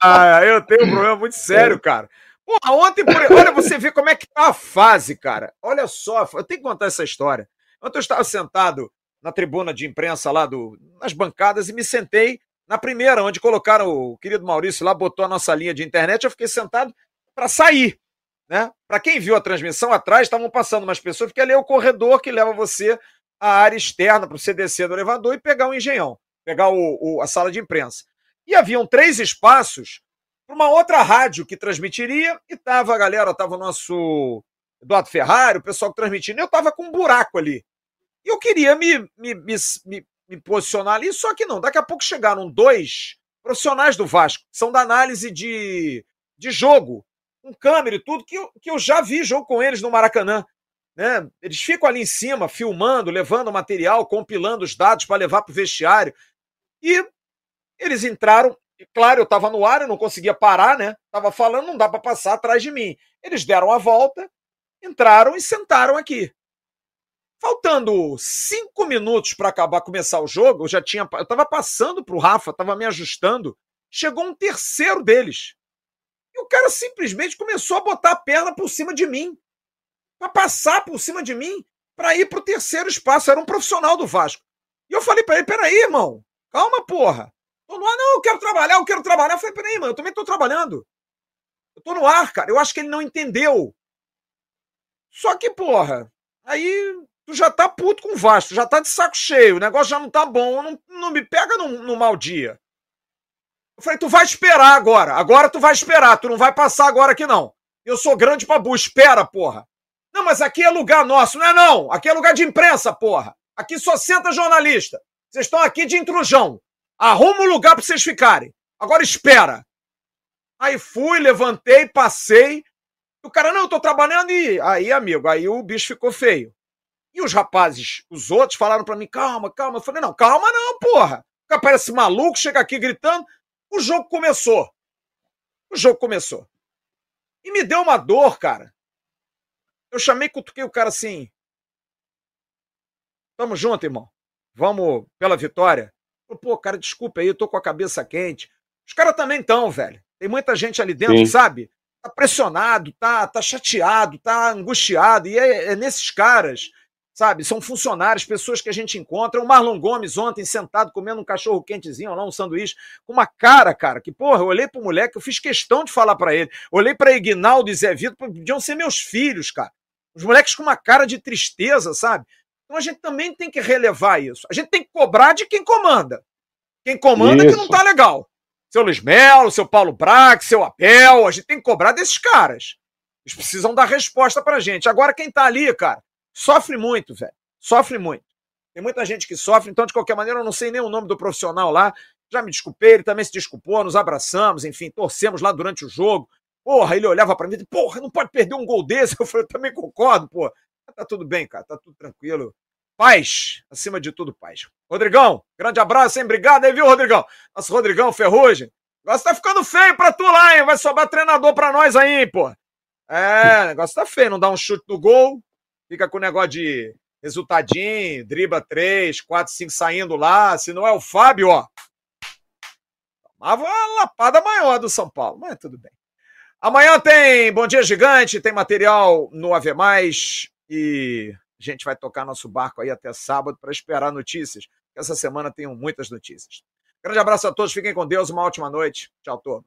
ah, eu tenho um problema muito sério, cara. Porra, ontem, por... olha, você vê como é que tá a fase, cara. Olha só, eu tenho que contar essa história. Ontem eu estava sentado na tribuna de imprensa lá do, nas bancadas e me sentei na primeira, onde colocaram o querido Maurício lá, botou a nossa linha de internet, eu fiquei sentado para sair. Né? Para quem viu a transmissão atrás, estavam passando umas pessoas, porque ali é o corredor que leva você à área externa para você descer do elevador e pegar o engenhão, pegar o, o, a sala de imprensa. E haviam três espaços para uma outra rádio que transmitiria, e tava a galera, tava o nosso Eduardo Ferrari, o pessoal que transmitindo, eu tava com um buraco ali. E eu queria me, me, me, me me posicionar ali, só que não. Daqui a pouco chegaram dois profissionais do Vasco, que são da análise de, de jogo, com câmera e tudo, que eu, que eu já vi jogo com eles no Maracanã. Né? Eles ficam ali em cima, filmando, levando material, compilando os dados para levar para o vestiário. E eles entraram, e claro, eu estava no ar, eu não conseguia parar, né? Tava falando, não dá para passar atrás de mim. Eles deram a volta, entraram e sentaram aqui. Faltando cinco minutos para acabar começar o jogo, eu já tinha, eu estava passando para o Rafa, estava me ajustando. Chegou um terceiro deles. E o cara simplesmente começou a botar a perna por cima de mim. Para passar por cima de mim, para ir para o terceiro espaço. Era um profissional do Vasco. E eu falei para ele: peraí, irmão, calma, porra. Tô no ar, não, eu quero trabalhar, eu quero trabalhar. Eu falei: peraí, mano, eu também estou trabalhando. Eu tô no ar, cara. Eu acho que ele não entendeu. Só que, porra, aí tu já tá puto com o Vasco, já tá de saco cheio, o negócio já não tá bom, não, não me pega no, no mau dia. Eu falei, tu vai esperar agora, agora tu vai esperar, tu não vai passar agora aqui não. Eu sou grande pra bu, espera, porra. Não, mas aqui é lugar nosso, não é não, aqui é lugar de imprensa, porra. Aqui só senta jornalista. Vocês estão aqui de intrusão. Arruma um lugar pra vocês ficarem. Agora espera. Aí fui, levantei, passei. O cara, não, eu tô trabalhando e. Aí, amigo, aí o bicho ficou feio. E os rapazes, os outros, falaram para mim: calma, calma. Eu falei: não, calma não, porra. O cara parece maluco, chega aqui gritando. O jogo começou. O jogo começou. E me deu uma dor, cara. Eu chamei, cutuquei o cara assim. Tamo junto, irmão. Vamos pela vitória. Pô, cara, desculpa aí, eu tô com a cabeça quente. Os caras também estão, velho. Tem muita gente ali dentro, Sim. sabe? Tá pressionado, tá, tá chateado, tá angustiado. E é, é nesses caras sabe? São funcionários, pessoas que a gente encontra. O Marlon Gomes ontem sentado comendo um cachorro quentezinho lá, um sanduíche, com uma cara, cara, que porra, eu olhei pro moleque, eu fiz questão de falar para ele. Olhei para Ignaldo e Zé Vitor, podiam ser meus filhos, cara. Os moleques com uma cara de tristeza, sabe? Então a gente também tem que relevar isso. A gente tem que cobrar de quem comanda. Quem comanda isso. que não tá legal. Seu Luiz Melo, seu Paulo Brax, seu Apel, a gente tem que cobrar desses caras. Eles precisam dar resposta pra gente. Agora, quem tá ali, cara, Sofre muito, velho. Sofre muito. Tem muita gente que sofre, então, de qualquer maneira, eu não sei nem o nome do profissional lá. Já me desculpei, ele também se desculpou, nos abraçamos, enfim, torcemos lá durante o jogo. Porra, ele olhava para mim e disse, porra, não pode perder um gol desse. *laughs* Eu falei, eu também concordo, pô. Tá tudo bem, cara, tá tudo tranquilo. Paz, acima de tudo, paz. Rodrigão, grande abraço, hein? Obrigado aí, viu, Rodrigão? Nosso Rodrigão Ferrugem. O negócio tá ficando feio pra tu lá, hein? Vai sobrar treinador pra nós aí, pô. É, o negócio tá feio. Não dá um chute no gol, fica com o negócio de resultadinho, dribla três, quatro, cinco saindo lá. Se não é o Fábio, ó. Tomava uma lapada maior do São Paulo, mas tudo bem. Amanhã tem Bom Dia Gigante, tem material no Ave Mais e a gente vai tocar nosso barco aí até sábado para esperar notícias. Essa semana tem muitas notícias. Grande abraço a todos, fiquem com Deus, uma ótima noite. Tchau, todos.